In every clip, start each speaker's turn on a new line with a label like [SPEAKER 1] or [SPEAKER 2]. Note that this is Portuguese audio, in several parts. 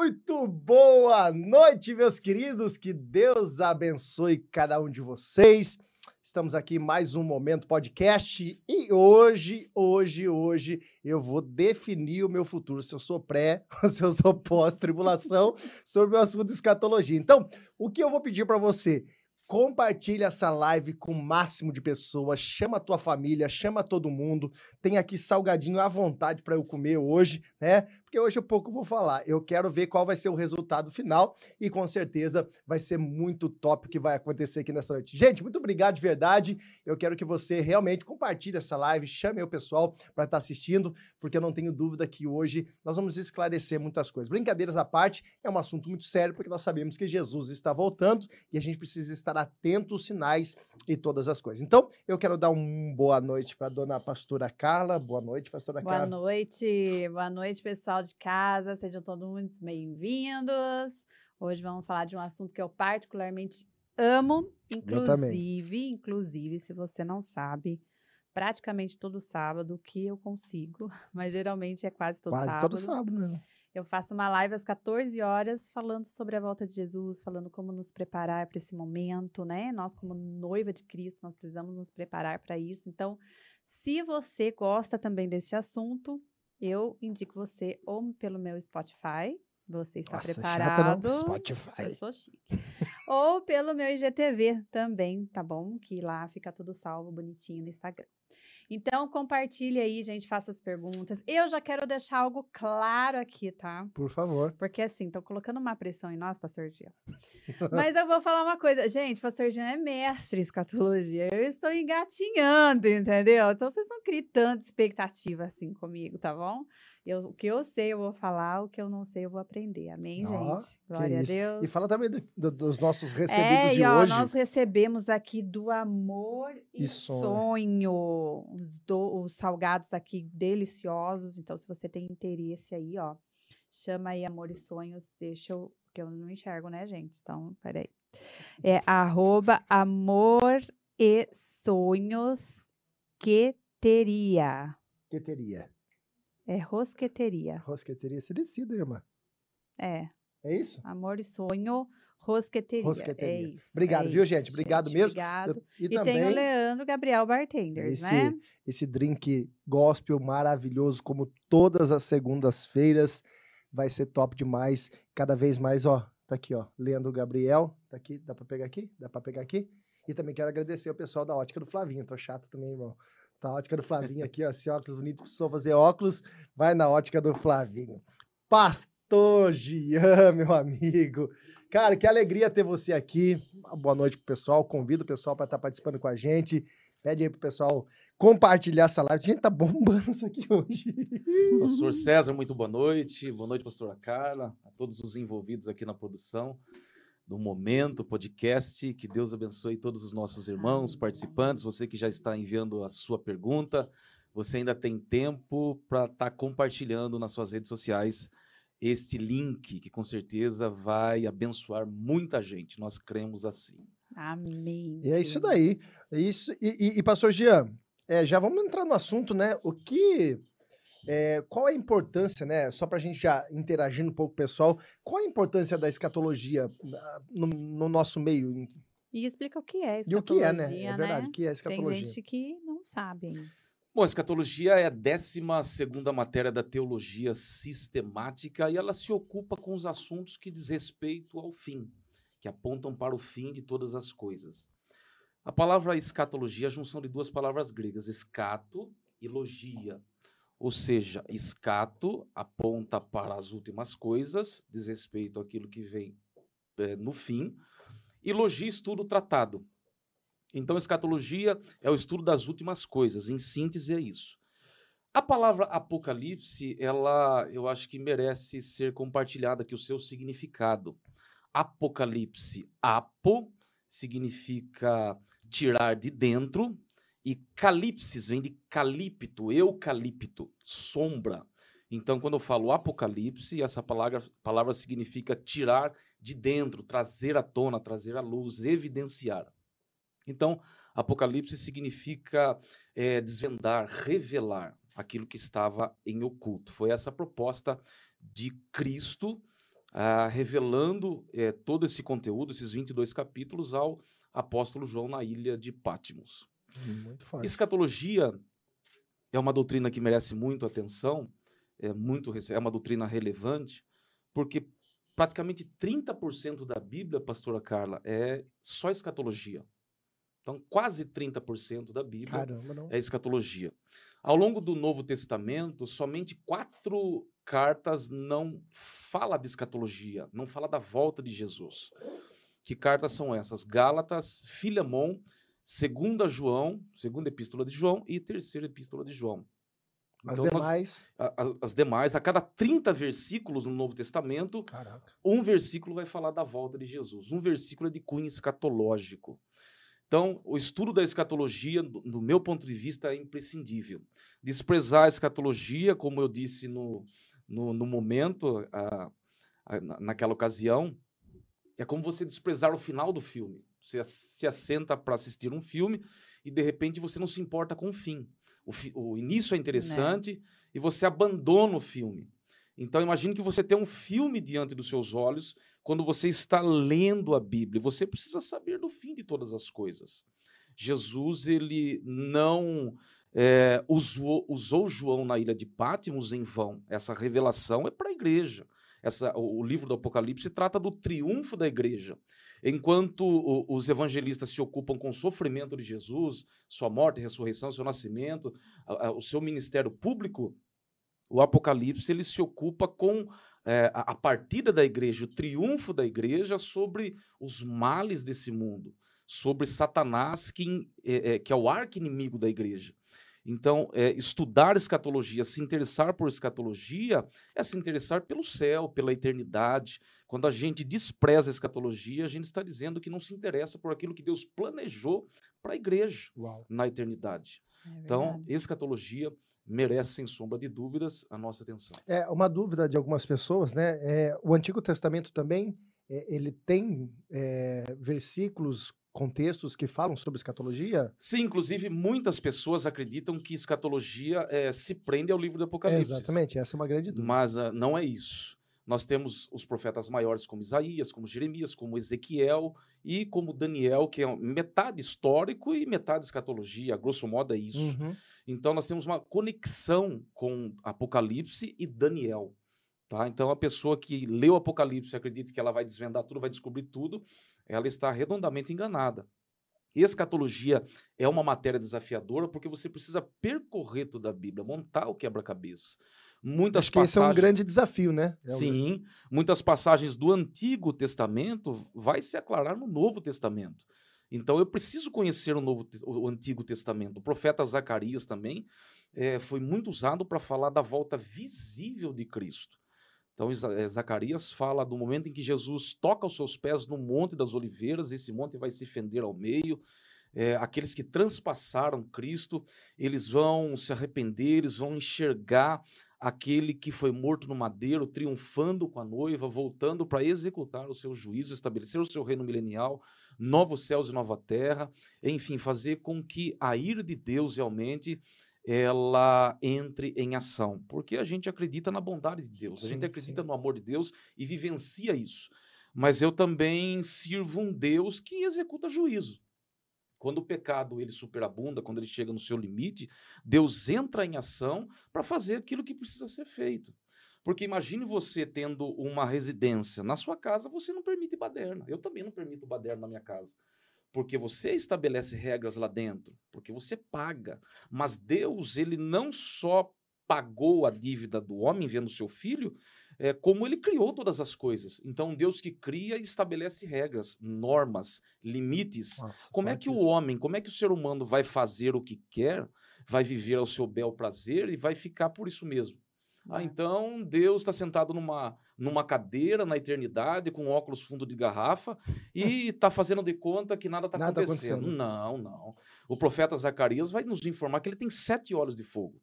[SPEAKER 1] Muito boa noite, meus queridos. Que Deus abençoe cada um de vocês. Estamos aqui mais um momento podcast e hoje, hoje, hoje eu vou definir o meu futuro, se eu sou pré se eu sou pós-tribulação sobre o assunto escatologia. Então, o que eu vou pedir para você? Compartilha essa live com o máximo de pessoas, chama a tua família, chama todo mundo. Tem aqui salgadinho à vontade para eu comer hoje, né? Porque hoje é pouco eu vou falar. Eu quero ver qual vai ser o resultado final e com certeza vai ser muito top o que vai acontecer aqui nessa noite. Gente, muito obrigado de verdade. Eu quero que você realmente compartilhe essa live, chame o pessoal para estar tá assistindo, porque eu não tenho dúvida que hoje nós vamos esclarecer muitas coisas. Brincadeiras à parte, é um assunto muito sério, porque nós sabemos que Jesus está voltando e a gente precisa estar atento aos sinais e todas as coisas. Então, eu quero dar uma boa noite para a dona pastora Carla. Boa noite, pastora
[SPEAKER 2] boa
[SPEAKER 1] Carla.
[SPEAKER 2] Boa noite, boa noite, pessoal de casa. Sejam todos muito bem-vindos. Hoje vamos falar de um assunto que eu particularmente amo, inclusive, inclusive, se você não sabe, praticamente todo sábado que eu consigo, mas geralmente é quase todo
[SPEAKER 1] quase
[SPEAKER 2] sábado.
[SPEAKER 1] Quase todo sábado, né?
[SPEAKER 2] Eu faço uma live às 14 horas falando sobre a volta de Jesus, falando como nos preparar para esse momento, né? Nós, como noiva de Cristo, nós precisamos nos preparar para isso. Então, se você gosta também desse assunto, eu indico você ou pelo meu Spotify, você está
[SPEAKER 1] Nossa,
[SPEAKER 2] preparado.
[SPEAKER 1] Chata. Spotify.
[SPEAKER 2] Eu sou chique. ou pelo meu IGTV também, tá bom? Que lá fica tudo salvo bonitinho no Instagram. Então, compartilhe aí, gente, faça as perguntas. Eu já quero deixar algo claro aqui, tá?
[SPEAKER 1] Por favor.
[SPEAKER 2] Porque assim, estão colocando uma pressão em nós, pastor Jean. Mas eu vou falar uma coisa. Gente, pastor Jean é mestre em escatologia. Eu estou engatinhando, entendeu? Então, vocês não criem tanta expectativa assim comigo, tá bom? Eu, o que eu sei, eu vou falar. O que eu não sei, eu vou aprender. Amém, oh, gente? Glória a Deus.
[SPEAKER 1] E fala também do, do, dos nossos recebidos
[SPEAKER 2] é,
[SPEAKER 1] de
[SPEAKER 2] e, ó,
[SPEAKER 1] hoje.
[SPEAKER 2] Nós recebemos aqui do amor e,
[SPEAKER 1] E
[SPEAKER 2] sonho,
[SPEAKER 1] sonho.
[SPEAKER 2] os, do- os salgados aqui deliciosos. Então, se você tem interesse aí, ó, chama aí Amor e Sonhos. Deixa eu, que eu não enxergo, né, gente? Então, peraí. É arroba amor e sonhos que teria.
[SPEAKER 1] Que teria?
[SPEAKER 2] É rosqueteria.
[SPEAKER 1] Rosqueteria se decida, irmã.
[SPEAKER 2] É,
[SPEAKER 1] É isso?
[SPEAKER 2] amor e sonho, rosqueteria.
[SPEAKER 1] Rosqueteria.
[SPEAKER 2] É isso.
[SPEAKER 1] Obrigado,
[SPEAKER 2] é
[SPEAKER 1] viu,
[SPEAKER 2] isso,
[SPEAKER 1] gente? Obrigado mesmo.
[SPEAKER 2] Obrigado.
[SPEAKER 1] Eu- e,
[SPEAKER 2] E
[SPEAKER 1] também
[SPEAKER 2] tem o Leandro Gabriel Bartenders,
[SPEAKER 1] esse,
[SPEAKER 2] né?
[SPEAKER 1] esse drink gospel maravilhoso, como todas as segundas-feiras. Vai ser top demais. Cada vez mais, ó. Tá aqui, ó. Leandro Gabriel. Tá aqui. Dá pra pegar aqui? Dá pra pegar aqui? E também quero agradecer ao pessoal da Ótica do Flavinho. Tô chato também, irmão. Tá a Ótica do Flavinho aqui, ó. Esse óculos bonito, precisou fazer óculos. Vai na Ótica do Flavinho. Pastor Gian, meu amigo. Cara, que alegria ter você aqui. Boa noite pro pessoal. Convido o pessoal para estar participando com a gente. Pede aí pro pessoal compartilhar essa live. Gente, tá bombando isso aqui hoje.
[SPEAKER 3] Pastor César, muito boa noite. Boa noite, pastora Carla, a todos os envolvidos aqui na produção do Momento Podcast. Que Deus abençoe todos os nossos irmãos, participantes, você que já está enviando a sua pergunta. Você ainda tem tempo para estar compartilhando nas suas redes sociais este link, que com certeza vai abençoar muita gente. Nós cremos assim.
[SPEAKER 2] Amém.
[SPEAKER 1] E é isso daí. É isso. E, e, e, pastor Jean, é, já vamos entrar no assunto, né? O que. É, qual a importância, né? Só para a gente já interagir um pouco, pessoal, qual a importância da escatologia no, no nosso meio?
[SPEAKER 2] E explica o que é
[SPEAKER 1] E o que é, né?
[SPEAKER 2] escatologia,
[SPEAKER 1] É verdade,
[SPEAKER 2] né?
[SPEAKER 1] o que é
[SPEAKER 2] Tem
[SPEAKER 1] escatologia?
[SPEAKER 2] gente que não sabe.
[SPEAKER 3] Bom, a escatologia é a 12 matéria da teologia sistemática e ela se ocupa com os assuntos que diz respeito ao fim, que apontam para o fim de todas as coisas. A palavra escatologia é a junção de duas palavras gregas, escato e logia. Ou seja, escato aponta para as últimas coisas, diz respeito àquilo que vem eh, no fim, e logia, estudo tratado. Então, escatologia é o estudo das últimas coisas. Em síntese, é isso. A palavra apocalipse, ela, eu acho que merece ser compartilhada aqui o seu significado. Apocalipse, apo, significa tirar de dentro, e calipsis vem de calipto, eucalipto, sombra. Então, quando eu falo apocalipse, essa palavra, palavra significa tirar de dentro, trazer à tona, trazer à luz, evidenciar. Então, Apocalipse significa é, desvendar, revelar aquilo que estava em oculto. Foi essa proposta de Cristo ah, revelando eh, todo esse conteúdo, esses 22 capítulos, ao apóstolo João na ilha de Pátimos.
[SPEAKER 1] Muito forte.
[SPEAKER 3] Escatologia é uma doutrina que merece muito atenção, é, muito, é uma doutrina relevante, porque praticamente 30% da Bíblia, pastora Carla, é só escatologia. Então, quase 30% da Bíblia
[SPEAKER 1] Caramba,
[SPEAKER 3] é escatologia. Ao longo do Novo Testamento, somente quatro cartas não fala de escatologia, não fala da volta de Jesus. Que cartas são essas? Gálatas, Filemon, Segunda João, Segunda Epístola de João e Terceira Epístola de João.
[SPEAKER 1] As
[SPEAKER 3] Então, nós-
[SPEAKER 1] demais.
[SPEAKER 3] A- a- As demais, a cada 30 versículos no Novo Testamento,
[SPEAKER 1] Caraca.
[SPEAKER 3] um versículo vai falar da volta de Jesus. Um versículo é de cunho escatológico. Então, o estudo da escatologia, do, do meu ponto de vista, é imprescindível. Desprezar a escatologia, como eu disse no, no, no momento, a- a- na- naquela ocasião, é como você desprezar o final do filme. Você se assenta para assistir um filme e, de repente, você não se importa com o fim. O, fi- o início é interessante e você abandona o filme. Então, imagine que você tem um filme diante dos seus olhos quando você está lendo a Bíblia. Você precisa saber do fim de todas as coisas. Jesus, ele não eh, usou, usou João na ilha de Pátimos em vão. Essa revelação é para a igreja. Essa, o, livro do Apocalipse trata do triunfo da igreja. Enquanto o- os evangelistas se ocupam com o sofrimento de Jesus, sua morte, ressurreição, seu nascimento, a- a- o seu ministério público, o Apocalipse ele se ocupa com eh, a, a partida da igreja, o triunfo da igreja sobre os males desse mundo, sobre Satanás, que, eh, eh, que é o arqui-inimigo da igreja. Então, eh, estudar escatologia, se interessar por escatologia, é se interessar pelo céu, pela eternidade. Quando a gente despreza a escatologia, a gente está dizendo que não se interessa por aquilo que Deus planejou para a igreja
[SPEAKER 1] Uau.
[SPEAKER 3] na eternidade.
[SPEAKER 2] É
[SPEAKER 3] Então, escatologia merece, sem sombra de dúvidas, a nossa atenção.
[SPEAKER 1] É uma dúvida de algumas pessoas, né? É, o Antigo Testamento também é, ele tem é, versículos, contextos que falam sobre escatologia?
[SPEAKER 3] Sim, inclusive, muitas pessoas acreditam que escatologia eh, se prende ao livro do Apocalipse.
[SPEAKER 1] exatamente, essa é uma grande dúvida.
[SPEAKER 3] Mas ah, não é isso. Nós temos os profetas maiores como Isaías, como Jeremias, como Ezequiel e como Daniel, que é metade histórico e metade escatologia. A grosso modo é isso.
[SPEAKER 1] Uhum.
[SPEAKER 3] Então nós temos uma conexão com Apocalipse e Daniel. Tá? Então a pessoa que leu Apocalipse acredita que ela vai desvendar tudo, vai descobrir tudo, ela está redondamente enganada. Escatologia é uma matéria desafiadora porque você precisa percorrer toda a Bíblia, montar o quebra-cabeça. Muitas
[SPEAKER 1] Acho que esse é um
[SPEAKER 3] passagens.
[SPEAKER 1] grande desafio, né? É um-
[SPEAKER 3] Sim, muitas passagens do Antigo Testamento vai se aclarar no Novo Testamento. Então eu preciso conhecer o, Novo, o Antigo Testamento. O profeta Zacarias também eh, foi muito usado para falar da volta visível de Cristo. Então eh, Zacarias fala do momento em que Jesus toca os seus pés no Monte das Oliveiras, esse monte vai se fender ao meio. Eh, aqueles que transpassaram Cristo, eles vão se arrepender, eles vão enxergar aquele que foi morto no madeiro, triunfando com a noiva, voltando para executar o seu juízo, estabelecer o seu reino milenial, novos céus e nova terra, enfim, fazer com que a ira de Deus realmente ela entre em ação, porque a gente acredita na bondade de Deus, a gente
[SPEAKER 1] Sim,
[SPEAKER 3] acredita
[SPEAKER 1] sim.
[SPEAKER 3] no amor de Deus e vivencia isso. Mas eu também sirvo um Deus que executa juízo. Quando o pecado ele superabunda, quando ele chega no seu limite, Deus entra em ação para fazer aquilo que precisa ser feito. Porque imagine você tendo uma residência. Na sua casa você não permite baderna. Eu também não permito baderna na minha casa. Porque você estabelece regras lá dentro, porque você paga. Mas Deus, ele não só pagou a dívida do homem vendo seu filho, é, como ele criou todas as coisas. Então, Deus que cria e estabelece regras, normas, limites.
[SPEAKER 1] Nossa,
[SPEAKER 3] Como é que o
[SPEAKER 1] isso.
[SPEAKER 3] homem, como é que o ser humano vai fazer o que quer, vai viver ao seu bel prazer e vai ficar por isso mesmo? Ah,
[SPEAKER 2] É.
[SPEAKER 3] então Deus está sentado numa, numa cadeira na eternidade, com óculos fundo de garrafa, e está fazendo de conta que nada está
[SPEAKER 1] tá
[SPEAKER 3] acontecendo.
[SPEAKER 1] acontecendo.
[SPEAKER 3] Não, não. O profeta Zacarias vai nos informar que ele tem sete olhos de fogo.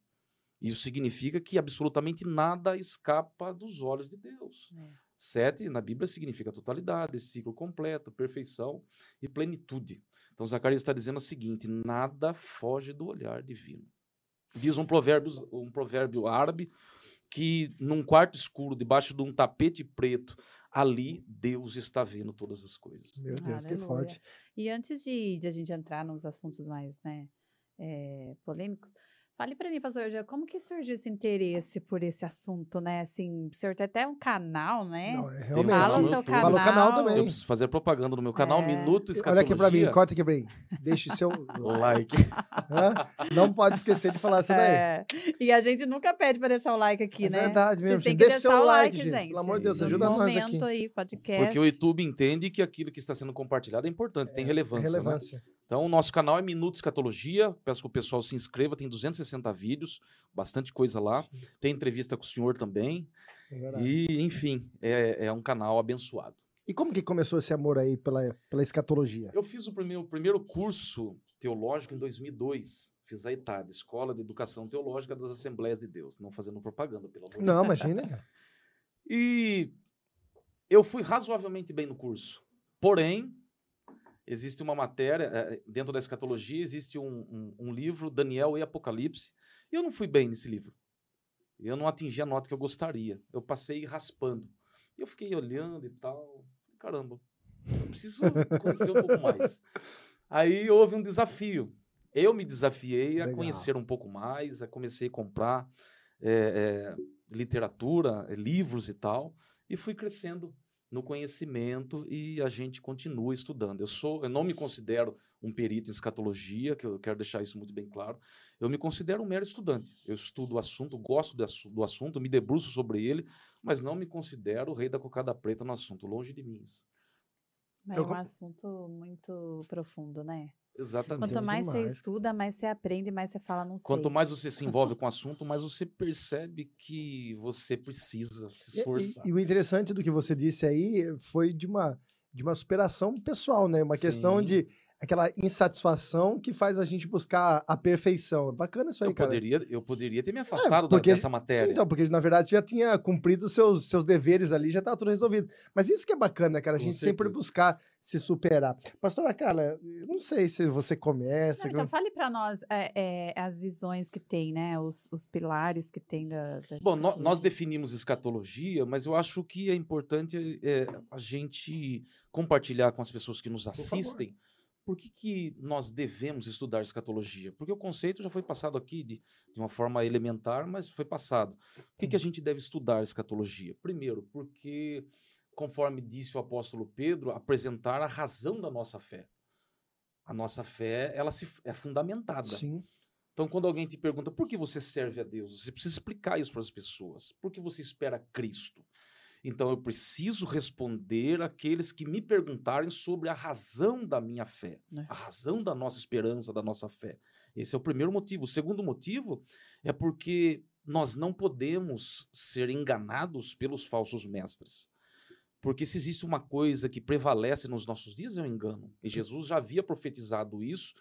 [SPEAKER 3] Isso significa que absolutamente nada escapa dos olhos de Deus.
[SPEAKER 2] É.
[SPEAKER 3] Sete, na Bíblia, significa totalidade, ciclo completo, perfeição e plenitude. Então, Zacarias está dizendo o seguinte: nada foge do olhar divino. Diz um provérbio, um provérbio árabe que num quarto escuro, debaixo de um tapete preto, ali Deus está vendo todas as coisas.
[SPEAKER 1] Meu Deus, que
[SPEAKER 2] Aleluia.
[SPEAKER 1] forte.
[SPEAKER 2] E antes de, de a gente entrar nos assuntos mais né, é, polêmicos, fale para mim, pastor, como que surgiu esse interesse por esse assunto, né? Assim, o senhor tem até um canal, né?
[SPEAKER 1] Não, é realmente.
[SPEAKER 2] Fala o seu canal.
[SPEAKER 1] Fala o canal também.
[SPEAKER 3] Eu preciso fazer propaganda no meu canal,
[SPEAKER 2] É.
[SPEAKER 3] Minuto
[SPEAKER 1] Olha
[SPEAKER 3] Escatologia.
[SPEAKER 1] aqui pra mim, corta aqui pra mim. Deixe seu
[SPEAKER 3] Like.
[SPEAKER 1] Não pode esquecer de falar isso daí.
[SPEAKER 2] É, e a gente nunca pede para deixar o like aqui,
[SPEAKER 1] É
[SPEAKER 2] né?
[SPEAKER 1] verdade mesmo,
[SPEAKER 2] Vocês
[SPEAKER 1] gente.
[SPEAKER 2] que
[SPEAKER 1] Deixa
[SPEAKER 2] deixar
[SPEAKER 1] seu
[SPEAKER 2] o
[SPEAKER 1] like,
[SPEAKER 2] like,
[SPEAKER 1] gente.
[SPEAKER 2] gente.
[SPEAKER 1] Pelo amor de Deus, ajuda nós aqui.
[SPEAKER 2] aí, podcast.
[SPEAKER 3] Porque o YouTube entende que aquilo que está sendo compartilhado é importante, tem relevância. né? Então, o nosso canal é Minuto Escatologia. Peço que o pessoal se inscreva, tem 260 vídeos, bastante coisa lá. Tem entrevista com o senhor também.
[SPEAKER 1] É.
[SPEAKER 3] E, enfim, é, é um canal abençoado.
[SPEAKER 1] E como que começou esse amor aí pela, pela escatologia?
[SPEAKER 3] Eu fiz o primeiro, o primeiro curso teológico em 2002. Fiz a ETAD, Escola de Educação Teológica das Assembleias de Deus. Não fazendo propaganda, pelo amor de
[SPEAKER 1] Não, imagina.
[SPEAKER 3] E eu fui razoavelmente bem no curso. Porém, existe uma matéria, eh, dentro da escatologia, existe um, um- um livro, Daniel e Apocalipse, e eu não fui bem nesse livro. Eu não atingi a nota que eu gostaria. Eu passei raspando. E eu fiquei olhando e tal. Caramba, eu preciso conhecer um pouco mais. Aí houve um desafio. Eu me desafiei a
[SPEAKER 1] Legal.
[SPEAKER 3] conhecer um pouco mais, a comecei a comprar eh, eh, literatura, livros e tal, e fui crescendo no conhecimento e a gente continua estudando. Eu sou, eu não me considero um perito em escatologia, que eu quero deixar isso muito bem claro. Eu me considero um mero estudante. Eu estudo o assunto, gosto do assu- do assunto, me debruço sobre ele, mas não me considero o rei da cocada preta no assunto, longe de mim. isso.
[SPEAKER 1] Então,
[SPEAKER 2] é um assunto muito profundo, né?
[SPEAKER 3] Exatamente.
[SPEAKER 2] Quanto mais você estuda, mais você aprende, mais você fala, não sei.
[SPEAKER 3] Quanto mais você se envolve com o assunto, mais você percebe que você precisa se
[SPEAKER 1] E-
[SPEAKER 3] esforçar.
[SPEAKER 1] E, e o interessante do que você disse aí foi de uma, de uma superação pessoal, né? Uma questão
[SPEAKER 3] Sim.
[SPEAKER 1] de aquela insatisfação que faz a gente buscar a perfeição. É bacana isso aí,
[SPEAKER 3] eu,
[SPEAKER 1] cara.
[SPEAKER 3] poderia, eu poderia ter me afastado da-
[SPEAKER 1] porque-
[SPEAKER 3] dessa matéria.
[SPEAKER 1] Então, porque na verdade já tinha cumprido os seus, seus deveres ali, já estava tudo resolvido. Mas isso que é bacana, né, cara? A gente sempre buscar se superar. Pastora Carla, eu não sei se você começa.
[SPEAKER 2] Não, então, fale para nós é, é, as visões que tem, né? Os, os pilares que tem da. da
[SPEAKER 3] Bom, nó- nós definimos escatologia, mas eu acho que é importante é, a gente compartilhar com as pessoas que nos
[SPEAKER 1] favor.
[SPEAKER 3] assistem por que, que nós devemos estudar escatologia. Porque o conceito já foi passado aqui de, de uma forma elementar, mas foi passado. Por que, que a gente deve estudar escatologia? Primeiro, porque, conforme disse o apóstolo Pedro, apresentar a razão da nossa fé. A nossa fé ela se, é fundamentada.
[SPEAKER 1] Sim.
[SPEAKER 3] Então, quando alguém te pergunta por que você serve a Deus, você precisa explicar isso para as pessoas. Por que você espera Cristo? Então, eu preciso responder aqueles que me perguntarem sobre a razão da minha fé,
[SPEAKER 2] É.
[SPEAKER 3] a razão da nossa esperança, da nossa fé. Esse é o primeiro motivo. O segundo motivo é porque nós não podemos ser enganados pelos falsos mestres. Porque se existe uma coisa que prevalece nos nossos dias é o engano. E Jesus já havia profetizado isso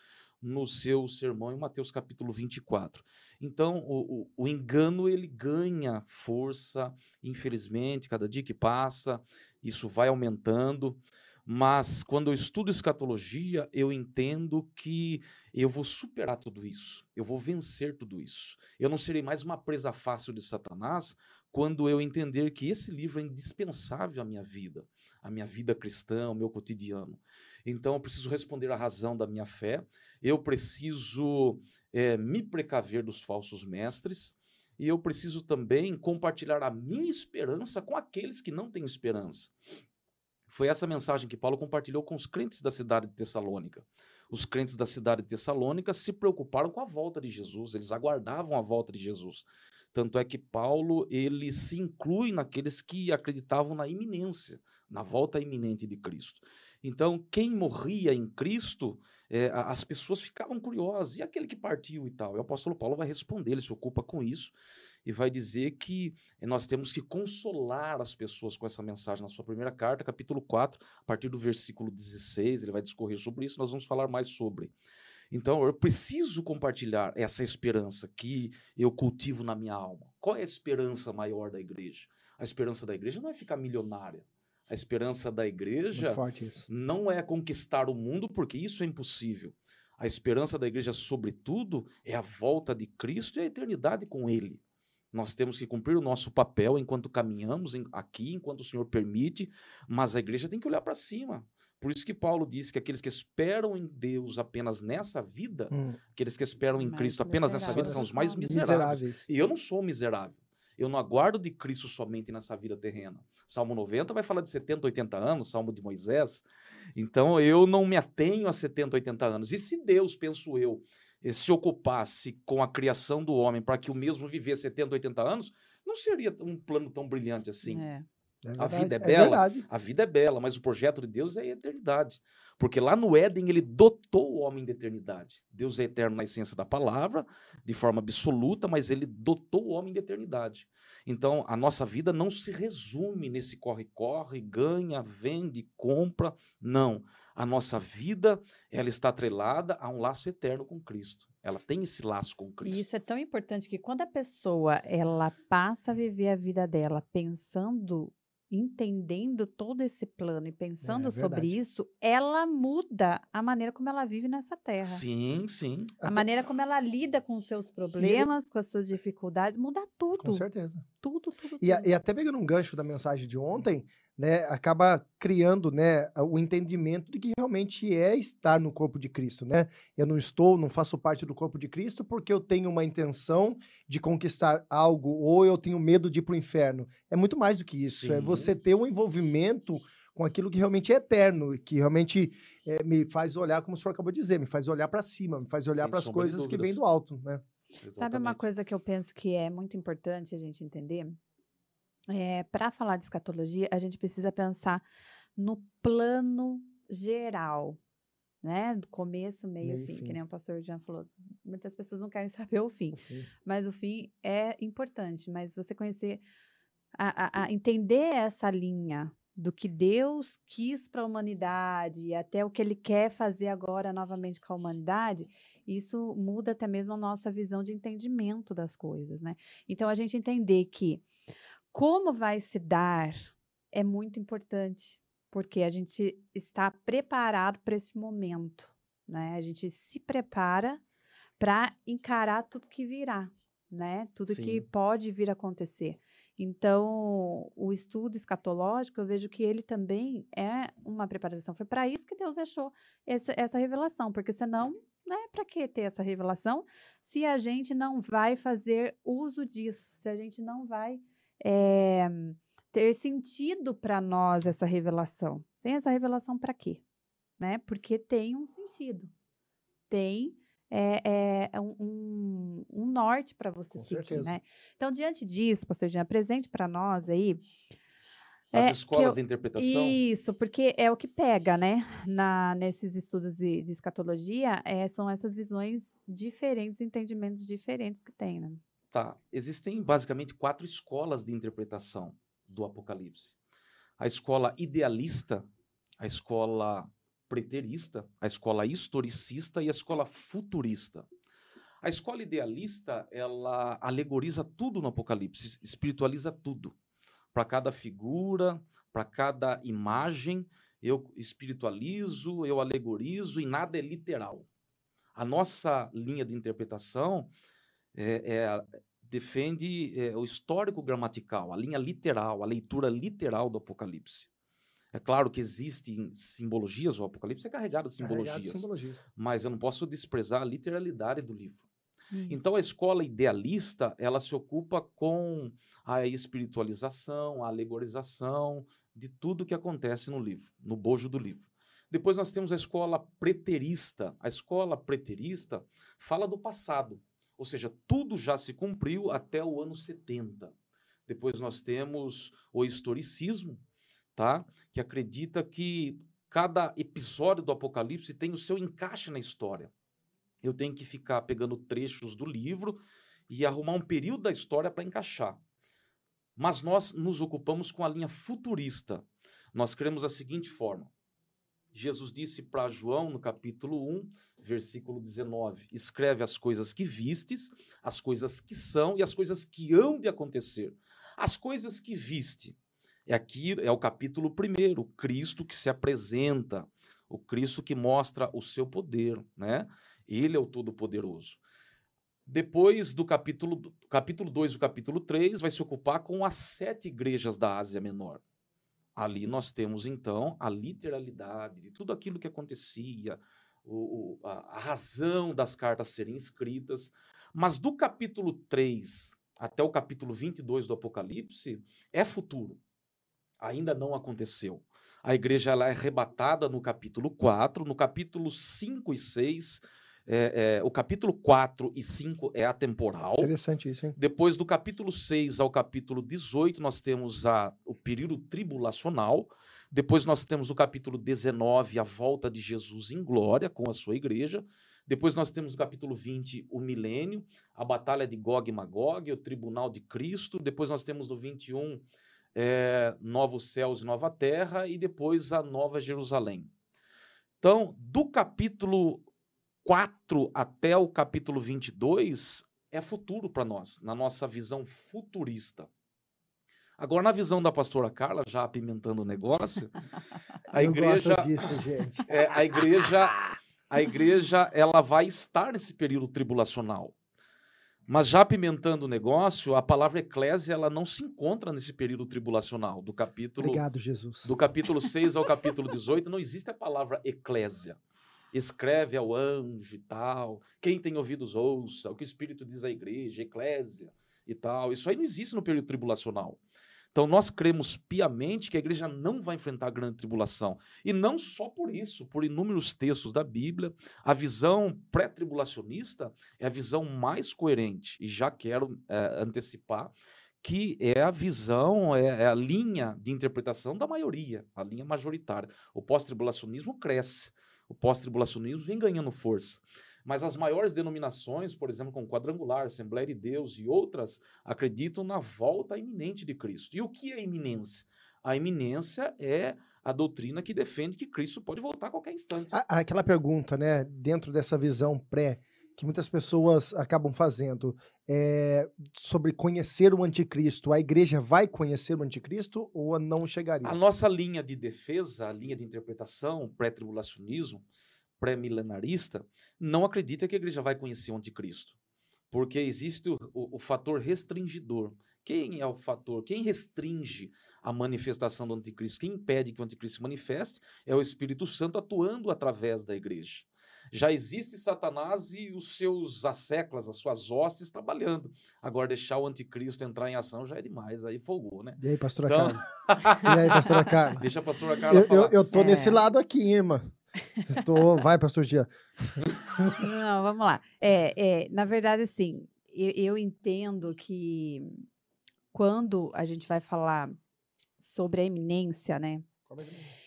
[SPEAKER 3] no seu sermão em Mateus capítulo 24. Então, o, o, o engano ele ganha força, infelizmente, cada dia que passa, isso vai aumentando. Mas quando eu estudo escatologia, eu entendo que eu vou superar tudo isso, eu vou vencer tudo isso. Eu não serei mais uma presa fácil de Satanás quando eu entender que esse livro é indispensável à minha vida, à minha vida cristã, ao meu cotidiano. Então eu preciso responder à razão da minha fé, eu preciso eh, me precaver dos falsos mestres, e eu preciso também compartilhar a minha esperança com aqueles que não têm esperança. Foi essa mensagem que Paulo compartilhou com os crentes da cidade de Tessalônica. Os crentes da cidade de Tessalônica se preocuparam com a volta de Jesus, eles aguardavam a volta de Jesus. Tanto é que Paulo ele se inclui naqueles que acreditavam na iminência, na volta iminente de Cristo. Então, quem morria em Cristo, eh, a- as pessoas ficavam curiosas. E aquele que partiu e tal? E o apóstolo Paulo vai responder, ele se ocupa com isso e vai dizer que nós temos que consolar as pessoas com essa mensagem na sua primeira carta, capítulo 4, a partir do versículo 16, ele vai discorrer sobre isso, nós vamos falar mais sobre. Então, eu preciso compartilhar essa esperança que eu cultivo na minha alma. Qual é a esperança maior da igreja? A esperança da igreja não é ficar milionária. A esperança da igreja não é conquistar o mundo, porque isso é impossível. A esperança da igreja, sobretudo, é a volta de Cristo e a eternidade com Ele. Nós temos que cumprir o nosso papel enquanto caminhamos aqui, enquanto o Senhor permite, mas a igreja tem que olhar para cima. Por isso que Paulo disse que aqueles que esperam em Deus apenas nessa vida,
[SPEAKER 1] Hum,
[SPEAKER 3] aqueles que esperam em
[SPEAKER 2] Mais
[SPEAKER 3] Cristo apenas nessa vida, são os mais
[SPEAKER 2] miseráveis.
[SPEAKER 3] miseráveis. E eu não sou miserável. Eu não aguardo de Cristo somente nessa vida terrena. Salmo 90 vai falar de 70, 80 anos, Salmo de Moisés. Então eu não me atenho a 70, 80 anos. E se Deus, penso eu, eh, se ocupasse com a criação do homem para que o mesmo vivesse 70, 80 anos, não seria um plano tão brilhante assim.
[SPEAKER 2] É.
[SPEAKER 1] É
[SPEAKER 3] A
[SPEAKER 1] verdade,
[SPEAKER 3] vida é bela.
[SPEAKER 1] verdade.
[SPEAKER 3] A vida é bela, mas o projeto de Deus é a eternidade. Porque lá no Éden ele dotou o homem de eternidade. Deus é eterno na essência da palavra, de forma absoluta, mas ele dotou o homem de eternidade. Então a nossa vida não se resume nesse corre-corre, ganha, vende, compra. Não. A nossa vida, ela está atrelada a um laço eterno com Cristo. Ela tem esse laço com
[SPEAKER 2] E
[SPEAKER 3] Cristo.
[SPEAKER 2] isso é tão importante que quando a pessoa ela passa a viver a vida dela pensando, entendendo todo esse plano e pensando sobre
[SPEAKER 1] verdade.
[SPEAKER 2] isso, ela muda a maneira como ela vive nessa terra.
[SPEAKER 3] Sim, sim.
[SPEAKER 2] A maneira como ela lida com os seus problemas, com as suas dificuldades, muda tudo.
[SPEAKER 1] Com certeza.
[SPEAKER 2] Tudo, tudo,
[SPEAKER 1] E, a-
[SPEAKER 2] tudo.
[SPEAKER 1] e até pegando um gancho da mensagem de ontem, né, acaba criando, né, o entendimento de que realmente é estar no corpo de Cristo, né? Eu não estou, não faço parte do corpo de Cristo porque eu tenho uma intenção de conquistar algo ou eu tenho medo de ir para o inferno. É muito mais do que isso. É
[SPEAKER 3] Sim.
[SPEAKER 1] você ter um envolvimento com aquilo que realmente é eterno e que realmente eh, me faz olhar, como o senhor acabou de dizer, me faz olhar para cima, me faz olhar para as coisas que vêm do alto, né?
[SPEAKER 2] Sabe uma coisa que eu penso que é muito importante a gente entender? É, Para falar de escatologia, a gente precisa pensar no plano geral, né? Do começo, meio
[SPEAKER 1] Meio
[SPEAKER 2] fim,
[SPEAKER 1] fim.
[SPEAKER 2] que nem o pastor Jean falou. Muitas pessoas não querem saber o fim, mas o fim é importante. Mas você conhecer, a, a- a entender essa linha do que Deus quis para a humanidade e até o que Ele quer fazer agora novamente com a humanidade, isso muda até mesmo a nossa visão de entendimento das coisas, né? Então a gente entender que como vai se dar é muito importante, porque a gente está preparado para esse momento, né? A gente se prepara para encarar tudo que virá, né? Tudo que
[SPEAKER 3] Sim.
[SPEAKER 2] pode vir a acontecer. Então, o estudo escatológico, eu vejo que ele também é uma preparação. Foi para isso que Deus deixou essa, essa revelação, porque senão, né, para que ter essa revelação se a gente não vai fazer uso disso, se a gente não vai eh, ter sentido para nós essa revelação? Tem essa revelação para quê? Né? Porque tem um sentido, tem é, é, um, um- norte para você
[SPEAKER 1] Com
[SPEAKER 2] seguir,
[SPEAKER 1] certeza.
[SPEAKER 2] né? Então, diante disso, pastor Jean, apresente para nós aí.
[SPEAKER 3] As
[SPEAKER 2] é,
[SPEAKER 3] escolas
[SPEAKER 2] eu-
[SPEAKER 3] de interpretação.
[SPEAKER 2] Isso, porque é o que pega, né? Na, nesses estudos de, de escatologia, é, são essas visões diferentes, entendimentos diferentes que tem, né?
[SPEAKER 3] Tá. Existem basicamente quatro escolas de interpretação do Apocalipse: a escola idealista, a escola preterista, a escola historicista e a escola futurista. A escola idealista, ela alegoriza tudo no Apocalipse, espiritualiza tudo. Para cada figura, para cada imagem, eu espiritualizo, eu alegorizo e nada é literal. A nossa linha de interpretação é, é, defende é, o histórico gramatical, a linha literal, a leitura literal do Apocalipse. É claro que existem simbologias, o Apocalipse é carregado de
[SPEAKER 1] Carregado de
[SPEAKER 3] simbologias,
[SPEAKER 1] simbologia.
[SPEAKER 3] mas eu não posso desprezar a literalidade do livro. Então a
[SPEAKER 2] Isso.
[SPEAKER 3] escola idealista, ela se ocupa com a espiritualização, a alegorização de tudo que acontece no livro, no bojo do livro. Depois nós temos a escola preterista. A escola preterista fala do passado, ou seja, tudo já se cumpriu até o ano 70. Depois nós temos o historicismo, tá? Que acredita que cada episódio do Apocalipse tem o seu encaixe na história. Eu tenho que ficar pegando trechos do livro e arrumar um período da história para encaixar. Mas nós nos ocupamos com a linha futurista. Nós cremos da seguinte forma: Jesus disse para João, no capítulo 1, versículo 19: Escreve as coisas que vistes, as coisas que são e as coisas que hão de acontecer. As coisas que viste. É aqui, é o capítulo 1, o Cristo que se apresenta, o Cristo que mostra o seu poder, né? Ele é o Todo-Poderoso. Depois do capítulo, capítulo 2 e o capítulo 3, vai se ocupar com as sete igrejas da Ásia Menor. Ali nós temos, então, a literalidade de tudo aquilo que acontecia, o, o, a, a razão das cartas serem escritas. Mas do capítulo 3 até o capítulo 22 do Apocalipse é futuro. Ainda não aconteceu. A igreja ela é arrebatada no capítulo 4, no capítulo 5 e 6 é, é, o capítulo 4 e 5 é atemporal.
[SPEAKER 1] Interessante isso, hein?
[SPEAKER 3] Depois do capítulo 6 ao capítulo 18, nós temos a, o período tribulacional. Depois nós temos o capítulo 19, a volta de Jesus em glória com a sua igreja. Depois nós temos o capítulo 20, o milênio, a batalha de Gog e Magog, o tribunal de Cristo. Depois nós temos no 21, é, novos céus e nova terra. E depois a nova Jerusalém. Então, do capítulo 4 até o capítulo 22 é futuro para nós, na nossa visão futurista. Agora, na visão da pastora Carla, já apimentando o negócio, a igreja,
[SPEAKER 1] disso, gente.
[SPEAKER 3] é, a igreja, a igreja, ela vai estar nesse período tribulacional. Mas já apimentando o negócio, a palavra eclésia, ela não se encontra nesse período tribulacional, do capítulo
[SPEAKER 1] Obrigado, Jesus.
[SPEAKER 3] do capítulo 6 ao capítulo 18, não existe a palavra eclésia. Escreve ao anjo e tal. Quem tem ouvidos ouça, o que o Espírito diz à igreja, eclésia e tal. Isso aí não existe no período tribulacional. Então nós cremos piamente que a igreja não vai enfrentar a grande tribulação. E não só por isso, por inúmeros textos da Bíblia, a visão pré-tribulacionista é a visão mais coerente. E já quero é, antecipar que é a visão, é, é, a linha de interpretação da maioria, a linha majoritária. O pós-tribulacionismo cresce, o pós-tribulacionismo vem ganhando força. Mas as maiores denominações, por exemplo, como Quadrangular, Assembleia de Deus e outras, acreditam na volta iminente de Cristo. E o que é iminência? A iminência é a doutrina que defende que Cristo pode voltar a qualquer instante.
[SPEAKER 1] Aquela pergunta, né, dentro dessa visão pré, que muitas pessoas acabam fazendo, é, sobre conhecer o anticristo. A igreja vai conhecer o anticristo ou não chegaria?
[SPEAKER 3] A nossa linha de defesa, a linha de interpretação, pré-tribulacionismo, pré-milenarista, não acredita que a igreja vai conhecer o anticristo. Porque existe o, o- o fator restringidor. Quem é o fator? Quem restringe a manifestação do anticristo? Quem impede que o anticristo se manifeste é o Espírito Santo atuando através da igreja. Já existe Satanás e os seus asseclas, as suas hostes trabalhando. Agora, deixar o anticristo entrar em ação já é demais, aí folgou, né?
[SPEAKER 1] E aí, pastora
[SPEAKER 3] Então-
[SPEAKER 1] Carla? E aí, pastora Carla?
[SPEAKER 3] Deixa a pastora Carla
[SPEAKER 1] Eu,
[SPEAKER 3] falar.
[SPEAKER 1] eu, eu tô
[SPEAKER 2] É.
[SPEAKER 1] nesse lado aqui, irmã. Tô... Vai, pastor Gia.
[SPEAKER 2] Não, vamos lá. É, é, na verdade, assim, eu, eu entendo que quando a gente vai falar sobre a eminência, né?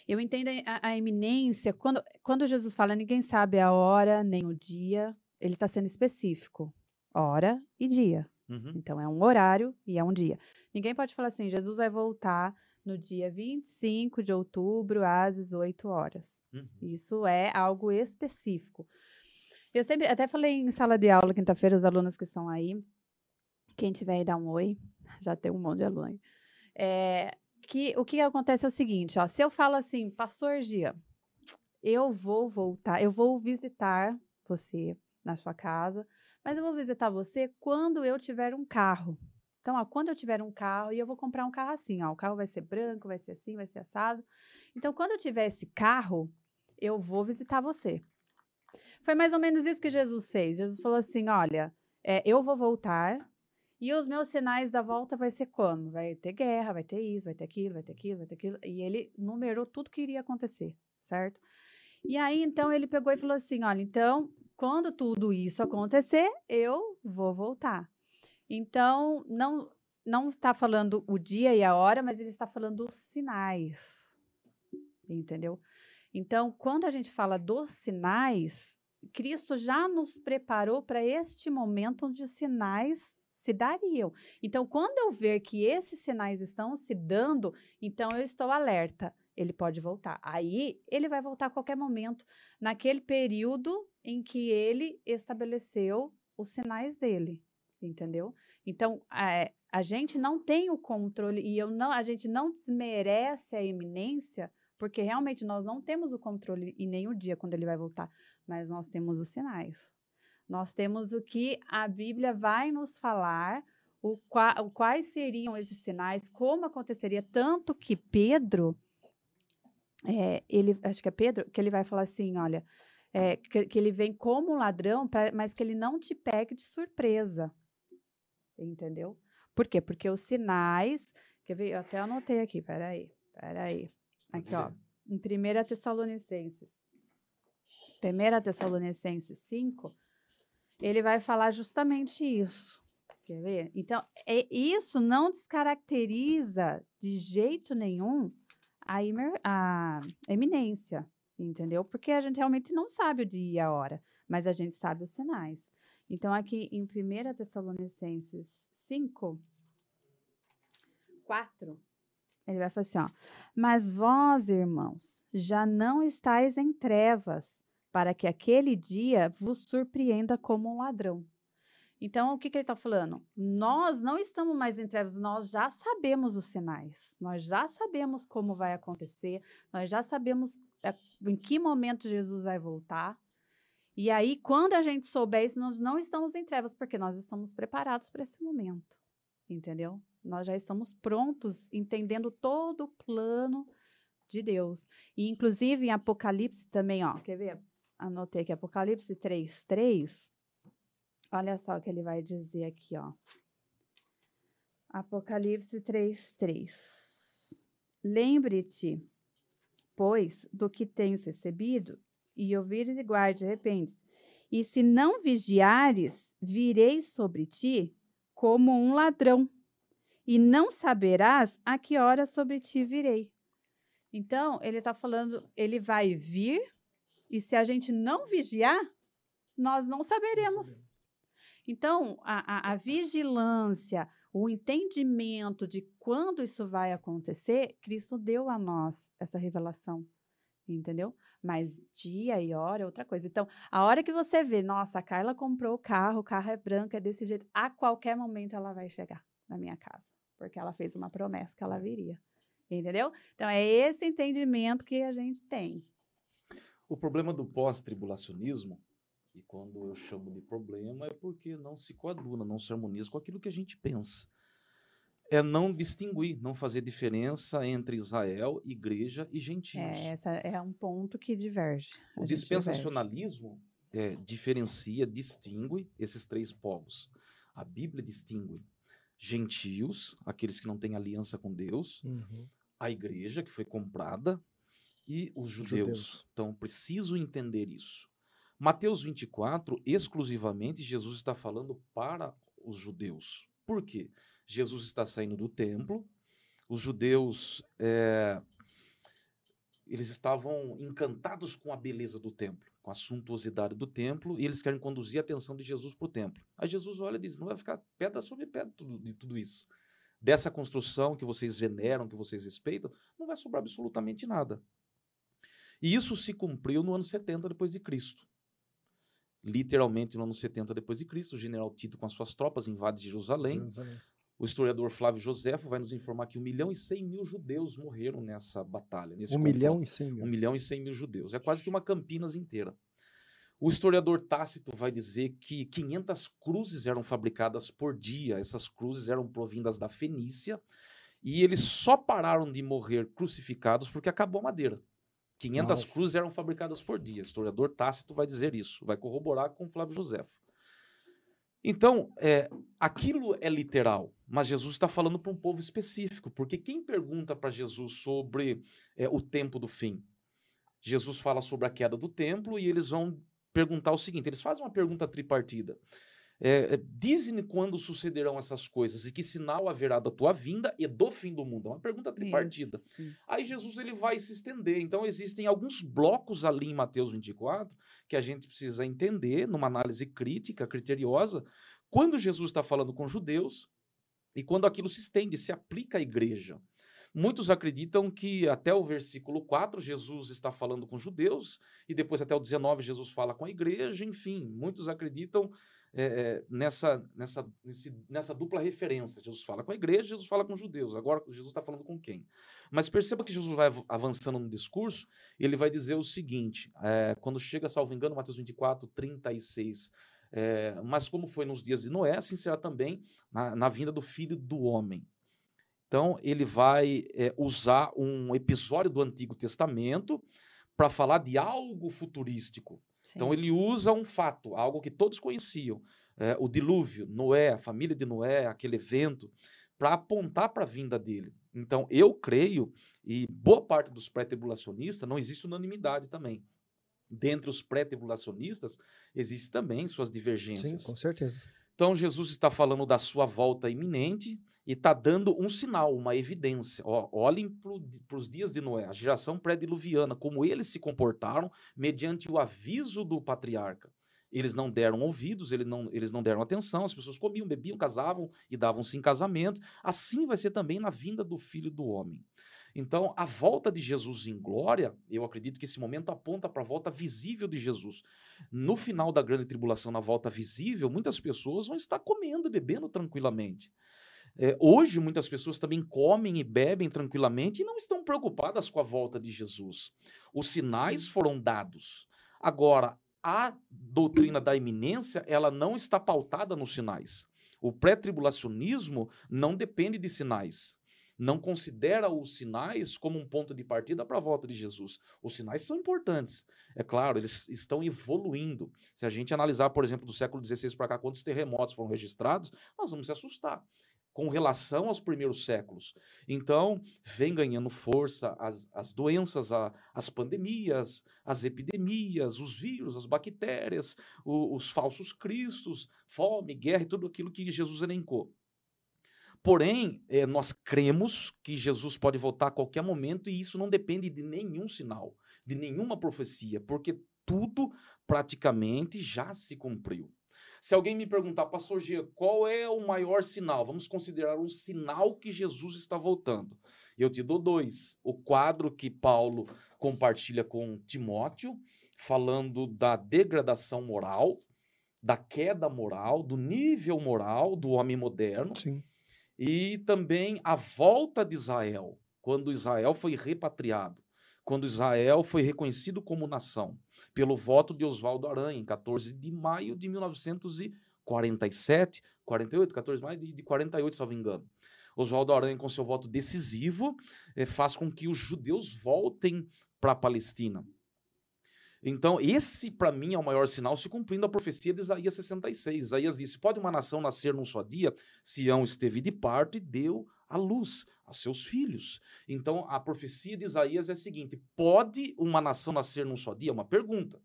[SPEAKER 2] Eu entendo a, a eminência, quando, quando Jesus fala, ninguém sabe a hora nem o dia, ele está sendo específico. Hora e dia.
[SPEAKER 3] Uhum.
[SPEAKER 2] Então, é um horário e é um dia. Ninguém pode falar assim, Jesus vai voltar no dia 25 de outubro às 18 horas.
[SPEAKER 3] Uhum.
[SPEAKER 2] Isso é algo específico. Eu sempre, até falei em sala de aula quinta-feira, os alunos que estão aí, quem tiver aí dá um oi, já tem um monte de aluno. É, que, o que acontece é o seguinte, ó, se eu falo assim, pastor Gia, eu vou voltar, eu vou visitar você na sua casa, mas eu vou visitar você quando eu tiver um carro. Então, ó, quando eu tiver um carro, e eu vou comprar um carro assim, ó, o carro vai ser branco, vai ser assim, vai ser assado. Então, quando eu tiver esse carro, eu vou visitar você. Foi mais ou menos isso que Jesus fez. Jesus falou assim: olha, é, eu vou voltar e os meus sinais da volta vai ser quando? Vai ter guerra, vai ter isso, vai ter aquilo, vai ter aquilo, vai ter aquilo. E ele numerou tudo que iria acontecer, certo? E aí, então, ele pegou e falou assim: olha, então, quando tudo isso acontecer, eu vou voltar. Então, não não está falando o dia e a hora, mas ele está falando os sinais. Entendeu? Então, quando a gente fala dos sinais, Cristo já nos preparou para este momento onde sinais se dariam. Então, quando eu ver que esses sinais estão se dando, então eu estou alerta. Ele pode voltar. Aí, ele vai voltar a qualquer momento, naquele período em que ele estabeleceu os sinais dele. Entendeu? Então, é, a gente não tem o controle e eu não, a gente não desmerece a eminência, porque realmente nós não temos o controle e nem o dia quando ele vai voltar, mas nós temos os sinais. Nós temos o que a Bíblia vai nos falar, o, qua, o quais seriam esses sinais, como aconteceria, tanto que Pedro, é, ele, acho que é Pedro, que ele vai falar assim, olha, é, que, que, ele vem como ladrão, pra, mas que ele não te pegue de surpresa, entendeu? Por quê? Porque os sinais, quer ver, eu até anotei aqui, peraí, peraí, aqui ó, em 1 Tessalonicenses, 1 Tessalonicenses 5, ele vai falar justamente isso. Quer ver? Então, é, isso não descaracteriza de jeito nenhum a, imer, a eminência, entendeu? Porque a gente realmente não sabe o dia e a hora, mas a gente sabe os sinais. Então, aqui em 1 Tessalonicenses 5, 4, ele vai falar assim: ó, Mas vós, irmãos, já não estáis em trevas, para que aquele dia vos surpreenda como um ladrão. Então, o que, que ele está falando? Nós não estamos mais em trevas, nós já sabemos os sinais, nós já sabemos como vai acontecer, nós já sabemos é, em que momento Jesus vai voltar. E aí, quando a gente souber isso, nós não estamos em trevas, porque nós estamos preparados para esse momento, entendeu? Nós já estamos prontos, entendendo todo o plano de Deus. E, inclusive, em Apocalipse também, ó, quer ver? Anotei aqui, Apocalipse 3, 3. Olha só o que ele vai dizer aqui, ó. Apocalipse 3, 3. Lembre-te, pois, do que tens recebido, e ouvires e guarde, arrependes. E se não vigiares, virei sobre ti como um ladrão, e não saberás a que hora sobre ti virei. Então, ele está falando, ele vai vir e se a gente não vigiar, nós não saberemos. Então, a, a, a vigilância, o entendimento de quando isso vai acontecer, Cristo deu a nós essa revelação, entendeu? Mas dia e hora é outra coisa. Então, a hora que você vê, nossa, a Carla comprou o carro, o carro é branco, é desse jeito, a qualquer momento ela vai chegar na minha casa, porque ela fez uma promessa que ela viria, entendeu? Então, é esse entendimento que a gente tem.
[SPEAKER 3] O problema do pós-tribulacionismo, e quando eu chamo de problema, é porque não se coaduna, não se harmoniza com aquilo que a gente pensa. É não distinguir, não fazer diferença entre Israel, igreja e gentios.
[SPEAKER 2] É, essa é um ponto que diverge.
[SPEAKER 3] O dispensacionalismo é, diferencia, distingue esses três povos. A Bíblia distingue gentios, aqueles que não têm aliança com Deus, uhum. a igreja que foi comprada e os judeus. judeus. Então, preciso entender isso. Mateus 24, exclusivamente, Jesus está falando para os judeus. Por quê? Jesus está saindo do templo, os judeus é, eles estavam encantados com a beleza do templo, com a suntuosidade do templo, e eles querem conduzir a atenção de Jesus para o templo. Aí Jesus olha e diz: não vai ficar pedra sobre pedra de tudo isso. Dessa construção que vocês veneram, que vocês respeitam, não vai sobrar absolutamente nada. E isso se cumpriu no ano 70 depois de Cristo. Literalmente no ano 70 depois de Cristo, o general Tito com as suas tropas invade Jerusalém. Jerusalém. O historiador Flávio Josefo vai nos informar que um milhão e cem mil judeus morreram nessa batalha. Nesse
[SPEAKER 1] um confronto. milhão e cem mil.
[SPEAKER 3] Um milhão e cem mil judeus. É quase que uma Campinas inteira. O historiador Tácito vai dizer que 500 cruzes eram fabricadas por dia. Essas cruzes eram provindas da Fenícia. E eles só pararam de morrer crucificados porque acabou a madeira. 500 Uau. cruzes eram fabricadas por dia. O historiador Tácito vai dizer isso, vai corroborar com Flávio Josefo. Então, é, aquilo é literal, mas Jesus está falando para um povo específico, porque quem pergunta para Jesus sobre é, o tempo do fim? Jesus fala sobre a queda do templo e eles vão perguntar o seguinte: eles fazem uma pergunta tripartida. É, é, Diz-me quando sucederão essas coisas e que sinal haverá da tua vinda e do fim do mundo. É uma pergunta tripartida. Isso, isso. Aí Jesus ele vai se estender. Então existem alguns blocos ali em Mateus 24 que a gente precisa entender numa análise crítica, criteriosa, quando Jesus está falando com judeus e quando aquilo se estende, se aplica à igreja. Muitos acreditam que até o versículo 4 Jesus está falando com judeus e depois até o 19 Jesus fala com a igreja, enfim, muitos acreditam é, nessa, nessa, nesse, nessa dupla referência. Jesus fala com a igreja, Jesus fala com os judeus. Agora, Jesus está falando com quem? Mas perceba que Jesus vai avançando no discurso, ele vai dizer o seguinte: é, quando chega, salvo engano, Mateus 24, 36. É, mas como foi nos dias de Noé, assim será também na, na vinda do filho do homem. Então, ele vai é, usar um episódio do Antigo Testamento para falar de algo futurístico.
[SPEAKER 2] Sim.
[SPEAKER 3] Então, ele usa um fato, algo que todos conheciam, é, o dilúvio, Noé, a família de Noé, aquele evento, para apontar para a vinda dele. Então, eu creio, e boa parte dos pré-tribulacionistas, não existe unanimidade também. Dentre os pré-tribulacionistas, existem também suas
[SPEAKER 1] Sim,
[SPEAKER 3] divergências.
[SPEAKER 1] com certeza.
[SPEAKER 3] Então, Jesus está falando da sua volta iminente e está dando um sinal, uma evidência. Ó, olhem para os dias de Noé, a geração pré-diluviana, como eles se comportaram mediante o aviso do patriarca. Eles não deram ouvidos, eles não, eles não deram atenção, as pessoas comiam, bebiam, casavam e davam-se em casamento. Assim vai ser também na vinda do Filho do Homem. Então, a volta de Jesus em glória, eu acredito que esse momento aponta para a volta visível de Jesus. No final da grande tribulação, na volta visível, muitas pessoas vão estar comendo e bebendo tranquilamente. É, hoje, muitas pessoas também comem e bebem tranquilamente e não estão preocupadas com a volta de Jesus. Os sinais foram dados. Agora, a doutrina da iminência, ela não está pautada nos sinais. O pré-tribulacionismo não depende de sinais. Não considera os sinais como um ponto de partida para a volta de Jesus. Os sinais são importantes. É claro, eles estão evoluindo. Se a gente analisar, por exemplo, do século XVI para cá, quantos terremotos foram registrados, nós vamos se assustar com relação aos primeiros séculos. Então, vem ganhando força as, as doenças, a, as pandemias, as epidemias, os vírus, as bactérias, o, os falsos cristos, fome, guerra e tudo aquilo que Jesus elencou. Porém, eh, nós cremos que Jesus pode voltar a qualquer momento e isso não depende de nenhum sinal, de nenhuma profecia, porque tudo praticamente já se cumpriu. Se alguém me perguntar, pastor G, qual é o maior sinal? Vamos considerar um sinal que Jesus está voltando. Eu te dou dois. O quadro que Paulo compartilha com Timóteo, falando da degradação moral, da queda moral, do nível moral do homem moderno,
[SPEAKER 1] Sim.
[SPEAKER 3] e também a volta de Israel, quando Israel foi repatriado, quando Israel foi reconhecido como nação, pelo voto de Oswaldo Aranha, em 14 de maio de 1947, 48, 14 de maio de de 48, se não me engano. Oswaldo Aranha, com seu voto decisivo, eh, faz com que os judeus voltem para a Palestina. Então, esse para mim é o maior sinal se cumprindo a profecia de Isaías 66. Isaías disse: Pode uma nação nascer num só dia? Sião esteve de parto e deu a luz a seus filhos. Então, a profecia de Isaías é a seguinte: Pode uma nação nascer num só dia? Uma pergunta.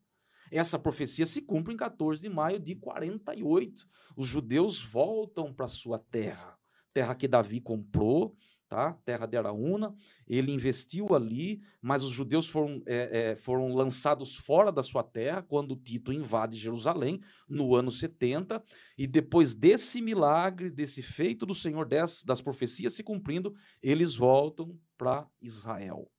[SPEAKER 3] Essa profecia se cumpre em 14 de maio de 48. Os judeus voltam para sua terra, terra que Davi comprou, tá? Terra de Araúna. Ele investiu ali, mas os judeus foram, é, é, foram lançados fora da sua terra quando Tito invade Jerusalém no ano 70. E depois desse milagre, desse feito do Senhor, das, das profecias se cumprindo, eles voltam para Israel.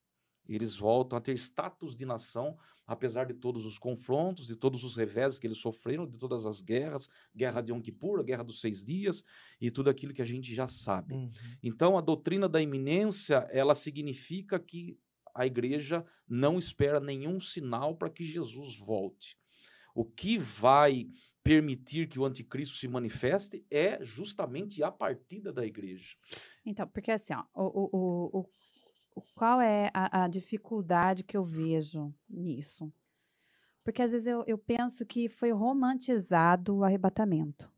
[SPEAKER 3] Eles voltam a ter status de nação, apesar de todos os confrontos, de todos os reveses que eles sofreram, de todas as guerras, guerra de Yom Kippur, a guerra dos seis dias e tudo aquilo que a gente já sabe.
[SPEAKER 1] Uhum.
[SPEAKER 3] Então, a doutrina da iminência, ela significa que a igreja não espera nenhum sinal para que Jesus volte. O que vai permitir que o anticristo se manifeste é justamente a partida da igreja.
[SPEAKER 2] Então, porque assim, ó, o, o- o- qual é a, a dificuldade que eu vejo nisso? Porque às vezes eu, eu penso que foi romantizado o arrebatamento.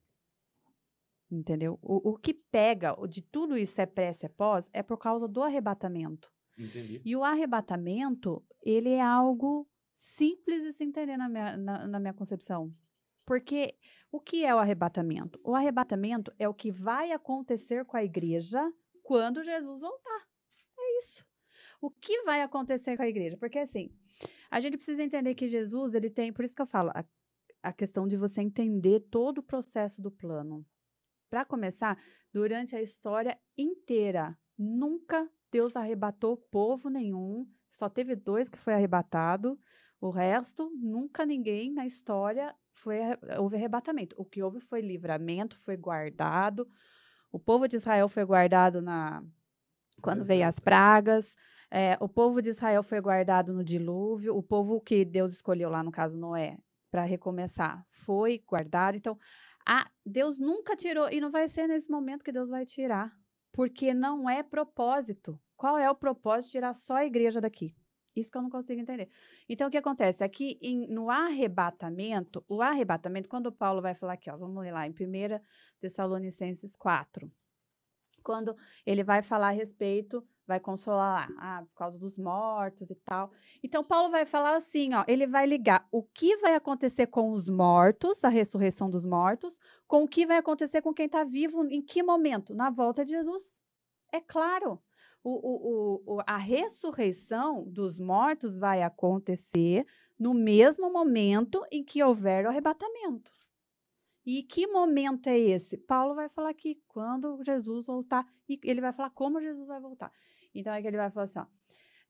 [SPEAKER 2] Entendeu? O, o que pega de tudo isso é pressa é pós é por causa do arrebatamento.
[SPEAKER 3] Entendi.
[SPEAKER 2] E o arrebatamento, ele é algo simples de se entender na minha, na, na minha concepção. Porque o que é o arrebatamento? O arrebatamento é o que vai acontecer com a igreja quando Jesus voltar. É isso. O que vai acontecer com a igreja? Porque assim, a gente precisa entender que Jesus, ele tem, por isso que eu falo, a, a questão de você entender todo o processo do plano. Para começar, durante a história inteira, nunca Deus arrebatou povo nenhum, só teve dois que foi arrebatado. O resto, nunca ninguém na história foi houve arrebatamento. O que houve foi livramento, foi guardado. O povo de Israel foi guardado na quando veio as pragas. É, o povo de Israel foi guardado no dilúvio. O povo que Deus escolheu lá, no caso Noé, para recomeçar. Foi guardado. Então, a, Deus nunca tirou, e não vai ser nesse momento que Deus vai tirar, porque não é propósito. Qual é o propósito de tirar só a igreja daqui? Isso que eu não consigo entender. Então, o que acontece? Aqui em, no arrebatamento, o arrebatamento, quando Paulo vai falar aqui, ó, vamos ler lá, em 1 Tessalonicenses 4, quando ele vai falar a respeito vai consolar ah, por causa dos mortos e tal. Então, Paulo vai falar assim, ó, ele vai ligar o que vai acontecer com os mortos, a ressurreição dos mortos, com o que vai acontecer com quem está vivo, em que momento? Na volta de Jesus. É claro. O, o, o, a ressurreição dos mortos vai acontecer no mesmo momento em que houver o arrebatamento. E que momento é esse? Paulo vai falar aqui, quando Jesus voltar, e ele vai falar como Jesus vai voltar. Então é que ele vai falar assim: ó,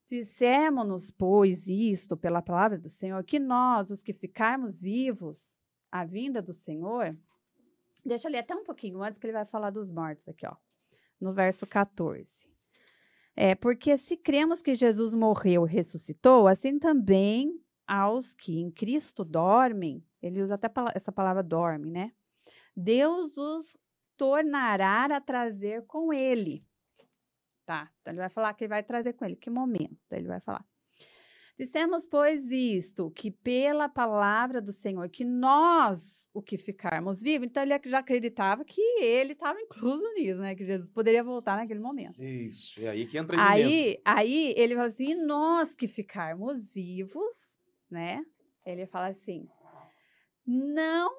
[SPEAKER 2] dissemos-nos, pois, isto pela palavra do Senhor, que nós, os que ficarmos vivos, a vinda do Senhor. Deixa ler até um pouquinho antes que ele vai falar dos mortos aqui, ó, no verso 14. É, porque se cremos que Jesus morreu e ressuscitou, assim também aos que em Cristo dormem, ele usa até essa palavra dorme, né? Deus os tornará a trazer com ele. Tá? Então ele vai falar que ele vai trazer com ele. Que momento? Ele vai falar. Dissemos, pois, isto, que pela palavra do Senhor, que nós, o que ficarmos vivos, então ele já acreditava que ele estava incluso nisso, né? Que Jesus poderia voltar naquele momento.
[SPEAKER 3] Isso, é aí que entra
[SPEAKER 2] a Aí, aí ele fala assim, e nós que ficarmos vivos, né? Ele fala assim, não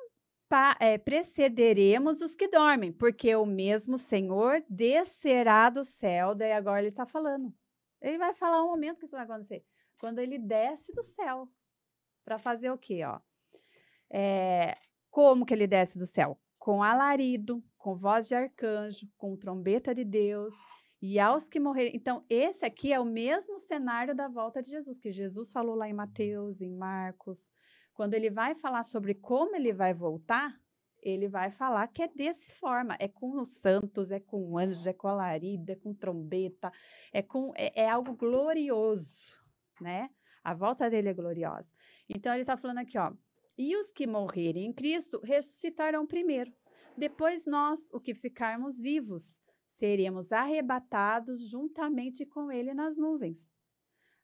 [SPEAKER 2] é, precederemos os que dormem, porque o mesmo Senhor descerá do céu. Daí agora ele está falando. Ele vai falar um momento que isso vai acontecer. Quando ele desce do céu. Para fazer o quê? Ó? É, como que ele desce do céu? Com alarido, com voz de arcanjo, com trombeta de Deus. E aos que morrerem. Então, esse aqui é o mesmo cenário da volta de Jesus, que Jesus falou lá em Mateus, em Marcos, quando ele vai falar sobre como ele vai voltar, ele vai falar que é desse forma, é com os santos, é com anjos, é com alarido, é com trombeta, é com é, é algo glorioso, né? A volta dele é gloriosa. Então ele está falando aqui, ó. E os que morrerem em Cristo ressuscitarão primeiro. Depois nós, o que ficarmos vivos, seremos arrebatados juntamente com ele nas nuvens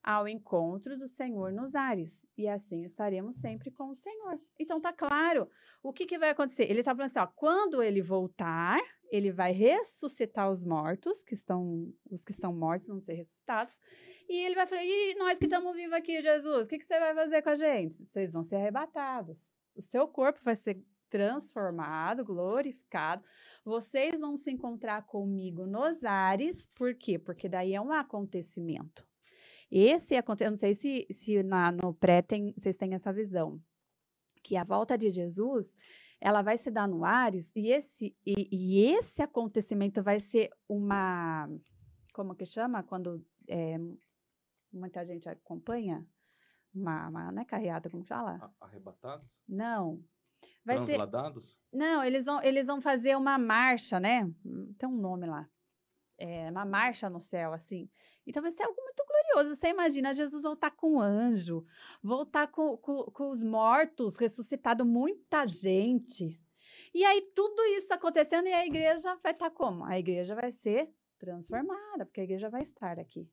[SPEAKER 2] ao encontro do Senhor nos ares. E assim estaremos sempre com o Senhor. Então tá claro. O que, que vai acontecer? Ele está falando assim: ó, quando ele voltar, ele vai ressuscitar os mortos, que estão, os que estão mortos vão ser ressuscitados. E ele vai falar: e nós que estamos vivos aqui, Jesus, o que, que você vai fazer com a gente? Vocês vão ser arrebatados. O seu corpo vai ser transformado, glorificado. Vocês vão se encontrar comigo nos ares, por quê? Porque daí é um acontecimento. Esse acontece, eu não sei se, se na, no pré tem, vocês têm essa visão, que a volta de Jesus ela vai se dar no Ares e esse, e, e esse acontecimento vai ser uma. Como que chama? Quando é, muita gente acompanha? Uma, uma, não é carreata, como fala?
[SPEAKER 3] Arrebatados?
[SPEAKER 2] Não.
[SPEAKER 3] Vai Transladados?
[SPEAKER 2] Ser, não, eles vão, eles vão fazer uma marcha, né? Tem um nome lá. É, uma marcha no céu, assim. Então vai ser algo muito glorioso. Você imagina Jesus voltar com um anjo, voltar com, com, com os mortos, ressuscitado muita gente. E aí tudo isso acontecendo e a igreja vai estar tá como? A igreja vai ser transformada, porque a igreja vai estar aqui.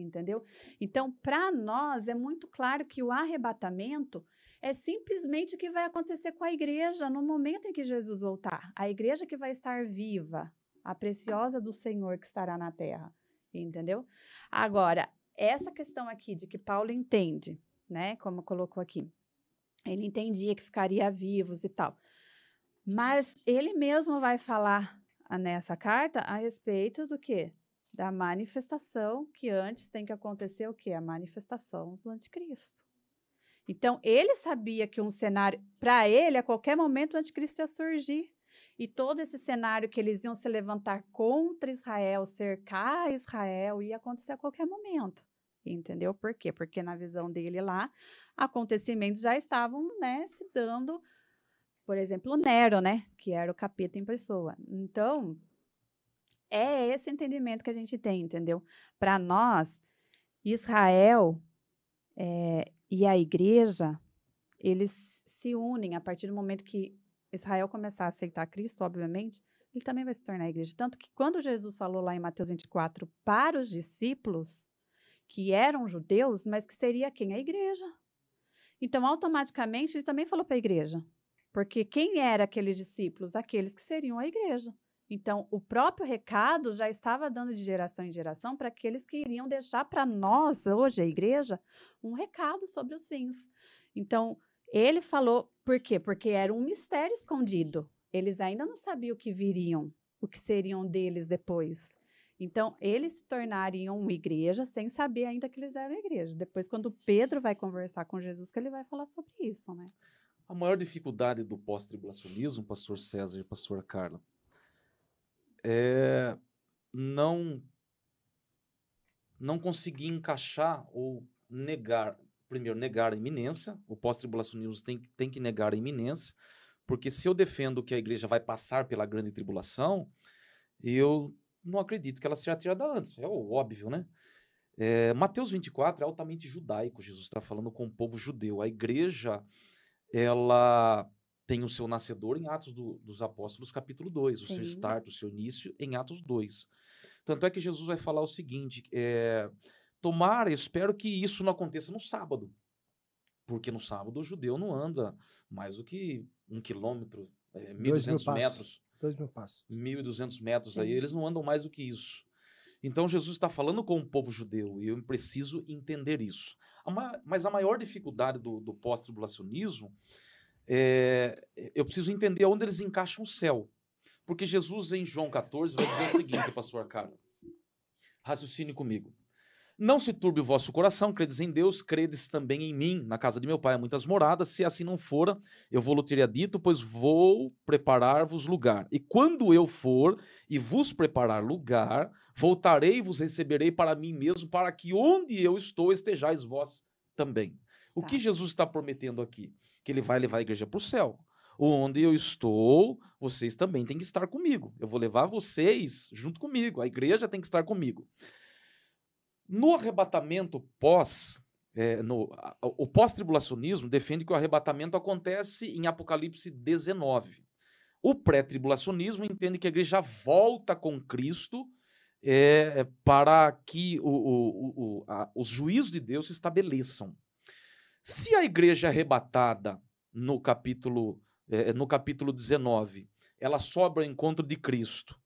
[SPEAKER 2] Entendeu? Então, para nós é muito claro que o arrebatamento é simplesmente o que vai acontecer com a igreja no momento em que Jesus voltar. A igreja que vai estar viva, a preciosa do Senhor que estará na terra. Entendeu? Agora, essa questão aqui de que Paulo entende, né, como colocou aqui, ele entendia que ficaria vivos e tal. Mas ele mesmo vai falar nessa carta a respeito do que? Da manifestação que antes tem que acontecer o que? A manifestação do anticristo. Então, ele sabia que um cenário, para ele, a qualquer momento o anticristo ia surgir. E todo esse cenário que eles iam se levantar contra Israel, cercar Israel, ia acontecer a qualquer momento. Entendeu? Por quê? Porque na visão dele lá, acontecimentos já estavam, né, se dando, por exemplo, Nero, né, que era o capeta em pessoa. Então, é esse entendimento que a gente tem, entendeu? Para nós, Israel é, e a igreja eles se unem a partir do momento que Israel começar a aceitar Cristo, obviamente, ele também vai se tornar a igreja. Tanto que quando Jesus falou lá em Mateus 24 para os discípulos, que eram judeus, mas que seria quem? A igreja. Então, automaticamente, ele também falou para a igreja. Porque quem eram aqueles discípulos? Aqueles que seriam a igreja. Então, o próprio recado já estava dando de geração em geração para aqueles que iriam deixar para nós, hoje, a igreja, um recado sobre os fins. Então, ele falou, por quê? Porque era um mistério escondido. Eles ainda não sabiam o que viriam, o que seriam deles depois. Então, eles se tornariam uma igreja sem saber ainda que eles eram igreja. Depois, quando Pedro vai conversar com Jesus, que ele vai falar sobre isso, né?
[SPEAKER 3] A maior dificuldade do pós-tribulacionismo, pastor César e pastora Carla, é não não conseguir encaixar ou negar, primeiro negar a iminência, o pós-tribulacionismo tem, tem que negar a iminência, porque se eu defendo que a igreja vai passar pela grande tribulação, eu não acredito que ela seja tirada antes. É óbvio, né? É, Mateus 24 é altamente judaico. Jesus está falando com o povo judeu. A igreja, ela tem o seu nascedor em Atos do, dos Apóstolos, capítulo 2. O seu start, o seu início em Atos 2. Tanto é que Jesus vai falar o seguinte: é, tomara, espero que isso não aconteça no sábado. Porque no sábado o judeu não anda mais do que um quilômetro, é, 1.200 metros.
[SPEAKER 1] Dois mil passos.
[SPEAKER 3] 1.200 metros Sim. aí, eles não andam mais do que isso. Então Jesus está falando com o povo judeu e eu preciso entender isso. Mas a maior dificuldade do, do pós-tribulacionismo é eu preciso entender onde eles encaixam o céu. Porque Jesus, em João 14, vai dizer o seguinte, pastor Carlos. Raciocine comigo. Não se turbe o vosso coração, credes em Deus, credes também em mim. Na casa de meu pai há muitas moradas, se assim não fora, eu vou-lhe teria dito, pois vou preparar-vos lugar. E quando eu for e vos preparar lugar, voltarei e vos receberei para mim mesmo, para que onde eu estou estejais vós também. O tá. que Jesus está prometendo aqui? Que ele vai levar a igreja para o céu. Onde eu estou, vocês também têm que estar comigo. Eu vou levar vocês junto comigo. A igreja tem que estar comigo. No arrebatamento pós, é, no, o pós-tribulacionismo defende que o arrebatamento acontece em Apocalipse 19. O pré-tribulacionismo entende que a igreja volta com Cristo é, para que o, o, o, a, os juízos de Deus se estabeleçam. Se a igreja arrebatada no capítulo, é, no capítulo 19, ela sobe ao encontro de Cristo,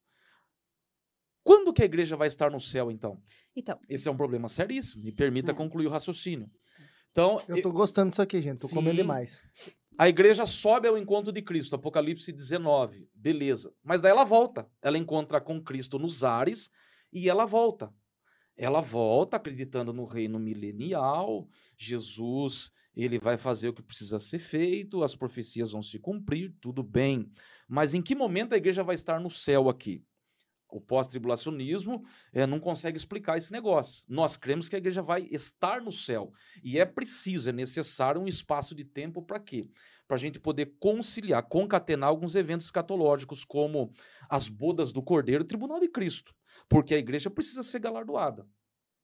[SPEAKER 3] quando que a igreja vai estar no céu, então?
[SPEAKER 2] Então.
[SPEAKER 3] Esse é um problema seríssimo. Me permita é. concluir o raciocínio. Então,
[SPEAKER 1] eu tô gostando disso aqui, gente. Tô sim, comendo demais.
[SPEAKER 3] A igreja sobe ao encontro de Cristo, Apocalipse 19. Beleza. Mas daí ela volta. Ela encontra com Cristo nos ares e ela volta. Ela volta acreditando no reino milenial. Jesus, ele vai fazer o que precisa ser feito, as profecias vão se cumprir, tudo bem. Mas em que momento a igreja vai estar no céu aqui? O pós-tribulacionismo é, não consegue explicar esse negócio. Nós cremos que a igreja vai estar no céu. E é preciso, é necessário um espaço de tempo para quê? Para a gente poder conciliar, concatenar alguns eventos escatológicos, como as bodas do Cordeiro e o Tribunal de Cristo. Porque a igreja precisa ser galardoada.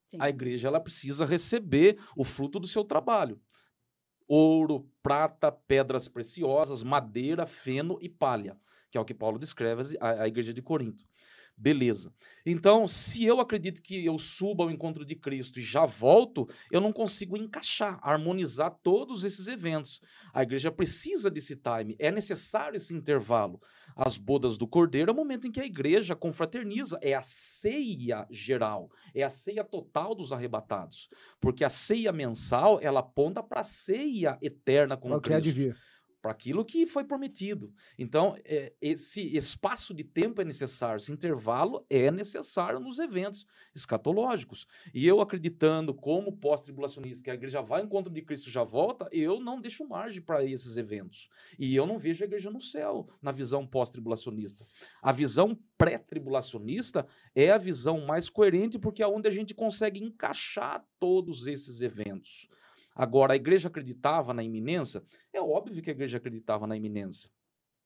[SPEAKER 3] Sim. A igreja ela precisa receber o fruto do seu trabalho. Ouro, prata, pedras preciosas, madeira, feno e palha, que é o que Paulo descreve a, a igreja de Corinto. Beleza. Então, se eu acredito que eu suba ao encontro de Cristo e já volto, eu não consigo encaixar, harmonizar todos esses eventos. A igreja precisa desse time, é necessário esse intervalo. As bodas do Cordeiro é o momento em que a igreja confraterniza, é a ceia geral, é a ceia total dos arrebatados. Porque a ceia mensal, ela aponta para a ceia eterna com Cristo. Que há de vir para aquilo que foi prometido. Então, é, esse espaço de tempo é necessário, esse intervalo é necessário nos eventos escatológicos. E eu acreditando, como pós-tribulacionista, que a igreja vai ao encontro de Cristo já volta, eu não deixo margem para esses eventos. E eu não vejo a igreja no céu, na visão pós-tribulacionista. A visão pré-tribulacionista é a visão mais coerente, porque é onde a gente consegue encaixar todos esses eventos. Agora, a igreja acreditava na iminência? É óbvio que a igreja acreditava na iminência.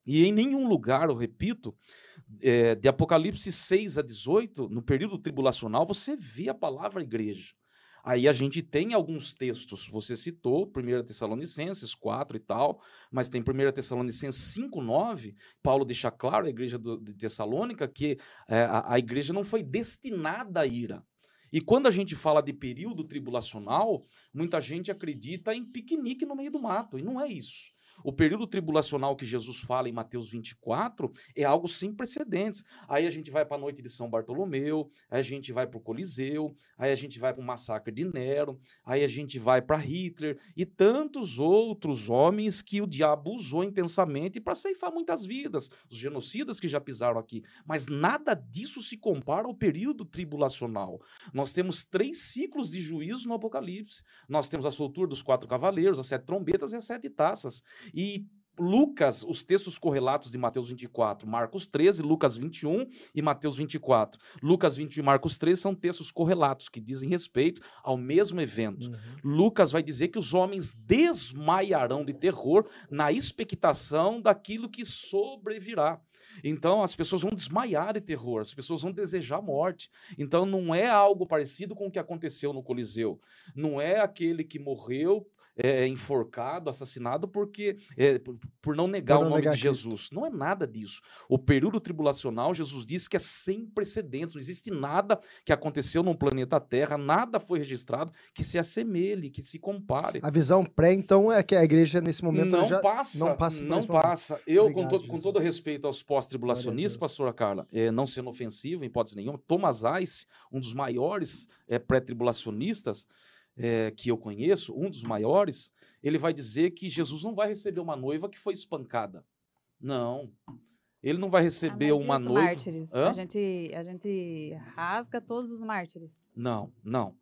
[SPEAKER 3] E em nenhum lugar, eu repito, é, de Apocalipse 6 a 18, no período tribulacional, você vê a palavra igreja. Aí a gente tem alguns textos, você citou 1 Tessalonicenses 4 e tal, mas tem 1 Tessalonicenses 5, 9, Paulo deixa claro, a igreja do, de Tessalônica, que é, a, a igreja não foi destinada à ira. E quando a gente fala de período tribulacional, muita gente acredita em piquenique no meio do mato, e não é isso. O período tribulacional que Jesus fala em Mateus 24 é algo sem precedentes. Aí a gente vai para a noite de São Bartolomeu, aí a gente vai para o Coliseu, aí a gente vai para o massacre de Nero, aí a gente vai para Hitler e tantos outros homens que o diabo usou intensamente para ceifar muitas vidas, os genocidas que já pisaram aqui. Mas nada disso se compara ao período tribulacional. Nós temos três ciclos de juízo no Apocalipse. Nós temos a soltura dos quatro cavaleiros, as sete trombetas e as sete taças. E Lucas, os textos correlatos de Mateus 24, Marcos 13, Lucas 21 e Mateus 24. Lucas 20 e Marcos 13 são textos correlatos que dizem respeito ao mesmo evento. Uhum. Lucas vai dizer que os homens desmaiarão de terror na expectação daquilo que sobrevirá. Então as pessoas vão desmaiar de terror, as pessoas vão desejar morte. Então não é algo parecido com o que aconteceu no Coliseu. Não é aquele que morreu é, enforcado, assassinado porque é, por, por, não negar por não o nome negar de Jesus. Cristo. Não é nada disso. O período tribulacional, Jesus disse que é sem precedentes. Não existe nada que aconteceu no planeta Terra, nada foi registrado que se assemelhe, que se compare.
[SPEAKER 1] A visão pré, então, é que a igreja nesse momento
[SPEAKER 3] não
[SPEAKER 1] já
[SPEAKER 3] passa, não passa. Não passa. Eu, Obrigado, com, todo, com todo respeito aos pós-tribulacionistas, pastora Carla, é, não sendo ofensivo em hipótese nenhuma, Thomas Ice, um dos maiores é, pré-tribulacionistas, é, que eu conheço, um dos maiores, ele vai dizer que Jesus não vai receber uma noiva que foi espancada. Não. Ele não vai receber ah, uma noiva.
[SPEAKER 2] Mártires? A gente, a gente rasga todos os mártires.
[SPEAKER 3] Não, não.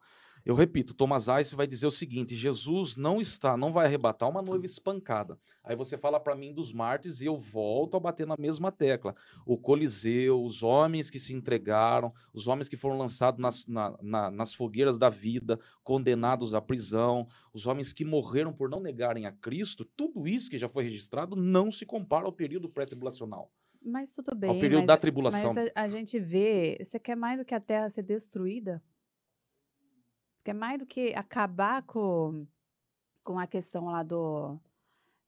[SPEAKER 3] Eu repito, Thomas Ice vai dizer o seguinte: Jesus não está, não vai arrebatar uma noiva espancada. Aí você fala para mim dos mártires e eu volto a bater na mesma tecla. O Coliseu, os homens que se entregaram, os homens que foram lançados nas, na, na, nas fogueiras da vida, condenados à prisão, os homens que morreram por não negarem a Cristo, tudo isso que já foi registrado não se compara ao período pré-tribulacional.
[SPEAKER 2] Mas tudo bem.
[SPEAKER 3] Ao período
[SPEAKER 2] mas,
[SPEAKER 3] da tribulação.
[SPEAKER 2] Mas a, a gente vê, você quer mais do que a terra ser destruída? Que é mais do que acabar com, com a questão lá do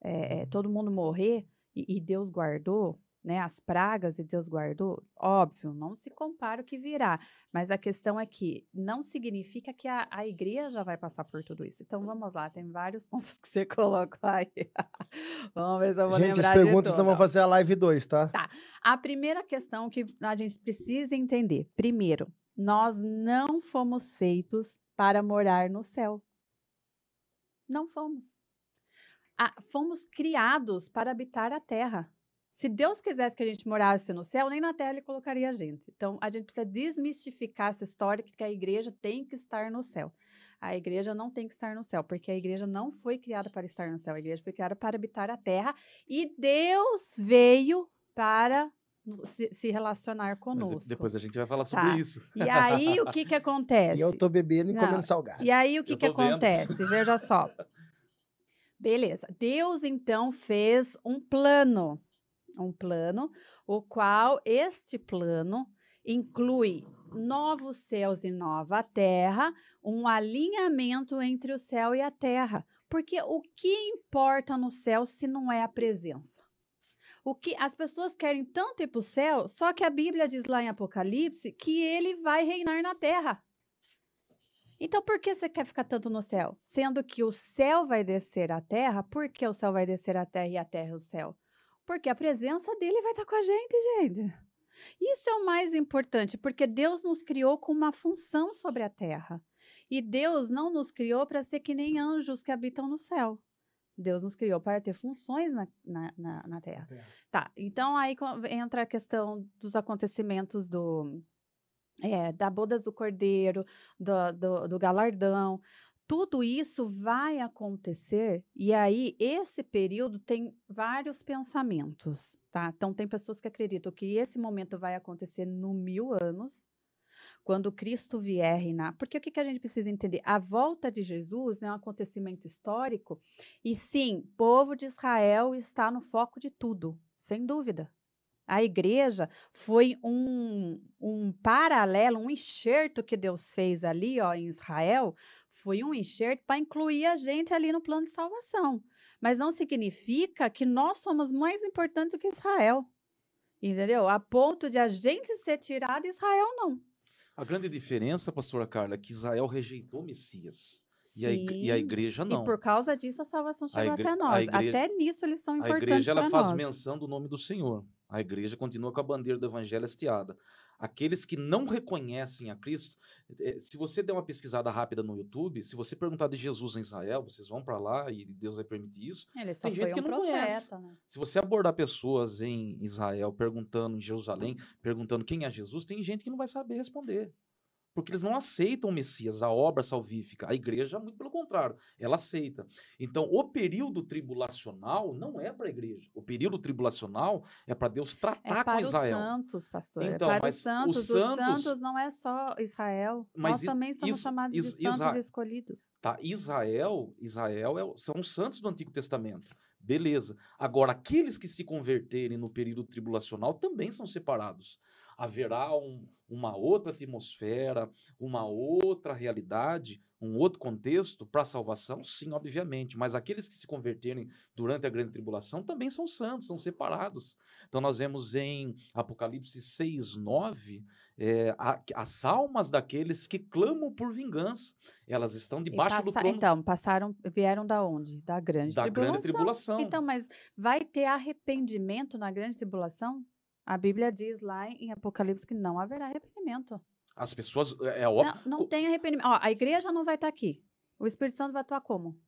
[SPEAKER 2] é, todo mundo morrer e, e, Deus guardou, né? As pragas e Deus guardou, óbvio, não se compara o que virá. Mas a questão é que não significa que a, a igreja vai passar por tudo isso. Então vamos lá, tem vários pontos que você colocou aí. vamos ver se eu vou
[SPEAKER 1] gente,
[SPEAKER 2] lembrar.
[SPEAKER 1] Gente, as perguntas não vão fazer a live 2, tá?
[SPEAKER 2] Tá. A primeira questão que a gente precisa entender: primeiro, nós não fomos feitos para morar no céu. Não fomos. Ah, fomos criados para habitar a terra. Se Deus quisesse que a gente morasse no céu, nem na terra ele colocaria a gente. Então, a gente precisa desmistificar essa história que a igreja tem que estar no céu. A igreja não tem que estar no céu, porque a igreja não foi criada para estar no céu. A igreja foi criada para habitar a terra e Deus veio para se, se relacionar conosco. Mas
[SPEAKER 3] depois a gente vai falar sobre tá. isso.
[SPEAKER 2] E aí o que que acontece?
[SPEAKER 1] E eu tô bebendo e Não. comendo salgado.
[SPEAKER 2] E aí o que que acontece? Vendo. Veja só. Beleza. Deus então fez um plano, um plano, o qual este plano inclui novos céus e nova terra, um alinhamento entre o céu e a terra. Porque o que importa no céu se não é a presença? O que as pessoas querem tanto ir para o céu, só que a Bíblia diz lá em Apocalipse que ele vai reinar na terra. Então, por que você quer ficar tanto no céu? Sendo que o céu vai descer à terra, por que o céu vai descer à terra e a terra o céu? Porque a presença dele vai estar com a gente, gente. Isso é o mais importante, porque Deus nos criou com uma função sobre a terra. E Deus não nos criou para ser que nem anjos que habitam no céu. Deus nos criou para ter funções na, na, na, na terra. terra. Tá, então aí entra a questão dos acontecimentos do, é, da bodas do cordeiro, do, do, do, galardão. Tudo isso vai acontecer, e aí esse período tem vários pensamentos, tá? Então, tem pessoas que acreditam que esse momento vai acontecer no mil anos, quando Cristo vier reinar. Porque o que, que a gente precisa entender? A volta de Jesus é um acontecimento histórico, e sim, povo de Israel está no foco de tudo, sem dúvida. A igreja foi um, um paralelo, um enxerto que Deus fez ali, ó, em Israel, foi um enxerto para incluir a gente ali no plano de salvação. Mas não significa que nós somos mais importantes do que Israel. Entendeu? A ponto de a gente ser tirado Israel não.
[SPEAKER 3] A grande diferença, pastora Carla, é que Israel rejeitou Messias. E a, e a igreja não.
[SPEAKER 2] E por causa disso a salvação chegou
[SPEAKER 3] igre-
[SPEAKER 2] até
[SPEAKER 3] a
[SPEAKER 2] nós.
[SPEAKER 3] igre-
[SPEAKER 2] até nisso eles são
[SPEAKER 3] A
[SPEAKER 2] importantes
[SPEAKER 3] igreja ela
[SPEAKER 2] para
[SPEAKER 3] faz
[SPEAKER 2] nós.
[SPEAKER 3] menção do nome do Senhor. A igreja continua com a bandeira do evangelho hasteada. Aqueles que não reconhecem a Cristo, eh, se você der uma pesquisada rápida no YouTube, se você perguntar de Jesus em Israel, vocês vão para lá e Deus vai permitir isso.
[SPEAKER 2] Ele só
[SPEAKER 3] Tem gente que
[SPEAKER 2] um
[SPEAKER 3] não conhece.
[SPEAKER 2] profeta, né?
[SPEAKER 3] Se você abordar pessoas em Israel perguntando em Jerusalém, perguntando quem é Jesus, tem gente que não vai saber responder. Porque eles não aceitam o Messias, a obra salvífica. A igreja, muito pelo contrário, ela aceita. Então, o período tribulacional não é para a igreja. O período tribulacional é para Deus
[SPEAKER 2] É
[SPEAKER 3] tratar
[SPEAKER 2] para
[SPEAKER 3] com
[SPEAKER 2] os
[SPEAKER 3] Israel.
[SPEAKER 2] santos, pastor.
[SPEAKER 3] Então,
[SPEAKER 2] é para os
[SPEAKER 3] os
[SPEAKER 2] santos. Os
[SPEAKER 3] santos-
[SPEAKER 2] santos, não é só Israel.
[SPEAKER 3] Mas
[SPEAKER 2] Nós também somos
[SPEAKER 3] is-
[SPEAKER 2] chamados
[SPEAKER 3] is-
[SPEAKER 2] de santos escolhidos.
[SPEAKER 3] Tá? Israel, Israel é são os santos do Antigo Testamento. Beleza. Agora, aqueles que se converterem no período tribulacional também são separados. Haverá um- uma outra atmosfera, uma outra realidade, um outro contexto para a salvação? Sim, obviamente. Mas aqueles que se converterem durante a grande tribulação também são santos, são separados. Então, nós vemos em Apocalipse 6, 9, é, a- as almas daqueles que clamam por vingança. Elas estão debaixo do
[SPEAKER 2] passa-
[SPEAKER 3] trono
[SPEAKER 2] Então, passaram, vieram da onde? Da grande
[SPEAKER 3] da
[SPEAKER 2] tribulação.
[SPEAKER 3] grande tribulação.
[SPEAKER 2] Então, mas vai ter arrependimento na grande tribulação? A Bíblia diz lá em Apocalipse que não haverá arrependimento.
[SPEAKER 3] As pessoas. É óbvio.
[SPEAKER 2] Não, não tem arrependimento. Ó, a igreja não vai estar aqui. O Espírito Santo vai atuar como?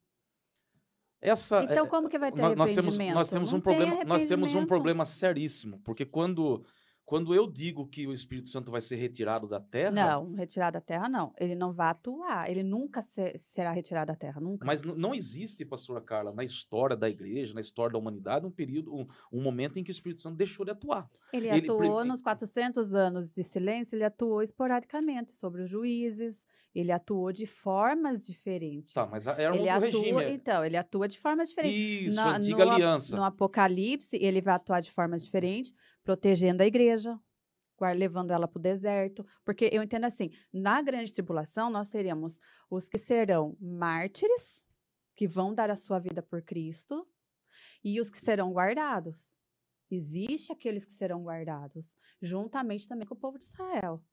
[SPEAKER 3] Essa,
[SPEAKER 2] Então,
[SPEAKER 3] é-
[SPEAKER 2] como que vai ter
[SPEAKER 3] nós, nós
[SPEAKER 2] arrependimento?
[SPEAKER 3] temos, nós temos um problema, nós temos um problema seríssimo, porque quando, quando eu digo que o Espírito Santo vai ser retirado da terra,
[SPEAKER 2] Não, retirado da terra não. Ele não vai atuar. Ele nunca se- será retirado da terra, nunca.
[SPEAKER 3] mas não existe, pastora Carla, na história da igreja, na história da humanidade, um período, um, um momento em que o Espírito Santo deixou de atuar.
[SPEAKER 2] Ele,
[SPEAKER 3] ele
[SPEAKER 2] atuou nos 400 anos de silêncio, ele atuou esporadicamente sobre os juízes, ele atuou de formas diferentes.
[SPEAKER 3] Tá, mas era um
[SPEAKER 2] ele
[SPEAKER 3] outro
[SPEAKER 2] atua,
[SPEAKER 3] regime.
[SPEAKER 2] então, ele atua de formas diferentes.
[SPEAKER 3] Isso,
[SPEAKER 2] Na-
[SPEAKER 3] antiga
[SPEAKER 2] no,
[SPEAKER 3] aliança.
[SPEAKER 2] No Apocalipse, ele vai atuar de formas diferentes, protegendo a igreja, levando ela para o deserto. Porque eu entendo assim: na grande tribulação, nós teremos os que serão mártires, que vão dar a sua vida por Cristo, e os que serão guardados. Existe aqueles que serão guardados, juntamente também com o povo de Israel.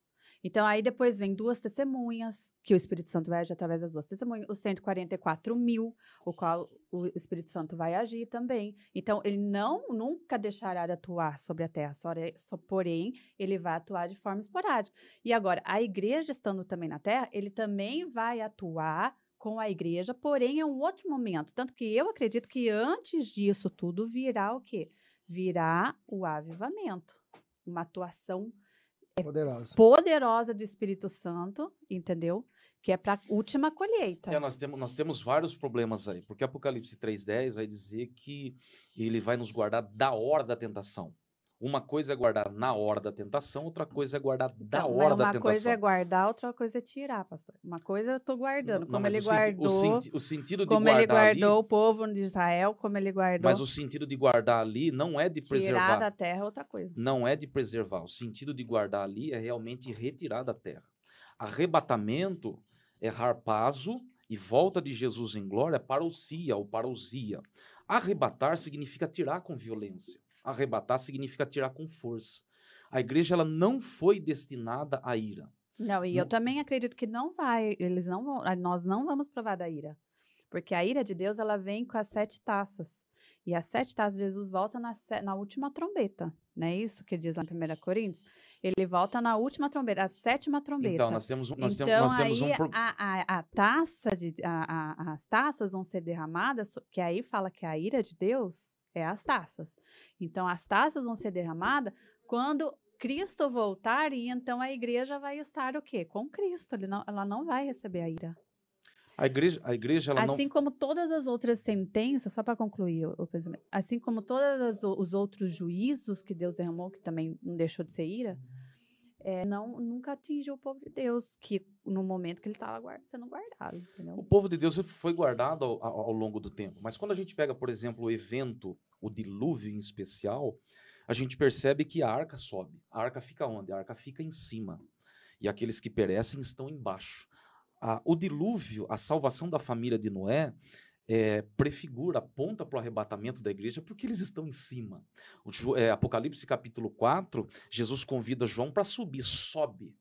[SPEAKER 2] Então, aí depois vem duas testemunhas, que o Espírito Santo vai agir através das duas testemunhas, os 144 mil, o qual o Espírito Santo vai agir também. Então, ele não nunca deixará de atuar sobre a terra, só, só porém, ele vai atuar de forma esporádica. E agora, a igreja estando também na terra, ele também vai atuar com a igreja, porém é um outro momento. Tanto que eu acredito que antes disso tudo virá o quê? Virá o avivamento. Uma atuação
[SPEAKER 1] Poderosa.
[SPEAKER 2] poderosa do Espírito Santo, entendeu? Que é para a última colheita.
[SPEAKER 3] É, nós temos, nós temos vários problemas aí, porque Apocalipse 3,10 vai dizer que ele vai nos guardar da hora da tentação. Uma coisa é guardar na hora da tentação, outra coisa é guardar da
[SPEAKER 2] Então,
[SPEAKER 3] hora da
[SPEAKER 2] uma
[SPEAKER 3] tentação.
[SPEAKER 2] coisa é guardar, outra coisa é tirar, pastor. Uma coisa eu tô guardando,
[SPEAKER 3] Não,
[SPEAKER 2] como
[SPEAKER 3] mas
[SPEAKER 2] ele
[SPEAKER 3] o
[SPEAKER 2] guardou,
[SPEAKER 3] o, senti- o sentido de
[SPEAKER 2] como
[SPEAKER 3] guardar
[SPEAKER 2] ele guardou
[SPEAKER 3] ali,
[SPEAKER 2] o povo de Israel, como ele guardou
[SPEAKER 3] mas o sentido de guardar ali não é de
[SPEAKER 2] tirar
[SPEAKER 3] preservar.
[SPEAKER 2] da terra é outra coisa.
[SPEAKER 3] Não é de preservar. O sentido de guardar ali é realmente retirar da terra. Arrebatamento é harpazo e volta de Jesus em glória para o cia ou para o zia. Arrebatar significa tirar com violência. Arrebatar significa tirar com força. A igreja ela não foi destinada à ira.
[SPEAKER 2] Não, e eu
[SPEAKER 3] Não-
[SPEAKER 2] também acredito que não vai, eles não vão, nós não vamos provar da ira. Porque a ira de Deus, ela vem com as sete taças. E as sete taças de Jesus volta na, na última trombeta. Não é isso que diz lá em 1 Coríntios? Ele volta na última trombeta, a sétima trombeta.
[SPEAKER 3] Então, nós temos, nós
[SPEAKER 2] então,
[SPEAKER 3] temos, nós temos
[SPEAKER 2] aí
[SPEAKER 3] um.
[SPEAKER 2] a, a, a taça de a, a- as taças vão ser derramadas, que aí fala que a ira de Deus é as taças. Então as taças vão ser derramadas quando Cristo voltar e então a igreja vai estar o quê? Com Cristo. Não, ela não vai receber a ira.
[SPEAKER 3] A igreja, a igreja ela
[SPEAKER 2] assim como todas as outras sentenças, só para concluir o, o pensamento, assim como todos os outros juízos que Deus derramou, que também não deixou de ser ira, é, não, nunca atingiu o povo de Deus, que no momento que ele estava sendo guardado, entendeu?
[SPEAKER 3] O povo de Deus foi guardado ao, ao- ao longo do tempo. Mas quando a gente pega, por exemplo, o evento, o dilúvio em especial, a gente percebe que a arca sobe. A arca fica onde? A arca fica em cima. E aqueles que perecem estão embaixo. A, o dilúvio, a salvação da família de Noé, é, prefigura, aponta para o arrebatamento da igreja, porque eles estão em cima. O, é, Apocalipse capítulo 4, Jesus convida João para subir, sobe.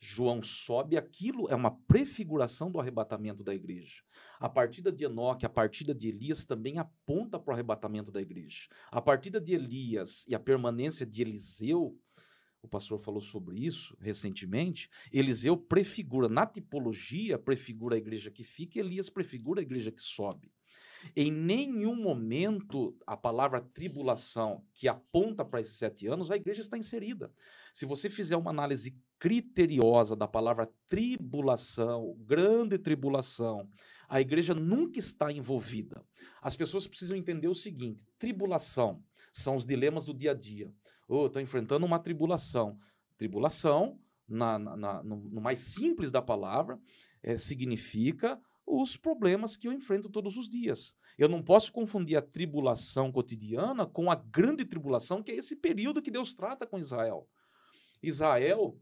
[SPEAKER 3] João sobe, aquilo é uma prefiguração do arrebatamento da igreja. A partida de Enoque, a partida de Elias também aponta para o arrebatamento da igreja. A partida de Elias e a permanência de Eliseu, o pastor falou sobre isso recentemente. Eliseu prefigura, na tipologia, prefigura a igreja que fica, Elias prefigura a igreja que sobe. Em nenhum momento a palavra tribulação, que aponta para esses sete anos, a igreja está inserida. Se você fizer uma análise criteriosa da palavra tribulação, grande tribulação, a igreja nunca está envolvida. As pessoas precisam entender o seguinte: tribulação são os dilemas do dia a dia. Oh, estou enfrentando uma tribulação. Tribulação, na, na, no, no, mais simples da palavra, é, significa os problemas que eu enfrento todos os dias. Eu não posso confundir a tribulação cotidiana com a grande tribulação, que é esse período que Deus trata com Israel. Israel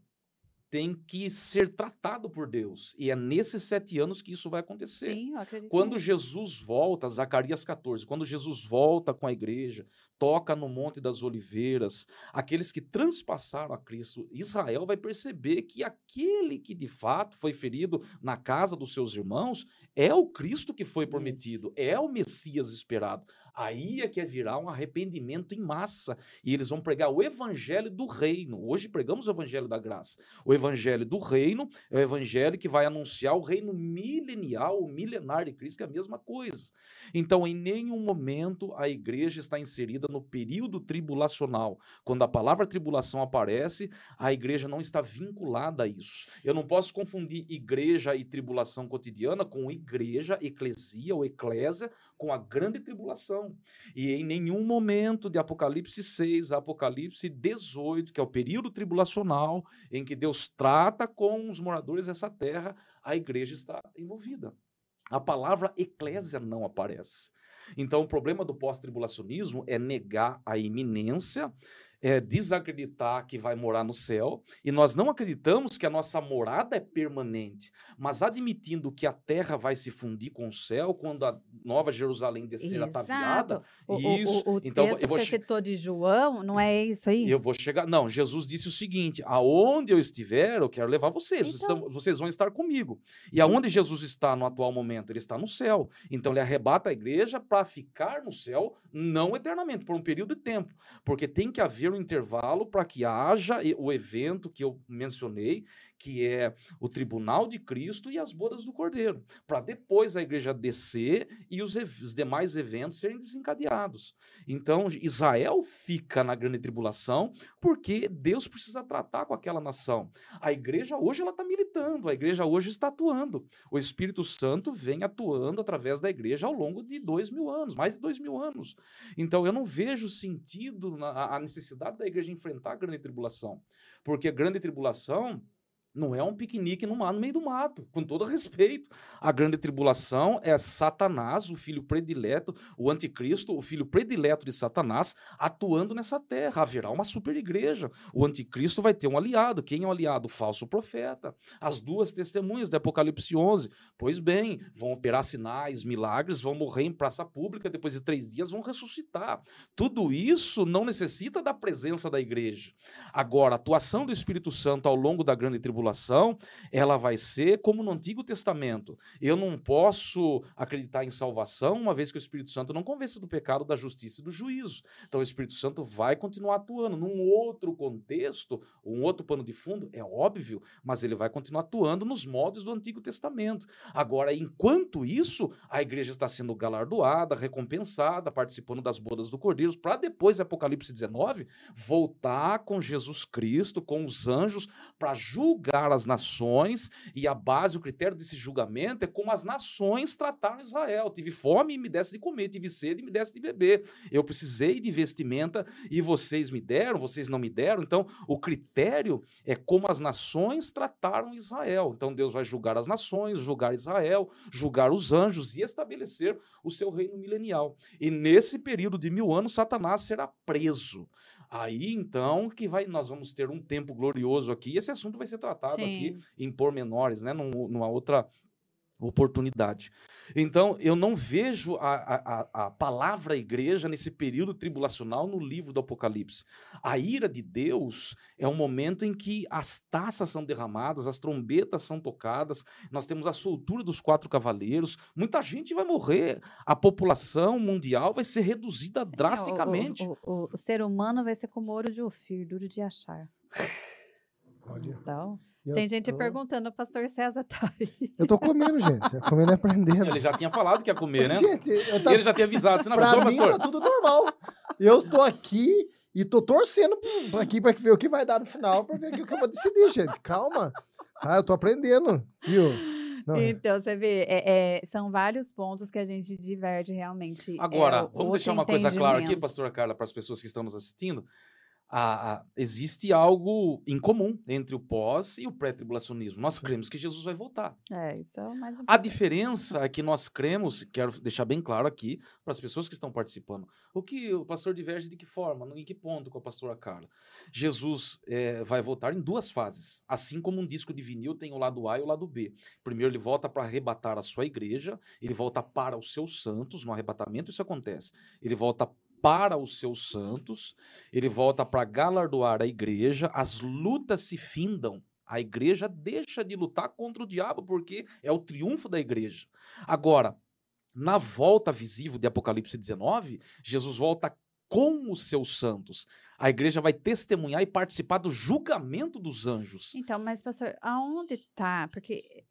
[SPEAKER 3] tem que ser tratado por Deus. E é nesses sete anos que isso vai acontecer.
[SPEAKER 2] Sim, acredito.
[SPEAKER 3] Quando Jesus volta, Zacarias 14, quando Jesus volta com a igreja, toca no Monte das Oliveiras, aqueles que transpassaram a Cristo, Israel vai perceber que aquele que de fato foi ferido na casa dos seus irmãos é o Cristo que foi prometido, é o Messias esperado. Aí é que é virar um arrependimento em massa. E eles vão pregar o evangelho do reino. Hoje pregamos o evangelho da graça. O evangelho do reino é o evangelho que vai anunciar o reino milenial, o milenar de Cristo, que é a mesma coisa. Então, em nenhum momento a igreja está inserida no período tribulacional. Quando a palavra tribulação aparece, a igreja não está vinculada a isso. Eu não posso confundir igreja e tribulação cotidiana com igreja, eclesia ou eclésia, com a grande tribulação. E em nenhum momento de Apocalipse 6 a Apocalipse 18, que é o período tribulacional, em que Deus trata com os moradores dessa terra, a igreja está envolvida. A palavra eclésia não aparece. Então, o problema do pós-tribulacionismo é negar a iminência é, desacreditar que vai morar no céu, e nós não acreditamos que a nossa morada é permanente, mas admitindo que a terra vai se fundir com o céu quando a nova Jerusalém descer ataviada.
[SPEAKER 2] O, isso. O, o, então, texto eu vou que você citou de João, não é isso aí?
[SPEAKER 3] Eu vou chegar. Não, Jesus disse o seguinte: aonde eu estiver, eu quero levar vocês. Então... Vocês, vocês vão estar comigo. E aonde Jesus está no atual momento? Ele está no céu. Então ele arrebata a igreja para ficar no céu, não eternamente, por um período de tempo. Porque tem que haver um intervalo para que haja o evento que eu mencionei, que é o tribunal de Cristo e as bodas do Cordeiro, para depois a igreja descer e os, os, demais eventos serem desencadeados. Então, Israel fica na grande tribulação porque Deus precisa tratar com aquela nação. A igreja hoje ela está militando, a igreja hoje está atuando. O Espírito Santo vem atuando através da igreja ao longo de dois mil anos, mais de dois mil anos. Então, eu não vejo sentido na a necessidade da igreja enfrentar a grande tribulação, porque a grande tribulação não é um piquenique no, mar, no meio do mato, com todo respeito. A grande tribulação é Satanás, o filho predileto, o anticristo, o filho predileto de Satanás, atuando nessa terra. Haverá uma super igreja. O anticristo vai ter um aliado. Quem é o aliado? O falso profeta. As duas testemunhas de Apocalipse 11. Pois bem, vão operar sinais, milagres, vão morrer em praça pública, depois de três dias vão ressuscitar. Tudo isso não necessita da presença da igreja. Agora, a atuação do Espírito Santo ao longo da grande tribulação tribulação, ela vai ser como no Antigo Testamento. Eu não posso acreditar em salvação uma vez que o Espírito Santo não convence do pecado, da justiça e do juízo. Então o Espírito Santo vai continuar atuando num outro contexto, um outro pano de fundo, é óbvio, mas ele vai continuar atuando nos modos do Antigo Testamento. Agora, enquanto isso, a igreja está sendo galardoada, recompensada, participando das bodas do Cordeiro, para depois, Apocalipse 19, voltar com Jesus Cristo, com os anjos, para julgar julgar as nações, e a base, o critério desse julgamento é como as nações trataram Israel. Tive fome e me desse de comer, tive sede e me desse de beber. Eu precisei de vestimenta e vocês me deram, vocês não me deram. Então, o critério é como as nações trataram Israel. Então, Deus vai julgar as nações, julgar Israel, julgar os anjos e estabelecer o seu reino milenial. E nesse período de mil anos, Satanás será preso Aí, então, que vai, nós vamos ter um tempo glorioso aqui. Esse assunto vai ser tratado aqui
[SPEAKER 2] Sim.
[SPEAKER 3] em pormenores, né? Num- numa outra oportunidade. Então, eu não vejo a, a, a- palavra igreja nesse período tribulacional no livro do Apocalipse. A ira de Deus é um momento em que as taças são derramadas, as trombetas são tocadas, nós temos a soltura dos quatro cavaleiros, muita gente vai morrer, a população mundial vai ser reduzida
[SPEAKER 2] Sim, o-
[SPEAKER 3] drasticamente.
[SPEAKER 2] O, o- o ser humano vai ser como ouro de Ofir, duro de achar.
[SPEAKER 1] Olha,
[SPEAKER 2] Então,
[SPEAKER 1] eu
[SPEAKER 2] tem gente
[SPEAKER 1] tô-
[SPEAKER 2] perguntando, o pastor César tá aí.
[SPEAKER 1] Eu tô comendo, gente. Eu comendo e aprendendo.
[SPEAKER 3] Ele já tinha falado que ia comer, né?
[SPEAKER 1] Gente, eu tá,
[SPEAKER 3] Ele já tinha avisado. Você não
[SPEAKER 1] pra
[SPEAKER 3] avisou,
[SPEAKER 1] mim
[SPEAKER 3] pastor?
[SPEAKER 1] tá tudo normal. Eu tô aqui e tô torcendo pro- aqui pra ver o que vai dar no final, pra ver o que eu vou decidir, gente. Calma. Tá, eu tô aprendendo, viu? Não, é.
[SPEAKER 2] Então, você vê, é- é, são vários pontos que a gente diverte realmente. é,
[SPEAKER 3] Agora,
[SPEAKER 2] o-
[SPEAKER 3] vamos deixar uma coisa clara aqui, pastora Carla, para as pessoas que estão nos assistindo. A- a- existe algo em comum entre o pós e o pré-tribulacionismo. Nós cremos que Jesus vai voltar.
[SPEAKER 2] É, isso é o mais
[SPEAKER 3] A diferença é que nós cremos, quero deixar bem claro aqui para as pessoas que estão participando, o que o pastor diverge de que forma, em que ponto com a pastora Carla. Jesus eh, vai voltar em duas fases, assim como um disco de vinil tem o lado A e o lado B. Primeiro ele volta para arrebatar a sua igreja, ele volta para os seus santos, no arrebatamento isso acontece. Ele volta para os seus santos, ele volta para galardoar a igreja, as lutas se findam. A igreja deixa de lutar contra o diabo, porque é o triunfo da igreja. Agora, na volta visível de Apocalipse 19, Jesus volta com os seus santos. A igreja vai testemunhar e participar do julgamento dos anjos.
[SPEAKER 2] Então, mas, pastor, aonde tá? Porque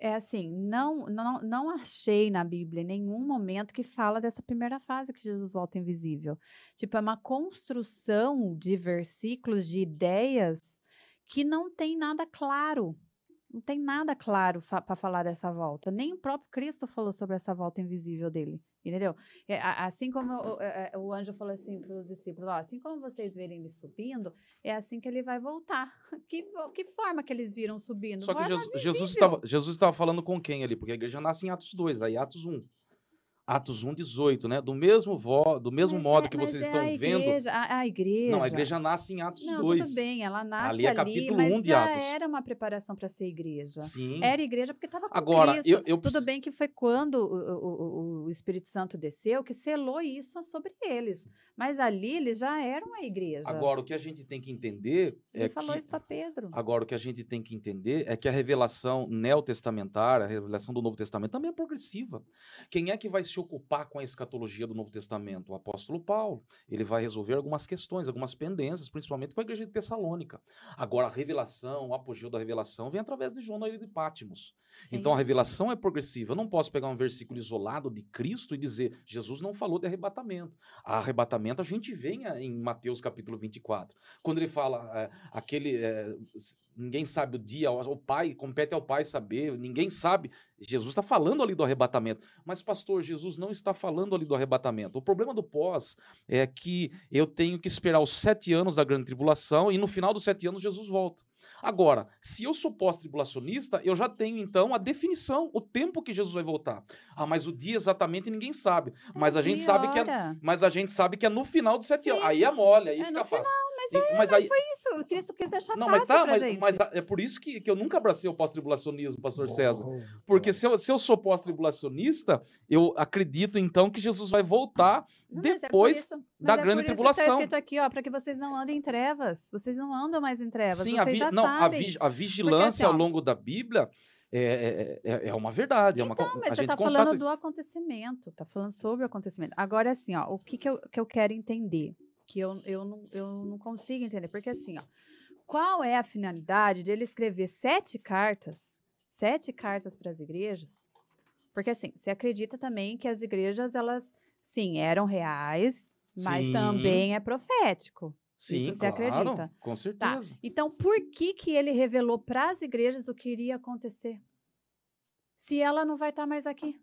[SPEAKER 2] é assim, não, não, não achei na Bíblia nenhum momento que fala dessa primeira fase que Jesus volta invisível. Tipo, é uma construção de versículos, de ideias que não tem nada claro. Não tem nada claro para falar dessa volta. Nem o próprio Cristo falou sobre essa volta invisível dele. Entendeu? É, assim como o, é, é, o anjo falou assim para os discípulos: ó, assim como vocês verem ele subindo, é assim que ele vai voltar. Que, que forma que eles viram subindo?
[SPEAKER 3] Só que
[SPEAKER 2] Forma
[SPEAKER 3] Jesus, Jesus,
[SPEAKER 2] visível.
[SPEAKER 3] estava, Jesus estava falando com quem ali? Porque a igreja nasce em Atos 2, aí Atos 1. Atos 1, 18, né? Do mesmo, vo, do mesmo
[SPEAKER 2] Mas
[SPEAKER 3] modo
[SPEAKER 2] é-
[SPEAKER 3] que vocês
[SPEAKER 2] é
[SPEAKER 3] estão
[SPEAKER 2] a
[SPEAKER 3] vendo.
[SPEAKER 2] igreja, A, a igreja.
[SPEAKER 3] Não, a igreja nasce em Atos
[SPEAKER 2] Não,
[SPEAKER 3] 2.
[SPEAKER 2] tudo bem, ela nasce
[SPEAKER 3] Ali
[SPEAKER 2] ali,
[SPEAKER 3] é capítulo
[SPEAKER 2] mas
[SPEAKER 3] 1 de
[SPEAKER 2] já
[SPEAKER 3] Atos.
[SPEAKER 2] era uma preparação para ser igreja.
[SPEAKER 3] Sim.
[SPEAKER 2] Era igreja porque estava com
[SPEAKER 3] Agora,
[SPEAKER 2] Cristo.
[SPEAKER 3] eu- eu
[SPEAKER 2] Tudo bem que foi quando o, o- o- o Espírito Santo desceu que selou isso sobre eles. Mas ali eles já eram a igreja.
[SPEAKER 3] Agora, o que a gente tem que entender
[SPEAKER 2] Ele
[SPEAKER 3] é
[SPEAKER 2] falou
[SPEAKER 3] que
[SPEAKER 2] isso para Pedro.
[SPEAKER 3] Agora, o que a gente tem que entender é que a revelação neotestamentária, a revelação do Novo Testamento, também é progressiva. Quem é que vai se ocupar com a escatologia do Novo Testamento? O apóstolo Paulo. Ele vai resolver algumas questões, algumas pendências, principalmente com a igreja de Tessalônica. Agora, a revelação, o apogeu da revelação, vem através de João na ilha de Pátimos.
[SPEAKER 2] Sim.
[SPEAKER 3] Então, a revelação é progressiva. Eu não posso pegar um versículo isolado de Cristo e dizer, Jesus não falou de arrebatamento. A arrebatamento a gente vê em- Mateus capítulo 24. Quando ele fala, é, aquele. é, ninguém sabe o dia, o pai, compete ao pai saber, ninguém sabe. Jesus está falando ali do arrebatamento. Mas, pastor, Jesus não está falando ali do arrebatamento. O problema do pós é que eu tenho que esperar os sete anos da grande tribulação e no final dos sete anos Jesus volta. Agora, se eu sou pós-tribulacionista, eu já tenho então a definição, o tempo que Jesus vai voltar. Ah, mas o dia exatamente ninguém sabe. Mas a gente sabe que é,
[SPEAKER 2] hora?
[SPEAKER 3] mas a gente sabe que é no final dos sete
[SPEAKER 2] Sim.
[SPEAKER 3] anos. Aí é mole, aí
[SPEAKER 2] É
[SPEAKER 3] fica fácil.
[SPEAKER 2] Mas,
[SPEAKER 3] E-
[SPEAKER 2] é,
[SPEAKER 3] mas aí-
[SPEAKER 2] foi isso. O Cristo quis deixar
[SPEAKER 3] Não,
[SPEAKER 2] fácil
[SPEAKER 3] mas tá,
[SPEAKER 2] pra
[SPEAKER 3] mas,
[SPEAKER 2] gente.
[SPEAKER 3] mas é por isso que, que eu nunca abracei o pós-tribulacionismo, pastor César. Porque se eu, se eu sou pós-tribulacionista, eu acredito então que Jesus vai voltar
[SPEAKER 2] Não, mas é por
[SPEAKER 3] depois
[SPEAKER 2] isso- mas
[SPEAKER 3] da
[SPEAKER 2] é
[SPEAKER 3] grande
[SPEAKER 2] por isso que
[SPEAKER 3] tribulação.
[SPEAKER 2] Tá escrito aqui, ó, para que vocês não andem em trevas. Vocês não andam mais em trevas.
[SPEAKER 3] Sim, a, vi-
[SPEAKER 2] já
[SPEAKER 3] não, a,
[SPEAKER 2] sabem.
[SPEAKER 3] vi- a vigilância
[SPEAKER 2] assim, ó,
[SPEAKER 3] ao longo da Bíblia é, é, é- é uma verdade. é uma,
[SPEAKER 2] Então, mas
[SPEAKER 3] a
[SPEAKER 2] você
[SPEAKER 3] gente
[SPEAKER 2] tá
[SPEAKER 3] constata
[SPEAKER 2] falando
[SPEAKER 3] isso.
[SPEAKER 2] do acontecimento, tá falando sobre o acontecimento. Agora, assim, ó, o que, que, eu, que eu quero entender, que eu, eu, não, eu não consigo entender, porque assim, ó, qual é a finalidade de ele escrever sete cartas, sete cartas para as igrejas? Porque assim, você acredita também que as igrejas, elas, sim, eram reais, mas
[SPEAKER 3] Sim.
[SPEAKER 2] também é profético.
[SPEAKER 3] Sim,
[SPEAKER 2] isso você
[SPEAKER 3] claro,
[SPEAKER 2] acredita?
[SPEAKER 3] Com
[SPEAKER 2] Tá.
[SPEAKER 3] certeza.
[SPEAKER 2] Então, por que que ele revelou para as igrejas o que iria acontecer? Se ela não vai estar mais aqui.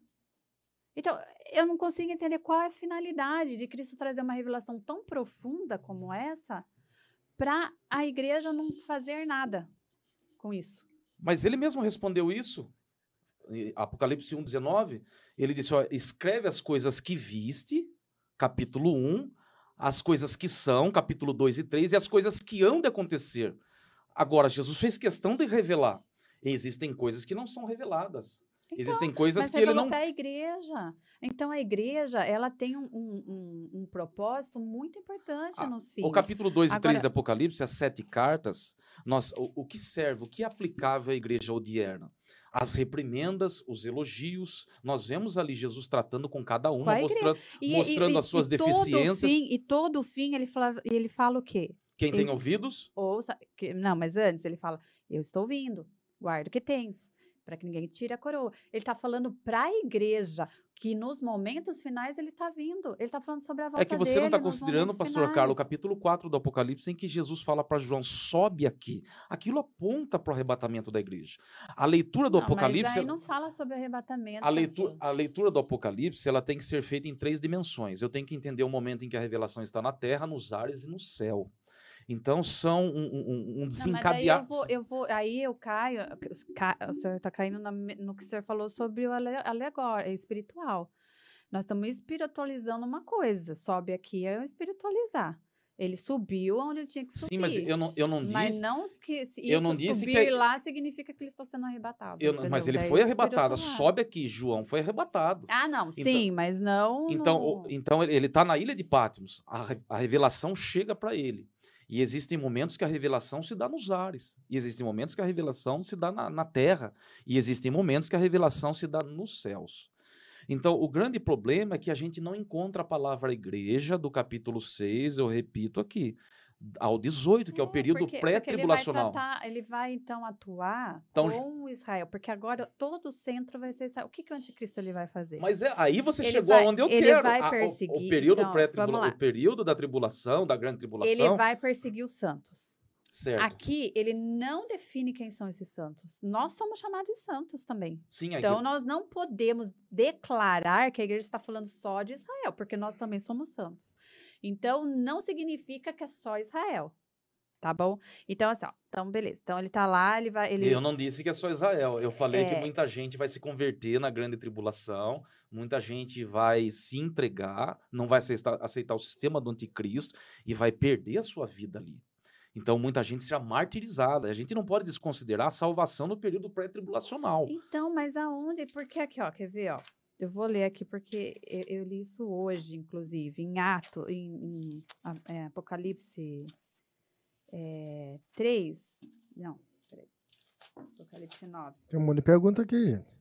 [SPEAKER 2] Então, eu não consigo entender qual é a finalidade de Cristo trazer uma revelação tão profunda como essa para a igreja não fazer nada com isso.
[SPEAKER 3] Mas ele mesmo respondeu isso. Apocalipse 1,19, ele disse: ó, escreve as coisas que viste, capítulo 1, as coisas que são, capítulo 2 e 3, e as coisas que hão de acontecer. Agora, Jesus fez questão de revelar. Existem coisas que não são reveladas.
[SPEAKER 2] Então,
[SPEAKER 3] Existem coisas
[SPEAKER 2] Mas
[SPEAKER 3] que ele não.
[SPEAKER 2] para a igreja. Então a igreja, ela tem um, um, um- um propósito muito importante
[SPEAKER 3] Ah,
[SPEAKER 2] nos filhos.
[SPEAKER 3] O capítulo 2 e 3
[SPEAKER 2] Agora-
[SPEAKER 3] do Apocalipse, as sete cartas, nós, o, o que serve, o que é aplicável à igreja odierna? As reprimendas, os elogios. Nós vemos ali Jesus tratando com cada
[SPEAKER 2] Com
[SPEAKER 3] uma,
[SPEAKER 2] a igreja.
[SPEAKER 3] mostrando,
[SPEAKER 2] E-
[SPEAKER 3] mostrando as suas
[SPEAKER 2] e todo
[SPEAKER 3] deficiências.
[SPEAKER 2] fim- e todo fim ele fala, ele fala o quê?
[SPEAKER 3] Quem tem ouvidos,
[SPEAKER 2] Ouça, que- não, mas antes ele fala, eu estou vindo, guarda o que tens, para que ninguém tire a coroa. Ele está falando para a igreja que nos momentos finais ele está vindo. Ele está falando sobre a volta
[SPEAKER 3] É que você
[SPEAKER 2] dele
[SPEAKER 3] não está considerando, pastor Carlos, o
[SPEAKER 2] finais.
[SPEAKER 3] capítulo 4 do Apocalipse, em que Jesus fala para João: sobe aqui. Aquilo aponta para o arrebatamento da igreja. A leitura do
[SPEAKER 2] Não,
[SPEAKER 3] Apocalipse.
[SPEAKER 2] Mas aí não fala sobre arrebatamento.
[SPEAKER 3] A leitura, a leitura do Apocalipse ela tem que ser feita em três dimensões. Eu tenho que entender o momento em que a revelação está na terra, nos ares e no céu. Então são um, um, um
[SPEAKER 2] Não, daí
[SPEAKER 3] desencadeado.
[SPEAKER 2] eu vou, eu vou, aí eu caio, ca- o senhor está caindo na no que o senhor falou sobre o ale- alegórico, espiritual. Nós estamos espiritualizando uma coisa, sobe aqui é espiritualizar. Ele subiu onde ele tinha que subir.
[SPEAKER 3] Sim, mas eu não, eu não disse.
[SPEAKER 2] Mas não que se
[SPEAKER 3] eu
[SPEAKER 2] isso
[SPEAKER 3] não disse
[SPEAKER 2] subir
[SPEAKER 3] que-
[SPEAKER 2] lá significa que ele está sendo arrebatado.
[SPEAKER 3] eu não- mas ele
[SPEAKER 2] entendeu?
[SPEAKER 3] foi
[SPEAKER 2] Daí
[SPEAKER 3] arrebatado. Sobe aqui, João foi arrebatado.
[SPEAKER 2] Ah, não, sim, mas não.
[SPEAKER 3] Então,
[SPEAKER 2] no-
[SPEAKER 3] o- então ele está na ilha de Patmos. A, a revelação chega para ele. E existem momentos que a revelação se dá nos ares. E existem momentos que a revelação se dá na, na terra. E existem momentos que a revelação se dá nos céus. Então, o grande problema é que a gente não encontra a palavra igreja do capítulo 6, eu repito aqui, ao 18, que é o período pré-tribulacional.
[SPEAKER 2] Ele ele vai, então, atuar
[SPEAKER 3] Então,
[SPEAKER 2] com Israel. Porque agora todo o centro vai ser Israel. O que, que o anticristo ele vai fazer?
[SPEAKER 3] Mas é, aí você
[SPEAKER 2] Ele
[SPEAKER 3] chegou
[SPEAKER 2] vai-
[SPEAKER 3] aonde eu
[SPEAKER 2] ele
[SPEAKER 3] quero.
[SPEAKER 2] vai
[SPEAKER 3] A- o- o,
[SPEAKER 2] perseguir,
[SPEAKER 3] período
[SPEAKER 2] então,
[SPEAKER 3] pré-tribula-
[SPEAKER 2] vamos lá.
[SPEAKER 3] o período da tribulação, da grande tribulação,
[SPEAKER 2] ele vai perseguir os santos.
[SPEAKER 3] Certo.
[SPEAKER 2] Aqui, ele não define quem são esses santos. Nós somos chamados de santos também.
[SPEAKER 3] Sim,
[SPEAKER 2] Então, nós não podemos declarar que a igreja está falando só de Israel, porque nós também somos santos. Então, não significa que é só Israel. Tá bom? Então, assim, ó. Então, beleza. Então, ele tá lá, ele vai. Ele...
[SPEAKER 3] Eu não disse que é só Israel. Eu falei que
[SPEAKER 2] É.
[SPEAKER 3] muita gente vai se converter na grande tribulação, muita gente vai se entregar, não vai aceitar, aceitar o sistema do anticristo e vai perder a sua vida ali. Então, muita gente será martirizada. A gente não pode desconsiderar a salvação no período pré-tribulacional.
[SPEAKER 2] Então, mas aonde? Porque aqui, ó, quer ver, ó. Eu vou ler aqui porque eu, eu li isso hoje, inclusive, em Ato, em, em, é, Apocalipse é, 3. Não, peraí. Apocalipse 9.
[SPEAKER 1] Tem um monte de pergunta aqui, gente.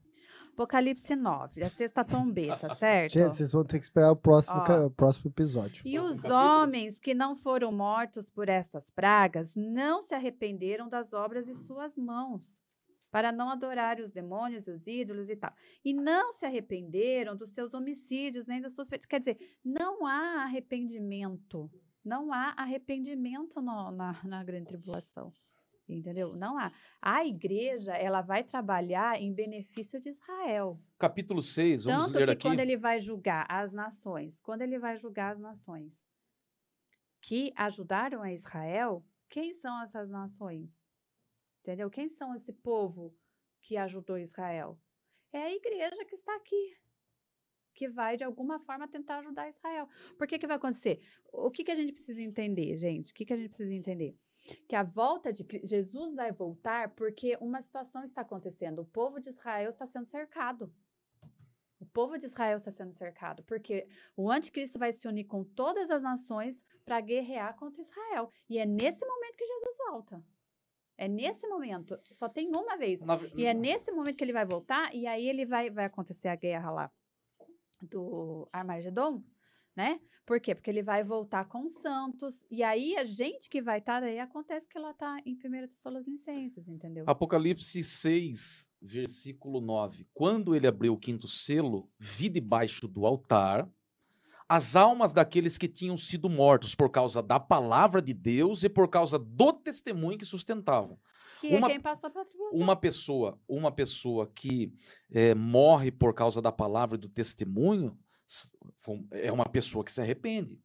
[SPEAKER 2] Apocalipse 9, a sexta trombeta, certo?
[SPEAKER 1] Gente, vocês vão ter que esperar o próximo, o próximo episódio.
[SPEAKER 2] E
[SPEAKER 3] Próximo
[SPEAKER 2] os
[SPEAKER 3] capítulo.
[SPEAKER 2] homens que não foram mortos por estas pragas não se arrependeram das obras de suas mãos, para não adorarem os demônios e os ídolos e tal. E não se arrependeram dos seus homicídios, nem das suas feitas. Quer dizer, não há arrependimento. Não há arrependimento no- na, na grande tribulação. Entendeu? Não há. A igreja, ela vai trabalhar em benefício de Israel.
[SPEAKER 3] Capítulo 6, vamos
[SPEAKER 2] Tanto
[SPEAKER 3] ler
[SPEAKER 2] que
[SPEAKER 3] aqui.
[SPEAKER 2] quando ele vai julgar as nações, quando ele vai julgar as nações que ajudaram a Israel, quem são essas nações? Entendeu? Quem são esse povo que ajudou Israel? É a igreja que está aqui, que vai de alguma forma tentar ajudar Israel. Por que que vai acontecer? O que que a gente precisa entender, gente? O que que a gente precisa entender? Que a volta de Jesus vai voltar porque uma situação está acontecendo. O povo de Israel está sendo cercado. O povo de Israel está sendo cercado, porque o anticristo vai se unir com todas as nações para guerrear contra Israel. E é nesse momento que Jesus volta. É nesse momento. Só tem uma vez. E é nesse momento que ele vai voltar, e aí ele vai, vai acontecer a guerra lá do Armagedon, né? Por quê? Porque ele vai voltar com os santos, e aí a gente que vai estar, daí acontece que ela tá em 1 Tessalonicenses, entendeu?
[SPEAKER 3] Apocalipse 6, versículo 9. Quando ele abriu o quinto selo, vi debaixo do altar as almas daqueles que tinham sido mortos por causa da palavra de Deus e por causa do testemunho que sustentavam.
[SPEAKER 2] Que
[SPEAKER 3] uma-
[SPEAKER 2] é quem passou pela tribulação.
[SPEAKER 3] Uma pessoa, uma pessoa que eh, morre por causa da palavra e do testemunho é uma pessoa que se arrepende.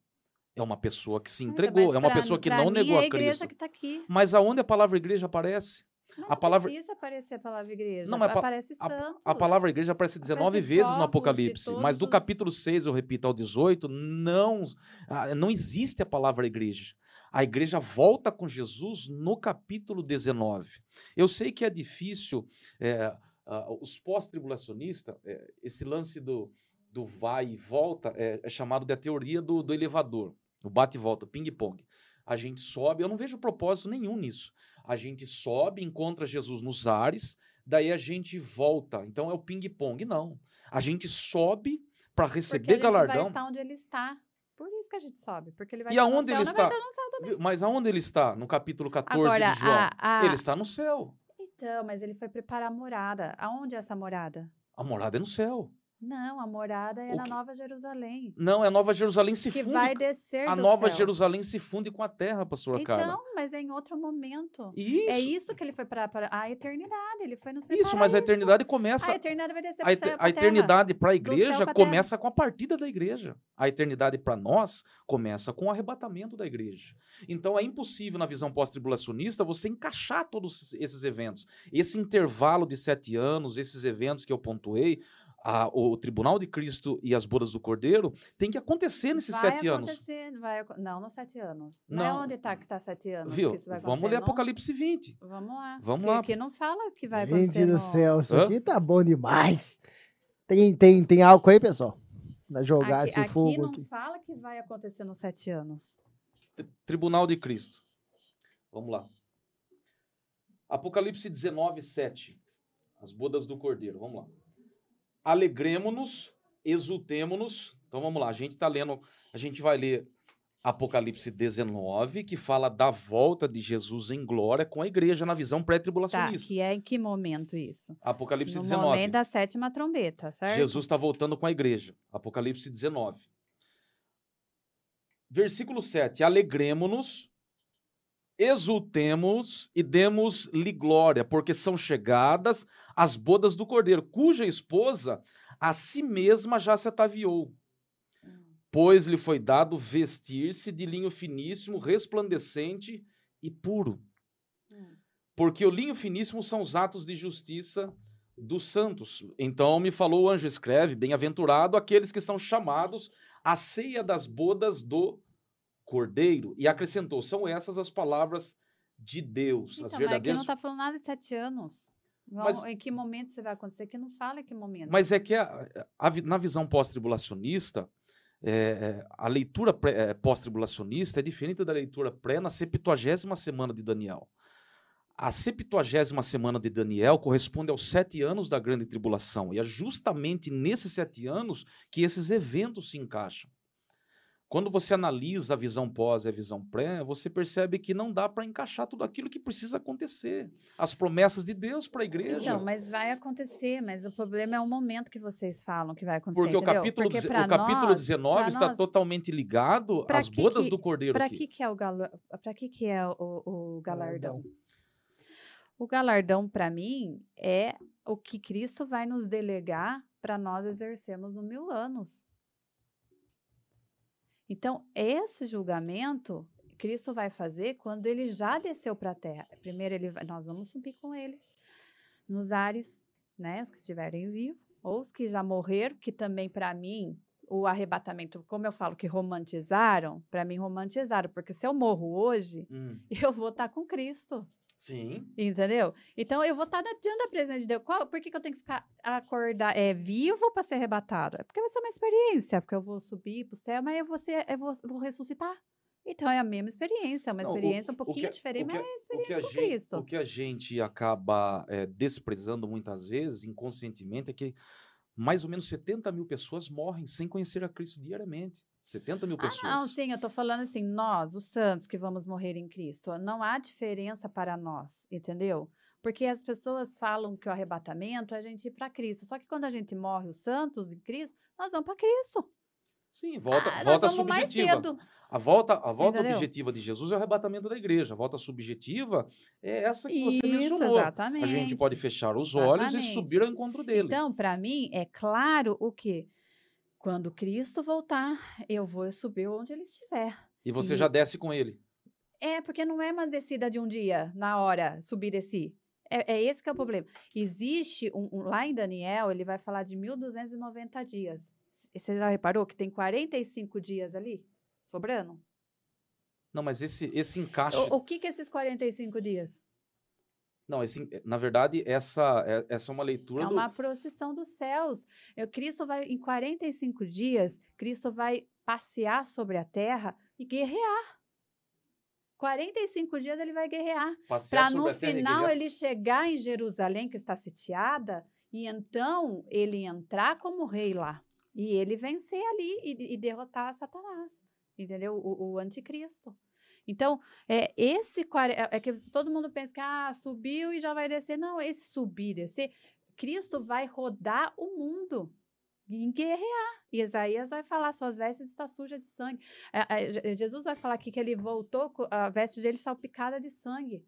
[SPEAKER 3] É uma pessoa que se entregou,
[SPEAKER 2] mas
[SPEAKER 3] é uma pessoa que não negou
[SPEAKER 2] é
[SPEAKER 3] a
[SPEAKER 2] a igreja
[SPEAKER 3] Cristo.
[SPEAKER 2] aqui.
[SPEAKER 3] Mas aonde a palavra igreja aparece?
[SPEAKER 2] Não
[SPEAKER 3] A palavra-
[SPEAKER 2] precisa aparecer a palavra igreja.
[SPEAKER 3] Não,
[SPEAKER 2] aparece santos.
[SPEAKER 3] A palavra igreja aparece 19
[SPEAKER 2] Aparece
[SPEAKER 3] vezes no Apocalipse, mas do capítulo 6, eu repito, ao 18, não, ah, não existe a palavra igreja. A igreja volta com Jesus no capítulo 19. Eu sei que é difícil, é, ah, os pós-tribulacionistas, é, esse lance do, do vai e volta é, é chamado de a teoria do, do elevador, o bate e volta, ping-pong. A gente sobe, eu não vejo propósito nenhum nisso. A gente sobe, encontra Jesus nos ares, daí a gente volta. Então é o ping-pong. Não. A gente sobe para
[SPEAKER 2] Porque a
[SPEAKER 3] receber
[SPEAKER 2] gente vai
[SPEAKER 3] galardão.
[SPEAKER 2] estar onde ele está. Por isso que a gente sobe. Porque ele vai
[SPEAKER 3] E aonde ele
[SPEAKER 2] vai
[SPEAKER 3] está? Mas aonde ele está? No capítulo 14
[SPEAKER 2] Agora,
[SPEAKER 3] de João.
[SPEAKER 2] a, a...
[SPEAKER 3] Ele está no céu.
[SPEAKER 2] Então, mas ele foi preparar a morada. Aonde é essa morada?
[SPEAKER 3] A morada é no céu.
[SPEAKER 2] Não, a morada é na
[SPEAKER 3] que-
[SPEAKER 2] Nova Jerusalém.
[SPEAKER 3] Não, é a Nova Jerusalém se
[SPEAKER 2] Que
[SPEAKER 3] funde.
[SPEAKER 2] vai descer
[SPEAKER 3] A Nova
[SPEAKER 2] céu.
[SPEAKER 3] Jerusalém se funde com a terra, pastora Carla.
[SPEAKER 2] Então, mas é em outro momento.
[SPEAKER 3] Isso.
[SPEAKER 2] É isso que ele foi para, a eternidade. Ele foi nos preparar
[SPEAKER 3] Isso, mas a
[SPEAKER 2] isso.
[SPEAKER 3] eternidade começa.
[SPEAKER 2] A eternidade vai descer
[SPEAKER 3] A,
[SPEAKER 2] céu,
[SPEAKER 3] a eternidade para a igreja começa com a partida da igreja. A eternidade para nós começa com o arrebatamento da igreja. Então é impossível, na visão pós-tribulacionista, você encaixar todos esses eventos. Esse intervalo de sete anos, esses eventos que eu pontuei, a- o Tribunal de Cristo e as bodas do Cordeiro, tem que acontecer nesses
[SPEAKER 2] vai
[SPEAKER 3] sete anos.
[SPEAKER 2] acontecer, Vai, aco- não, nos sete anos. Não.
[SPEAKER 3] Não.
[SPEAKER 2] é onde está que está sete anos
[SPEAKER 3] Viu?
[SPEAKER 2] que isso vai
[SPEAKER 3] Vamos ler
[SPEAKER 2] não?
[SPEAKER 3] Apocalipse 20.
[SPEAKER 2] Vamos lá.
[SPEAKER 3] Vamos
[SPEAKER 2] porque
[SPEAKER 3] lá.
[SPEAKER 2] Aqui não fala que vai acontecer
[SPEAKER 1] Gente do céu, isso
[SPEAKER 3] Hã?
[SPEAKER 1] aqui tá bom demais. Tem, tem, tem álcool aí, pessoal? Pra jogar
[SPEAKER 2] Aqui,
[SPEAKER 1] esse
[SPEAKER 2] aqui
[SPEAKER 1] fogo
[SPEAKER 2] não
[SPEAKER 1] aqui.
[SPEAKER 2] fala que vai acontecer nos sete anos.
[SPEAKER 3] Tri- Tribunal de Cristo. Vamos lá. Apocalipse 19, 7. As bodas do Cordeiro. Vamos lá. Alegremo-nos, exultemo-nos. Então vamos lá. A gente está lendo, a gente vai ler Apocalipse 19, que fala da volta de Jesus em glória com a igreja na visão
[SPEAKER 2] Tá,
[SPEAKER 3] pré-tribulacionista.
[SPEAKER 2] que é em que momento isso?
[SPEAKER 3] Apocalipse
[SPEAKER 2] no
[SPEAKER 3] 19.
[SPEAKER 2] momento da sétima trombeta, certo?
[SPEAKER 3] Jesus está voltando com a igreja. Apocalipse 19. Versículo 7. Alegremo-nos, exultemos e demos-lhe glória, porque são chegadas as bodas do cordeiro, cuja esposa a si mesma já se ataviou. Pois lhe foi dado vestir-se de linho finíssimo, resplandecente e puro. Porque o linho finíssimo são os atos de justiça dos santos. Então me falou o anjo, escreve, bem-aventurado aqueles que são chamados à ceia das bodas do Cordeiro. E acrescentou, são essas as palavras de Deus, as
[SPEAKER 2] Então, mas aqui
[SPEAKER 3] verdadeiras...
[SPEAKER 2] não está falando nada de sete anos.
[SPEAKER 3] Mas-
[SPEAKER 2] em que momento você vai acontecer? Que não fala em que momento.
[SPEAKER 3] Mas é que a- a na visão pós-tribulacionista, é, é, a leitura é, pós-tribulacionista é diferente da leitura pré na 70 semana de Daniel. A 70 semana de Daniel corresponde aos sete anos da grande tribulação. E é justamente nesses sete anos que esses eventos se encaixam. Quando você analisa a visão pós e a visão pré, você percebe que não dá para encaixar tudo aquilo que precisa acontecer. As promessas de Deus para a igreja.
[SPEAKER 2] Então, mas vai acontecer, mas o problema é o momento que vocês falam que vai acontecer.
[SPEAKER 3] Porque o
[SPEAKER 2] entendeu?
[SPEAKER 3] capítulo,
[SPEAKER 2] Porque
[SPEAKER 3] o capítulo
[SPEAKER 2] nós,
[SPEAKER 3] 19
[SPEAKER 2] pra
[SPEAKER 3] está
[SPEAKER 2] nós,
[SPEAKER 3] totalmente ligado às
[SPEAKER 2] que
[SPEAKER 3] bodas
[SPEAKER 2] que-
[SPEAKER 3] do cordeiro
[SPEAKER 2] Para que, que é o galo... Para que, que é o, o galardão? O galardão, para mim, é o que Cristo vai nos delegar para nós exercermos no mil anos. Então, esse julgamento, Cristo vai fazer quando ele já desceu para a terra. Primeiro, ele nós vamos subir com ele nos ares, né? Os que estiverem vivos, ou os que já morreram, que também, para mim, o arrebatamento, como eu falo que romantizaram, para mim romantizaram, porque se eu morro hoje,
[SPEAKER 3] Hum,
[SPEAKER 2] eu vou estar com Cristo.
[SPEAKER 3] Sim.
[SPEAKER 2] Entendeu? Então eu vou estar diante da presença de Deus. Qual, por que, que eu tenho que ficar acordar é vivo para ser arrebatado? É porque vai ser uma experiência, porque eu vou subir para o céu, mas eu vou, ser, eu vou, vou ressuscitar. Então é a mesma experiência, é uma
[SPEAKER 3] Não,
[SPEAKER 2] experiência um
[SPEAKER 3] o que-
[SPEAKER 2] pouquinho
[SPEAKER 3] o
[SPEAKER 2] diferente,
[SPEAKER 3] que-
[SPEAKER 2] mas é a
[SPEAKER 3] O que,
[SPEAKER 2] experiência
[SPEAKER 3] a
[SPEAKER 2] com
[SPEAKER 3] gente,
[SPEAKER 2] Cristo.
[SPEAKER 3] o que a gente acaba é, desprezando muitas vezes, inconscientemente, é que mais ou menos 70 mil pessoas morrem sem conhecer a Cristo diariamente. 70 mil pessoas.
[SPEAKER 2] Ah, não, sim, eu tô falando assim, nós, os santos que vamos morrer em Cristo, não há diferença para nós, entendeu? Porque as pessoas falam que o arrebatamento é a gente ir para Cristo. Só que quando a gente morre, os santos em Cristo, nós vamos para Cristo.
[SPEAKER 3] Sim, volta,
[SPEAKER 2] Ah,
[SPEAKER 3] volta subjetiva.
[SPEAKER 2] cedo.
[SPEAKER 3] A volta, a volta
[SPEAKER 2] Entendeu?
[SPEAKER 3] objetiva de Jesus é o arrebatamento da igreja. A volta subjetiva é essa que você
[SPEAKER 2] Isso,
[SPEAKER 3] mencionou.
[SPEAKER 2] exatamente.
[SPEAKER 3] A gente pode fechar os olhos e subir ao encontro dele.
[SPEAKER 2] Então, para mim, é claro o quê? Quando Cristo voltar, eu vou subir onde ele estiver.
[SPEAKER 3] e você
[SPEAKER 2] e-
[SPEAKER 3] já desce com ele.
[SPEAKER 2] É, porque não é uma descida de um dia, na hora, subir e descer. É, é esse que é o problema. Existe, um, um- lá em Daniel, ele vai falar de 1.290 dias. Você já reparou que tem 45 dias ali, sobrando?
[SPEAKER 3] Não, mas esse, esse encaixe.
[SPEAKER 2] O, o que que esses 45 dias?
[SPEAKER 3] Não, esse, na verdade, essa é, essa é uma leitura
[SPEAKER 2] É
[SPEAKER 3] do.
[SPEAKER 2] uma procissão dos céus. Eu, Cristo vai, em 45 dias, Cristo vai passear sobre a terra e guerrear. 45 dias ele vai guerrear. Para no final ele chegar em Jerusalém, que está sitiada, e então ele entrar como rei lá. E ele vencer ali e, e derrotar Satanás. Entendeu? O, o anticristo. Então, é esse é é que todo mundo pensa que ah, subiu e já vai descer. Não, esse subir e descer, Cristo vai rodar o mundo em guerrear. E Isaías vai falar: suas vestes estão sujas de sangue. É, é, Je- Jesus vai falar aqui que ele voltou com a veste dele salpicada de sangue.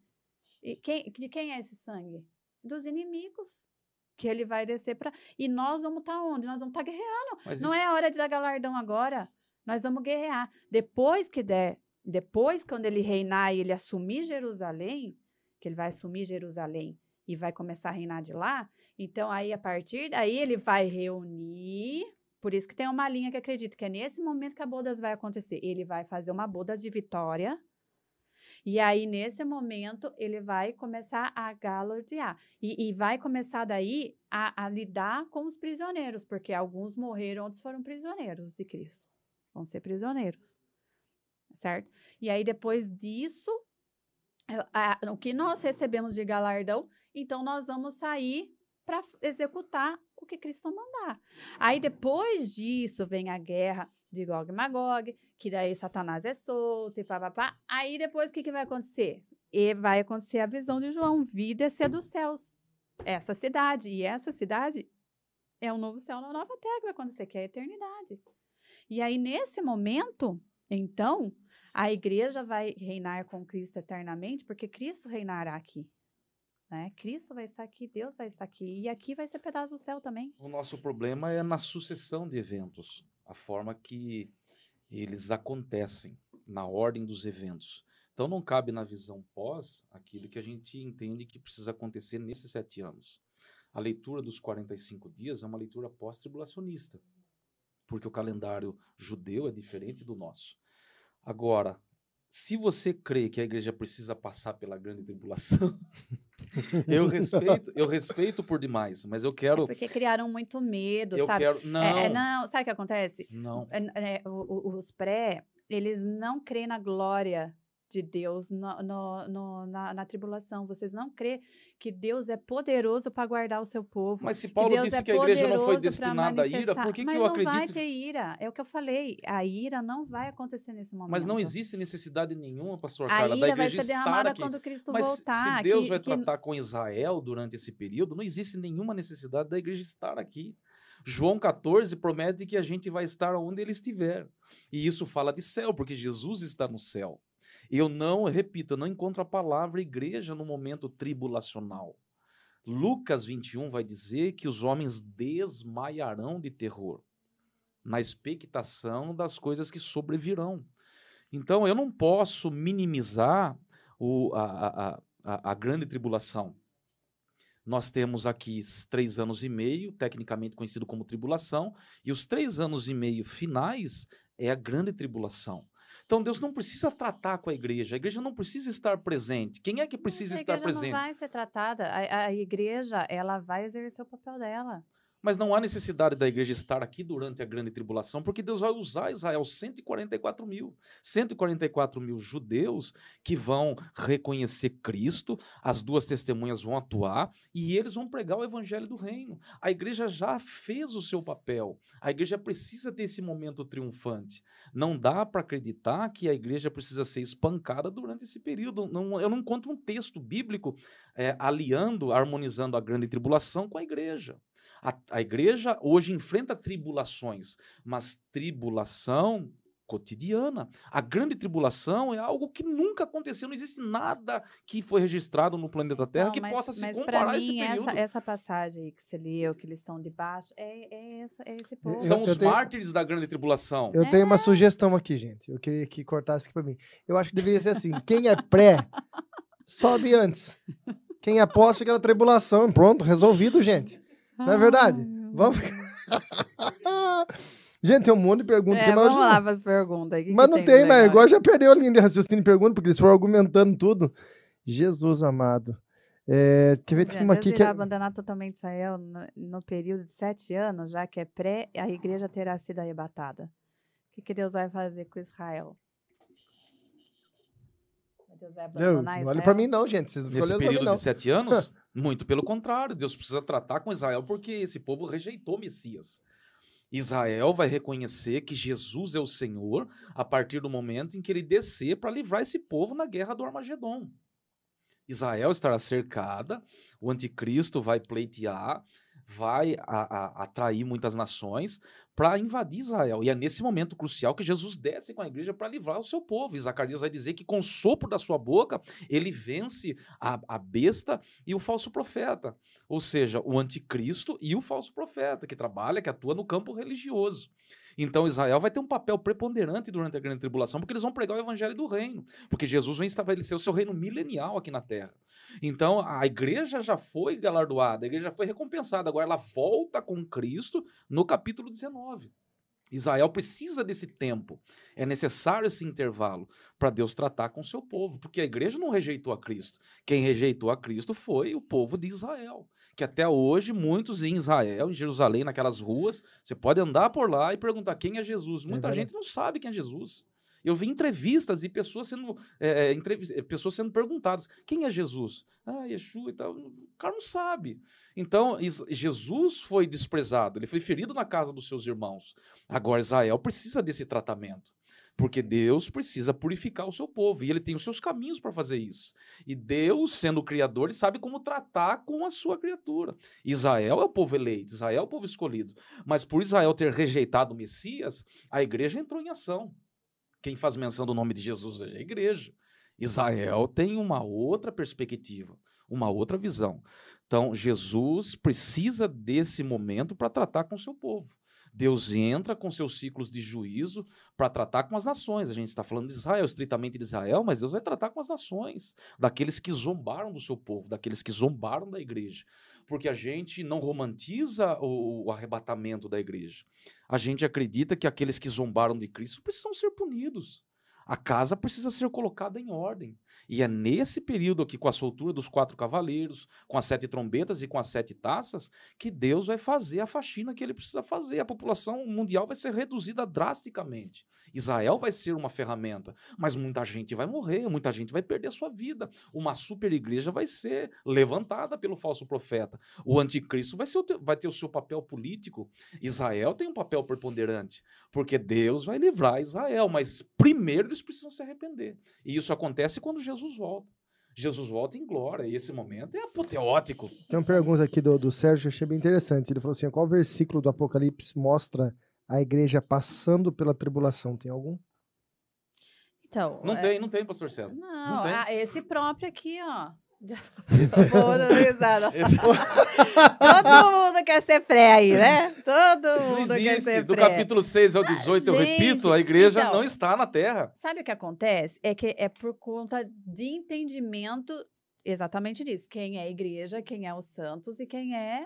[SPEAKER 2] E quem, de quem é esse sangue? Dos inimigos. Que ele vai descer para. E nós vamos estar onde? Nós vamos estar guerreando.
[SPEAKER 3] Mas
[SPEAKER 2] Não
[SPEAKER 3] isso-
[SPEAKER 2] é a hora de dar galardão agora. Nós vamos guerrear. Depois que der, depois quando ele reinar e ele assumir Jerusalém, que ele vai assumir Jerusalém e vai começar a reinar de lá, então aí a partir daí ele vai reunir, por isso que tem uma linha que acredito que é nesse momento que a bodas vai acontecer. Ele vai fazer uma bodas de vitória. E aí, nesse momento, ele vai começar a galodear. E, e vai começar daí a, a lidar com os prisioneiros, porque alguns morreram, outros foram prisioneiros de Cristo. Vão ser prisioneiros. Certo? E aí, depois disso, é, a- o que nós recebemos de galardão, então nós vamos sair para executar o que Cristo mandar. Aí, depois disso, vem a guerra de Gog e Magog, que daí Satanás é solto e papapá. Aí, depois, o que, que vai acontecer? E vai acontecer a visão de João, vir e descer dos céus. Essa cidade. E essa cidade é um novo céu, uma nova terra que vai acontecer, que é a eternidade. E aí, nesse momento, então, a igreja vai reinar com Cristo eternamente, porque Cristo reinará aqui. Né? Cristo vai estar aqui, Deus vai estar aqui. E aqui vai ser pedaço do céu também.
[SPEAKER 3] O nosso problema é na sucessão de eventos, a forma que eles acontecem, na ordem dos eventos. Então não cabe na visão pós aquilo que a gente entende que precisa acontecer nesses sete anos. A leitura dos 45 dias é uma leitura pós-tribulacionista, porque o calendário judeu é diferente do nosso. Agora, se você crê que a igreja precisa passar pela grande tribulação, eu respeito, eu respeito por demais, mas eu quero,
[SPEAKER 2] Porque criaram muito medo,
[SPEAKER 3] eu
[SPEAKER 2] sabe?
[SPEAKER 3] quero, não,
[SPEAKER 2] É, é, não, sabe o que acontece?
[SPEAKER 3] não.
[SPEAKER 2] É, é, os pré, eles não creem na glória de Deus no- no- no- na, na tribulação. Vocês não crêem que Deus é poderoso para guardar o seu povo.
[SPEAKER 3] Mas se
[SPEAKER 2] que
[SPEAKER 3] Paulo
[SPEAKER 2] Deus
[SPEAKER 3] disse
[SPEAKER 2] é
[SPEAKER 3] que a igreja não foi destinada à ira, por que,
[SPEAKER 2] Mas
[SPEAKER 3] que eu
[SPEAKER 2] não vai
[SPEAKER 3] acredito?
[SPEAKER 2] ter ira. É o que eu falei. A ira não vai acontecer nesse momento.
[SPEAKER 3] Mas não existe necessidade nenhuma, pastor
[SPEAKER 2] A
[SPEAKER 3] Carla, da
[SPEAKER 2] ira vai
[SPEAKER 3] igreja
[SPEAKER 2] ser
[SPEAKER 3] estar
[SPEAKER 2] derramada
[SPEAKER 3] aqui.
[SPEAKER 2] quando Cristo
[SPEAKER 3] Mas
[SPEAKER 2] voltar.
[SPEAKER 3] se Deus
[SPEAKER 2] que-
[SPEAKER 3] vai
[SPEAKER 2] que-
[SPEAKER 3] tratar com Israel durante esse período, não existe nenhuma necessidade da igreja estar aqui. João 14 promete que a gente vai estar onde ele estiver. E isso fala de céu, porque Jesus está no céu. Eu não, repito, eu não encontro a palavra igreja no momento tribulacional. Lucas 21 vai dizer que os homens desmaiarão de terror, na expectação das coisas que sobrevirão. Então, eu não posso minimizar o- a, a- a- a- grande tribulação. Nós temos aqui três anos e meio, tecnicamente conhecido como tribulação, e os três anos e meio finais é a grande tribulação. Então Deus não precisa tratar com a igreja, a igreja não precisa estar presente. Quem é que precisa
[SPEAKER 2] a
[SPEAKER 3] estar
[SPEAKER 2] igreja
[SPEAKER 3] presente?
[SPEAKER 2] não vai ser tratada. A, a igreja, ela vai exercer o papel dela.
[SPEAKER 3] Mas não há necessidade da igreja estar aqui durante a grande tribulação, porque Deus vai usar Israel 144 mil. 144 mil judeus que vão reconhecer Cristo, as duas testemunhas vão atuar e eles vão pregar o evangelho do reino. A igreja já fez o seu papel. A igreja precisa ter esse momento triunfante. Não dá para acreditar que a igreja precisa ser espancada durante esse período. Não- eu não encontro um texto bíblico eh, aliando, harmonizando a grande tribulação com a igreja. A, a igreja hoje enfrenta tribulações, mas tribulação cotidiana. A grande tribulação é algo que nunca aconteceu. Não existe nada que foi registrado no planeta Terra
[SPEAKER 2] Não,
[SPEAKER 3] que
[SPEAKER 2] mas,
[SPEAKER 3] possa se
[SPEAKER 2] mas
[SPEAKER 3] comparar
[SPEAKER 2] pra
[SPEAKER 3] a esse
[SPEAKER 2] mim,
[SPEAKER 3] período.
[SPEAKER 2] essa, essa passagem aí que você leu, que eles estão debaixo, é, é, essa, é esse povo.
[SPEAKER 3] São
[SPEAKER 1] Eu
[SPEAKER 3] os
[SPEAKER 1] tenho-
[SPEAKER 3] mártires da grande tribulação.
[SPEAKER 1] Eu tenho uma sugestão aqui, gente. Eu queria que cortasse aqui pra mim. Eu acho que deveria ser assim: quem é pré, sobe antes. Quem é apóstolo aquela tribulação. Pronto, resolvido, gente. Não é verdade?
[SPEAKER 2] Ai,
[SPEAKER 1] Vamos. gente, tem um monte de perguntas.
[SPEAKER 2] É,
[SPEAKER 1] mas eu
[SPEAKER 2] vamos lá para as perguntas. que
[SPEAKER 1] Mas
[SPEAKER 2] que
[SPEAKER 1] não
[SPEAKER 2] tem
[SPEAKER 1] mas agora já perdeu a linha de raciocínio e pergunta, porque eles foram argumentando tudo. Jesus amado. É, quer ver, tem uma aqui que é...
[SPEAKER 2] abandonar totalmente Israel no, no período de sete anos, já que é pré, a igreja terá sido arrebatada. O que, que Deus vai fazer com Israel? Deus vai abandonar
[SPEAKER 1] não
[SPEAKER 2] Israel?
[SPEAKER 1] olha pra mim não, gente. Vocês não
[SPEAKER 3] Nesse
[SPEAKER 1] pra mim,
[SPEAKER 3] período
[SPEAKER 1] não.
[SPEAKER 3] de sete anos, muito pelo contrário, Deus precisa tratar com Israel porque esse povo rejeitou Messias. Israel vai reconhecer que Jesus é o Senhor a partir do momento em que ele descer para livrar esse povo na guerra do Armagedon. Israel estará cercada, o anticristo vai pleitear, vai a- a- atrair muitas nações para invadir Israel. E é nesse momento crucial que Jesus desce com a igreja para livrar o seu povo. E Zacarias vai dizer que com o sopro da sua boca ele vence a, a besta e o falso profeta. Ou seja, o anticristo e o falso profeta, que trabalha, que atua no campo religioso. Então Israel vai ter um papel preponderante durante a grande tribulação, porque eles vão pregar o evangelho do reino. Porque Jesus vem estabelecer o seu reino milenial aqui na terra. Então a igreja já foi galardoada, a igreja já foi recompensada. Agora ela volta com Cristo no capítulo 19. Israel precisa desse tempo. É necessário esse intervalo para Deus tratar com o seu povo, porque a igreja não rejeitou a Cristo. Quem rejeitou a Cristo foi o povo de Israel. Que até hoje, muitos em Israel, em Jerusalém, naquelas ruas, você pode andar por lá e perguntar quem é Jesus. Muita
[SPEAKER 1] verdade.
[SPEAKER 3] gente não sabe quem é Jesus. Eu vi entrevistas e pessoas sendo, é, pessoas sendo perguntadas: quem é Jesus? Ah, Yeshua e tal. O cara não sabe. Então, Jesus foi desprezado, ele foi ferido na casa dos seus irmãos. Agora, Israel precisa desse tratamento. Porque Deus precisa purificar o seu povo e ele tem os seus caminhos para fazer isso. E Deus, sendo o Criador, ele sabe como tratar com a sua criatura. Israel é o povo eleito, Israel é o povo escolhido. Mas por Israel ter rejeitado o Messias, a igreja entrou em ação. Quem faz menção do nome de Jesus é a igreja. Israel tem uma outra perspectiva, uma outra visão. Então, Jesus precisa desse momento para tratar com o seu povo. Deus entra com seus ciclos de juízo para tratar com as nações. A gente está falando de Israel, estritamente de Israel, mas Deus vai tratar com as nações, daqueles que zombaram do seu povo, daqueles que zombaram da igreja. Porque a gente não romantiza o, o arrebatamento da igreja. A gente acredita que aqueles que zombaram de Cristo precisam ser punidos. A casa precisa ser colocada em ordem. E é nesse período aqui, com a soltura dos quatro cavaleiros, com as sete trombetas e com as sete taças, que Deus vai fazer a faxina que ele precisa fazer. A população mundial vai ser reduzida drasticamente. Israel vai ser uma ferramenta, mas muita gente vai morrer, muita gente vai perder a sua vida. Uma super igreja vai ser levantada pelo falso profeta. O anticristo vai, ser vai ter o seu papel político. Israel tem um papel preponderante, porque Deus vai livrar Israel, mas primeiro eles precisam se arrepender. E isso acontece quando Jesus volta. Jesus volta em glória, e esse momento é apoteótico.
[SPEAKER 1] Tem uma pergunta aqui do, do Sérgio que eu achei bem interessante. Ele falou assim: qual versículo do Apocalipse mostra a igreja passando pela tribulação? Tem algum?
[SPEAKER 2] Então,
[SPEAKER 3] Não
[SPEAKER 2] é-
[SPEAKER 3] tem, não tem, pastor César.
[SPEAKER 2] Não,
[SPEAKER 3] tem.
[SPEAKER 2] ah, esse próprio aqui, ó.
[SPEAKER 3] Esse-
[SPEAKER 2] risada.
[SPEAKER 3] esse-
[SPEAKER 2] Todo mundo quer ser pré aí, né? Todo mundo quer ser
[SPEAKER 3] Do
[SPEAKER 2] pré.
[SPEAKER 3] capítulo 6 ao 18, eu
[SPEAKER 2] gente,
[SPEAKER 3] repito, a igreja
[SPEAKER 2] então-
[SPEAKER 3] não está na terra.
[SPEAKER 2] Sabe o que acontece? É que é por conta de entendimento exatamente disso. Quem é a igreja, quem é os santos e quem é.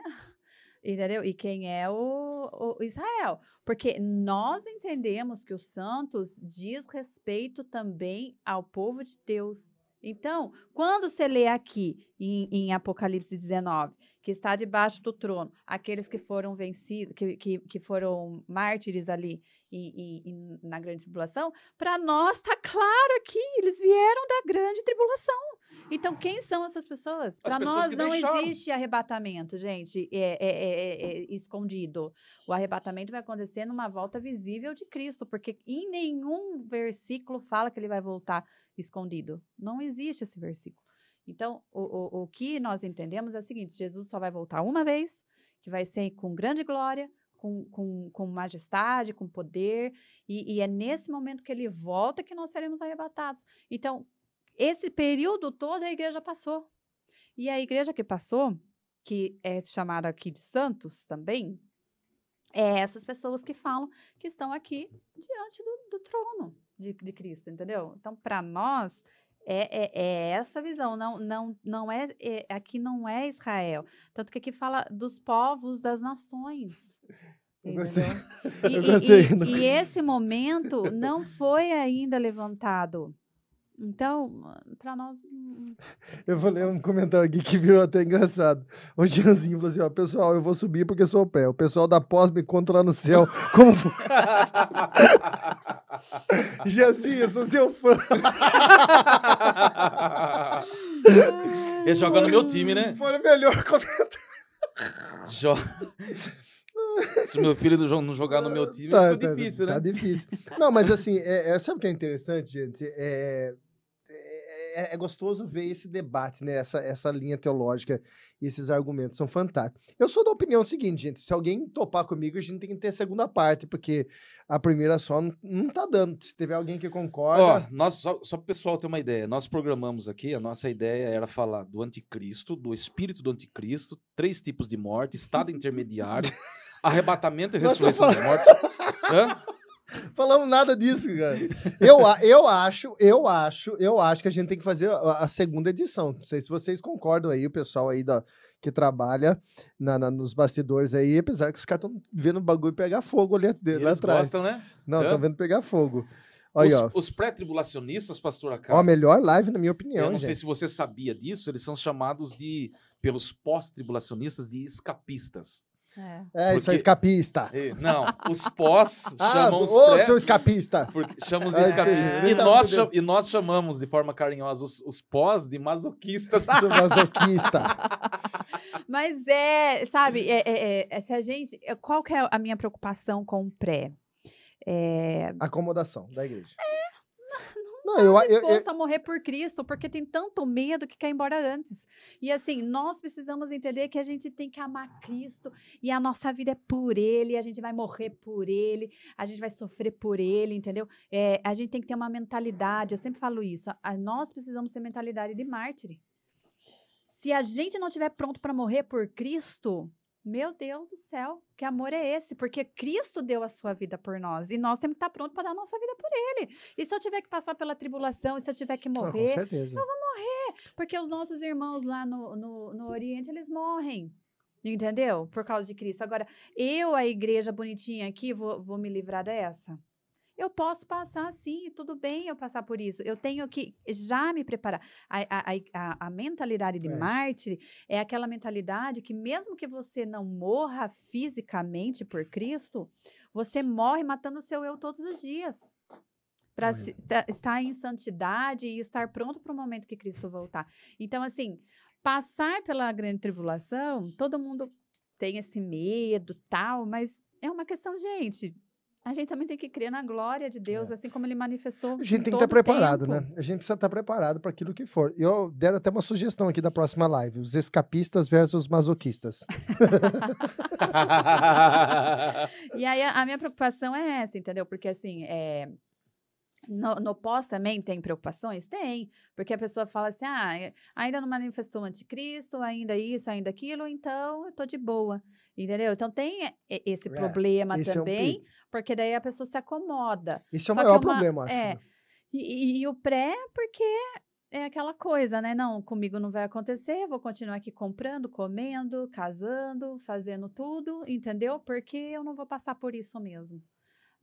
[SPEAKER 2] Entendeu? E quem é o, o Israel. Porque nós entendemos que os santos diz respeito também ao povo de Deus. Então, quando você lê aqui em, em Apocalipse 19, que está debaixo do trono, aqueles que foram vencidos, que, que, que foram mártires ali e, e- e na grande tribulação, para nós está claro aqui, eles vieram da grande tribulação. Então, quem são essas pessoas? Para nós não
[SPEAKER 3] deixaram.
[SPEAKER 2] existe arrebatamento, gente, é, é- é- é- é escondido. O arrebatamento vai acontecer numa volta visível de Cristo, porque em nenhum versículo fala que ele vai voltar escondido. Não existe esse versículo. Então, o, o, o que nós entendemos é o seguinte: Jesus só vai voltar uma vez, que vai ser com grande glória, com, com, com majestade, com poder, e, e é nesse momento que ele volta que nós seremos arrebatados. Então, esse período todo a igreja passou. E a igreja que passou, que é chamada aqui de santos também, é essas pessoas que falam que estão aqui diante do, do trono de, de Cristo, entendeu? Então, para nós, É, é, é essa visão, não, não, não é, é- aqui não é Israel. Tanto que aqui fala dos povos das nações.
[SPEAKER 1] Eu gostei.
[SPEAKER 2] E,
[SPEAKER 1] Eu
[SPEAKER 2] e-
[SPEAKER 1] gostei.
[SPEAKER 2] e- e esse momento não foi ainda levantado. Então, para nós. hum,
[SPEAKER 1] Eu vou ler um comentário aqui que virou até engraçado. O Jeanzinho falou assim: ó, pessoal, eu vou subir porque sou pé. O pessoal da pós me conta lá no céu. Como foi? Jeanzinho, eu sou seu fã.
[SPEAKER 3] Ele joga no meu time, né?
[SPEAKER 1] Foi o melhor comentário.
[SPEAKER 3] Jo- Se meu filho não jo- não jogar no meu time,
[SPEAKER 1] Tá,
[SPEAKER 3] fica
[SPEAKER 1] tá-
[SPEAKER 3] difícil,
[SPEAKER 1] tá
[SPEAKER 3] né?
[SPEAKER 1] difícil. Não, mas assim, é, é- sabe o que é interessante, gente? É, é, é gostoso ver esse debate, né? Essa, essa linha teológica e esses argumentos são fantásticos. Eu sou da opinião seguinte, gente: se alguém topar comigo, a gente tem que ter a segunda parte, porque a primeira só não, não tá dando. Se tiver alguém que concorda.
[SPEAKER 3] Ó, nós, só, só para o pessoal ter uma ideia, nós programamos aqui, a nossa ideia era falar do anticristo, do espírito do anticristo, três tipos de morte, estado intermediário, arrebatamento e ressurreição dos mortos. Hã?
[SPEAKER 1] Falamos nada disso, cara. Eu, eu acho, eu acho, eu acho que a gente tem que fazer a, a segunda edição. Não sei se vocês concordam aí, o pessoal aí da, que trabalha na, na- nos bastidores aí, apesar que os caras estão vendo o bagulho pegar fogo ali, de- lá
[SPEAKER 3] Eles
[SPEAKER 1] atrás.
[SPEAKER 3] gostam, né?
[SPEAKER 1] Não, estão vendo pegar fogo. Olha
[SPEAKER 3] Os, os pré-tribulacionistas, pastor Acá,
[SPEAKER 1] a melhor live, na minha opinião.
[SPEAKER 3] eu não
[SPEAKER 1] gente.
[SPEAKER 3] sei se você sabia disso, eles são chamados de, pelos pós-tribulacionistas, de escapistas.
[SPEAKER 2] É.
[SPEAKER 1] É, isso é
[SPEAKER 3] porque-
[SPEAKER 1] escapista.
[SPEAKER 3] Não, os pós
[SPEAKER 1] Ah,
[SPEAKER 3] chamam os
[SPEAKER 1] ô,
[SPEAKER 3] pré...
[SPEAKER 1] seu escapista.
[SPEAKER 3] Porque chamamos
[SPEAKER 1] Ah,
[SPEAKER 3] de escapistas. E
[SPEAKER 1] Tá
[SPEAKER 3] nós, cham- e nós chamamos de forma carinhosa os, os pós de masoquistas.
[SPEAKER 1] Masoquista.
[SPEAKER 2] Mas é, sabe, é, é- é- é se a gente. é, Qual que é a minha preocupação com o pré? É,
[SPEAKER 1] Acomodação da igreja.
[SPEAKER 2] É,
[SPEAKER 1] Não, eu, eu, eu,
[SPEAKER 2] disposto a morrer por Cristo, porque tem tanto medo que quer ir embora antes. E assim, nós precisamos entender que a gente tem que amar Cristo e a nossa vida é por Ele, a gente vai morrer por Ele, a gente vai sofrer por Ele, entendeu? É, a gente tem que ter uma mentalidade, eu sempre falo isso, a- nós precisamos ter mentalidade de mártire. Se a gente não estiver pronto para morrer por Cristo, meu Deus do céu, que amor é esse? Porque Cristo deu a sua vida por nós e nós temos que estar prontos para dar a nossa vida por Ele. E se eu tiver que passar pela tribulação, e se eu tiver que
[SPEAKER 1] Ah,
[SPEAKER 2] morrer,
[SPEAKER 1] certeza.
[SPEAKER 2] porque os nossos irmãos lá no, no, no Oriente, eles morrem. Entendeu? Por causa de Cristo. Agora, eu, a igreja bonitinha aqui, vou, vou me livrar dessa? Eu posso passar, sim, tudo bem eu passar por isso. Eu tenho que já me preparar. A, a, a- a, mentalidade de
[SPEAKER 1] É
[SPEAKER 2] mártir é aquela mentalidade que, mesmo que você não morra fisicamente por Cristo, você morre matando o seu eu todos os dias. Para
[SPEAKER 1] Olha.
[SPEAKER 2] estar em santidade e estar pronto para o momento que Cristo voltar. Então, assim, passar pela grande tribulação, todo mundo tem esse medo, tal, mas é uma questão, gente. A gente também tem que crer na glória de Deus, assim como ele manifestou.
[SPEAKER 1] É. A gente
[SPEAKER 2] em
[SPEAKER 1] tem que estar
[SPEAKER 2] o
[SPEAKER 1] preparado,
[SPEAKER 2] tempo.
[SPEAKER 1] né? A gente precisa estar preparado para aquilo que for. E Eu deram até uma sugestão aqui da próxima live: os escapistas versus masoquistas.
[SPEAKER 2] E aí a, a minha preocupação é essa, entendeu? Porque assim, é, no, no pós também tem preocupações? Tem. Porque a pessoa fala assim: ah, é, ainda não manifestou o anticristo, ainda isso, ainda aquilo, então eu tô de boa. Entendeu? Então tem esse
[SPEAKER 1] É,
[SPEAKER 2] problema
[SPEAKER 1] esse é um
[SPEAKER 2] também, porque daí a pessoa se acomoda.
[SPEAKER 1] Esse é o maior
[SPEAKER 2] é uma-
[SPEAKER 1] problema, acho.
[SPEAKER 2] é.
[SPEAKER 1] né?
[SPEAKER 2] E, e- e o pré, porque é aquela coisa, né? Não, comigo não vai acontecer, vou continuar aqui comprando, comendo, casando, fazendo tudo, entendeu? Porque eu não vou passar por isso mesmo,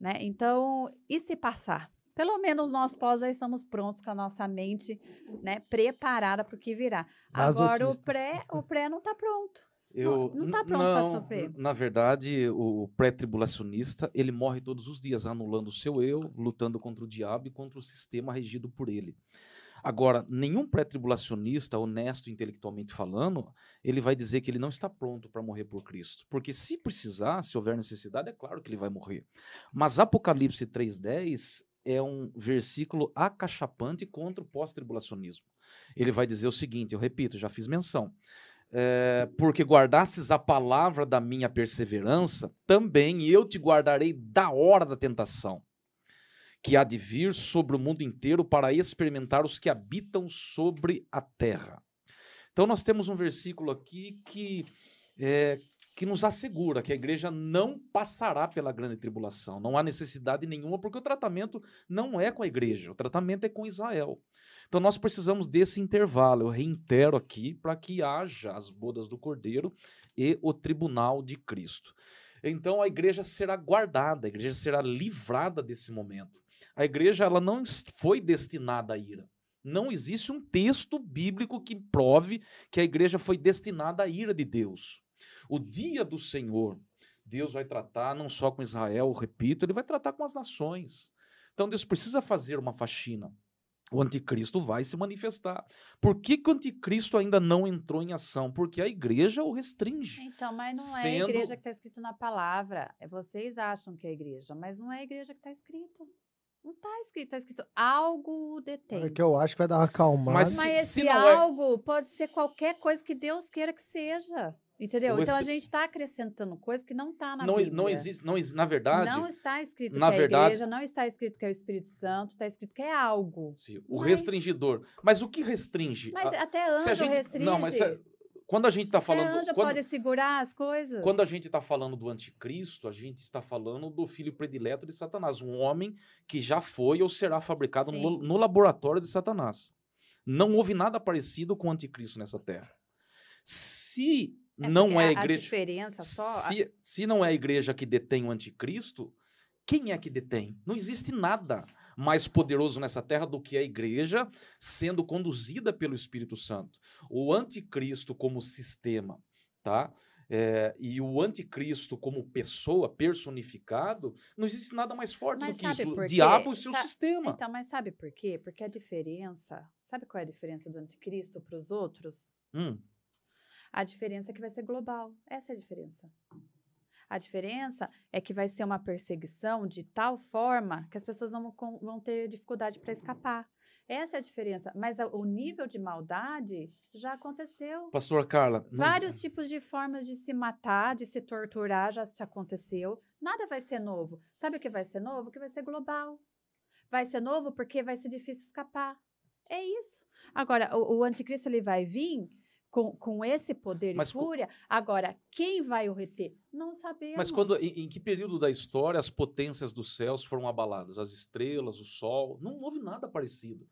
[SPEAKER 2] né? Então, e se passar? Pelo menos nós pós já estamos prontos com a nossa mente, né, preparada para o que virá. Agora o pré, o pré não está pronto.
[SPEAKER 3] Eu,
[SPEAKER 2] não tá
[SPEAKER 3] n-
[SPEAKER 2] pronto
[SPEAKER 3] não,
[SPEAKER 2] sofrer.
[SPEAKER 3] Na verdade, o pré-tribulacionista, ele morre todos os dias, anulando o seu eu, lutando contra o diabo e contra o sistema regido por ele. Agora, nenhum pré-tribulacionista, honesto intelectualmente falando, ele vai dizer que ele não está pronto para morrer por Cristo. Porque se precisar, se houver necessidade, é claro que ele vai morrer. Mas Apocalipse 3,10 é um versículo acachapante contra o pós-tribulacionismo. Ele vai dizer o seguinte, eu repito, já fiz menção. É, porque guardasses a palavra da minha perseverança, também eu te guardarei da hora da tentação, que há de vir sobre o mundo inteiro para experimentar os que habitam sobre a terra. Então nós temos um versículo aqui que, é, que nos assegura que a igreja não passará pela grande tribulação. Não há necessidade nenhuma, porque o tratamento não é com a igreja, o tratamento é com Israel. Então nós precisamos desse intervalo. Eu reitero aqui para que haja as bodas do Cordeiro e o tribunal de Cristo. Então a igreja será guardada, a igreja será livrada desse momento. A igreja ela não foi destinada à ira. Não existe um texto bíblico que prove que a igreja foi destinada à ira de Deus. O dia do Senhor, Deus vai tratar não só com Israel, repito, ele vai tratar com as nações. Então Deus precisa fazer uma faxina. O anticristo vai se manifestar. Por que, que o anticristo ainda não entrou em ação? Porque a igreja o restringe.
[SPEAKER 2] Então, mas não
[SPEAKER 3] Sendo...
[SPEAKER 2] é a igreja que está escrito na palavra. É, vocês acham que é a igreja, mas não é a igreja que está escrito. Não está escrito, está escrito algo detém.
[SPEAKER 1] É que eu acho que vai dar uma acalmada.
[SPEAKER 3] Mas
[SPEAKER 2] Mas
[SPEAKER 3] se-
[SPEAKER 2] esse
[SPEAKER 3] é-
[SPEAKER 2] algo pode ser qualquer coisa que Deus queira que seja. Entendeu? Então a gente está acrescentando coisa que não está na
[SPEAKER 3] Não,
[SPEAKER 2] Bíblia.
[SPEAKER 3] não existe, não, na verdade,
[SPEAKER 2] Não está escrito
[SPEAKER 3] na
[SPEAKER 2] que é
[SPEAKER 3] verdade-
[SPEAKER 2] igreja, não está escrito que é o Espírito Santo, está escrito que é algo.
[SPEAKER 3] sim, o
[SPEAKER 2] Mas-
[SPEAKER 3] restringidor. Mas o que restringe?
[SPEAKER 2] Mas
[SPEAKER 3] A-
[SPEAKER 2] até
[SPEAKER 3] se a
[SPEAKER 2] anjo
[SPEAKER 3] gente-
[SPEAKER 2] restringe.
[SPEAKER 3] Não, mas se- quando a gente está
[SPEAKER 2] Até
[SPEAKER 3] falando.
[SPEAKER 2] anjo
[SPEAKER 3] quando,
[SPEAKER 2] pode segurar as coisas.
[SPEAKER 3] quando a gente está falando do anticristo, a gente está falando do filho predileto de Satanás, um homem que já foi ou será fabricado no, no laboratório de Satanás. Não houve nada parecido com o anticristo nessa terra. Se
[SPEAKER 2] É
[SPEAKER 3] não é a
[SPEAKER 2] a
[SPEAKER 3] igreja.
[SPEAKER 2] diferença só.
[SPEAKER 3] Se, se não é a igreja que detém o anticristo, quem é que detém? Não existe nada mais poderoso nessa terra do que a igreja sendo conduzida pelo Espírito Santo. O anticristo como sistema, tá? É, e o anticristo como pessoa personificado, não existe nada mais forte
[SPEAKER 2] Mas
[SPEAKER 3] do que isso. diabo e seu
[SPEAKER 2] Sa-
[SPEAKER 3] sistema.
[SPEAKER 2] Então, mas sabe por quê? Porque a diferença. Sabe qual é a diferença do anticristo para os outros?
[SPEAKER 3] Hum,
[SPEAKER 2] A diferença é que vai ser global. Essa é a diferença. A diferença é que vai ser uma perseguição de tal forma que as pessoas vão, vão ter dificuldade para escapar. Essa é a diferença. Mas o nível de maldade já aconteceu.
[SPEAKER 3] Pastor Carla,
[SPEAKER 2] Vários tipos de formas de se matar, de se torturar já se aconteceu. Nada vai ser novo. Sabe o que vai ser novo? Que vai ser global. Vai ser novo porque vai ser difícil escapar. É isso. Agora, o, o anticristo ele vai vir com, com esse poder
[SPEAKER 3] Mas
[SPEAKER 2] e fúria. Agora, quem vai o reter? Não sabemos.
[SPEAKER 3] Mas quando, em, em que período da história as potências dos céus foram abaladas? As estrelas, o sol? Não houve nada parecido.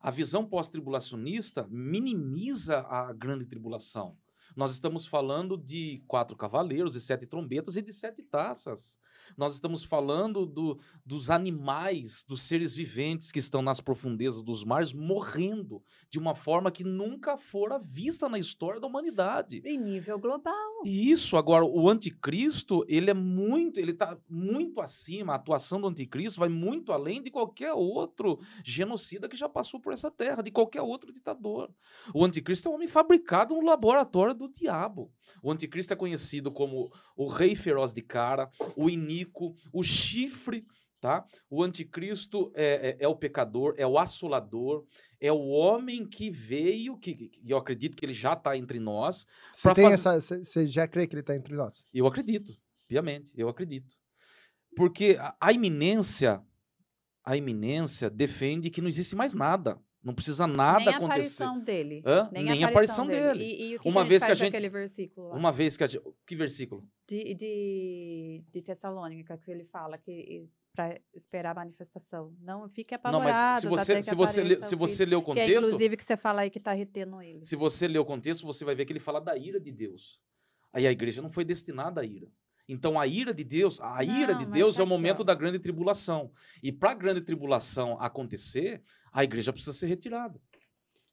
[SPEAKER 3] A visão pós-tribulacionista minimiza a grande tribulação. Nós estamos falando de quatro cavaleiros, de sete trombetas e de sete taças. Nós estamos falando do- dos animais, dos seres viventes que estão nas profundezas dos mares morrendo de uma forma que nunca fora vista na história da humanidade.
[SPEAKER 2] Em nível global.
[SPEAKER 3] Isso, agora, o anticristo, ele é muito, ele tá muito acima, a atuação do anticristo vai muito além de qualquer outro genocida que já passou por essa terra, de qualquer outro ditador. O anticristo é um homem fabricado no laboratório do diabo. O anticristo é conhecido como o rei feroz de cara, o iníquo, o chifre, tá? O anticristo é, é- é o pecador, é o assolador, é o homem que veio, que, que- eu acredito que ele já está entre nós,
[SPEAKER 1] Você tem
[SPEAKER 3] fazer-
[SPEAKER 1] essa. Você você já crê que ele tá entre nós?
[SPEAKER 3] eu acredito, piamente, eu acredito. Porque a, a iminência, a iminência defende que não existe mais nada. Não precisa nada
[SPEAKER 2] Nem a
[SPEAKER 3] acontecer.
[SPEAKER 2] aparição dele.
[SPEAKER 3] Hã?
[SPEAKER 2] Nem,
[SPEAKER 3] Nem
[SPEAKER 2] a aparição,
[SPEAKER 3] aparição
[SPEAKER 2] dele.
[SPEAKER 3] dele.
[SPEAKER 2] E, e o que
[SPEAKER 3] Uma
[SPEAKER 2] que a gente
[SPEAKER 3] vez que a
[SPEAKER 2] faz
[SPEAKER 3] gente-
[SPEAKER 2] versículo lá?
[SPEAKER 3] Uma vez que a gente, que versículo?
[SPEAKER 2] de, de, de Tessalônica, que ele fala que para esperar a manifestação. Não fique
[SPEAKER 3] Não,
[SPEAKER 2] apavorados
[SPEAKER 3] mas se você, se você, lê- se você lê o
[SPEAKER 2] Que é,
[SPEAKER 3] contexto,
[SPEAKER 2] inclusive, que você fala aí que está retendo ele.
[SPEAKER 3] se você lê o contexto, você vai ver que ele fala da ira de Deus. Aí a igreja não foi destinada à ira. Então a ira de Deus, a ira
[SPEAKER 2] Não,
[SPEAKER 3] de Deus é o momento da grande tribulação. E para a grande tribulação acontecer, a igreja precisa ser retirada.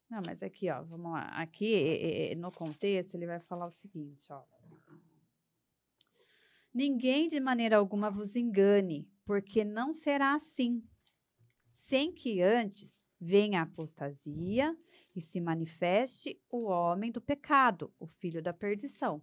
[SPEAKER 2] Não, mas aqui, ó, vamos lá. Aqui, no contexto, ele vai falar o seguinte, ó. Ninguém de maneira alguma vos engane, porque não será assim, sem que antes venha a apostasia e se manifeste o homem do pecado, o filho da perdição.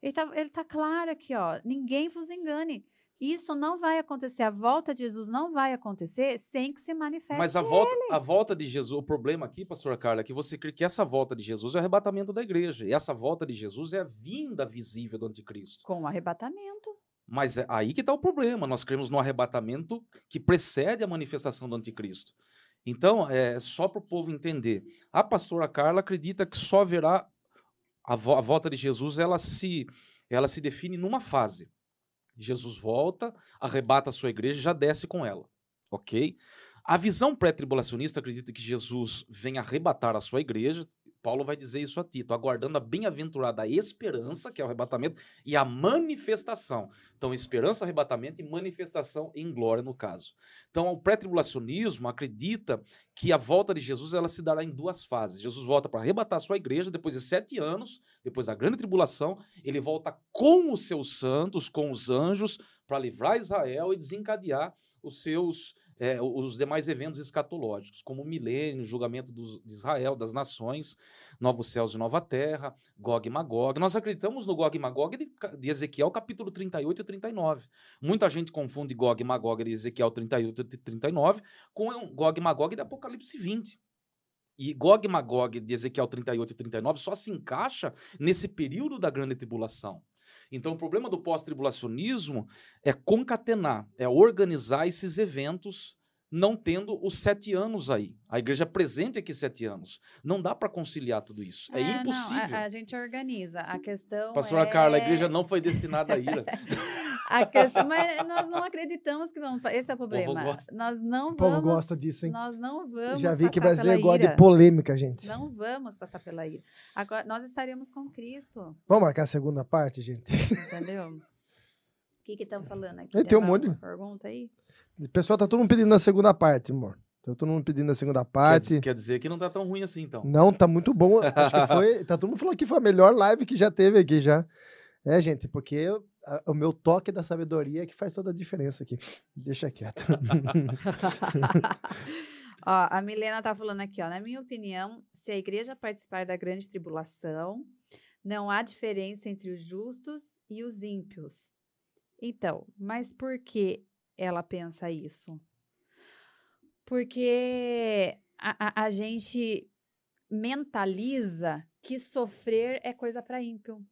[SPEAKER 2] Ele está ele tá claro aqui, ó. Ninguém vos engane. Isso não vai acontecer. A volta de Jesus não vai acontecer sem que se manifeste.
[SPEAKER 3] Mas a volta, a volta de Jesus, o problema aqui, pastora Carla, é que você crê que essa volta de Jesus é o arrebatamento da igreja. E essa volta de Jesus é a vinda visível do anticristo.
[SPEAKER 2] Com o arrebatamento.
[SPEAKER 3] Mas é aí que está o problema. Nós cremos no arrebatamento que precede a manifestação do anticristo. Então, é só para o povo entender. A pastora Carla acredita que só haverá a, vo- a volta de Jesus, ela se ela se define numa fase. Jesus volta, arrebata a sua igreja e já desce com ela. Ok? A visão pré-tribulacionista acredita que Jesus vem arrebatar a sua igreja. Paulo vai dizer isso a Tito, aguardando a bem-aventurada esperança, que é o arrebatamento, e a manifestação. Então, esperança, arrebatamento e manifestação em glória, no caso. Então, o pré-tribulacionismo acredita que a volta de Jesus ela se dará em duas fases. Jesus volta para arrebatar a sua igreja, depois de sete anos, depois da grande tribulação, ele volta com os seus santos, com os anjos, para livrar Israel e desencadear os seus é, os demais eventos escatológicos, como o milênio, julgamento dos, de Israel, das nações, novos céus e nova terra, Gog e Magog. Nós acreditamos no Gog e Magog de, de Ezequiel, capítulo 38 e 39. Muita gente confunde Gog e Magog de Ezequiel 38 e 39 com Gog e Magog de Apocalipse 20. E Gog e Magog de Ezequiel 38 e 39 só se encaixa nesse período da grande tribulação. Então, o problema do pós-tribulacionismo é concatenar, é organizar esses eventos não tendo os sete anos aí. A igreja presente aqui sete anos. Não dá para conciliar tudo isso. É, é impossível.
[SPEAKER 2] Não, a, a, gente organiza. A questão
[SPEAKER 3] Pastora
[SPEAKER 2] é...
[SPEAKER 3] Carla, a igreja não foi destinada a ira.
[SPEAKER 2] a questão, mas nós não acreditamos que vamos. Esse é o problema. O nós não vamos. O
[SPEAKER 1] povo gosta disso, hein?
[SPEAKER 2] Nós não vamos.
[SPEAKER 1] Já vi que brasileiro gosta de polêmica, gente.
[SPEAKER 2] Não vamos passar pela ira. Agora, nós estaríamos com Cristo.
[SPEAKER 1] Vamos marcar a segunda parte, gente?
[SPEAKER 2] Entendeu? O que estão falando aqui?
[SPEAKER 1] Tem, tem um monte.
[SPEAKER 2] Pergunta aí?
[SPEAKER 1] O pessoal tá todo mundo pedindo na segunda parte, amor. Tá todo mundo pedindo na segunda parte.
[SPEAKER 3] Quer, quer, dizer que não tá tão ruim assim, então.
[SPEAKER 1] Não, tá muito bom. Acho que foi. Tá todo mundo falando que foi a melhor live que já teve aqui já. É, gente, porque o meu toque da sabedoria é que faz toda a diferença aqui. Deixa quieto.
[SPEAKER 2] ó, a Milena tá falando aqui, ó. Na minha opinião, se a igreja participar da grande tribulação, não há diferença entre os justos e os ímpios. Então, mas por que ela pensa isso? Porque a, a, a gente mentaliza que sofrer é coisa para ímpio,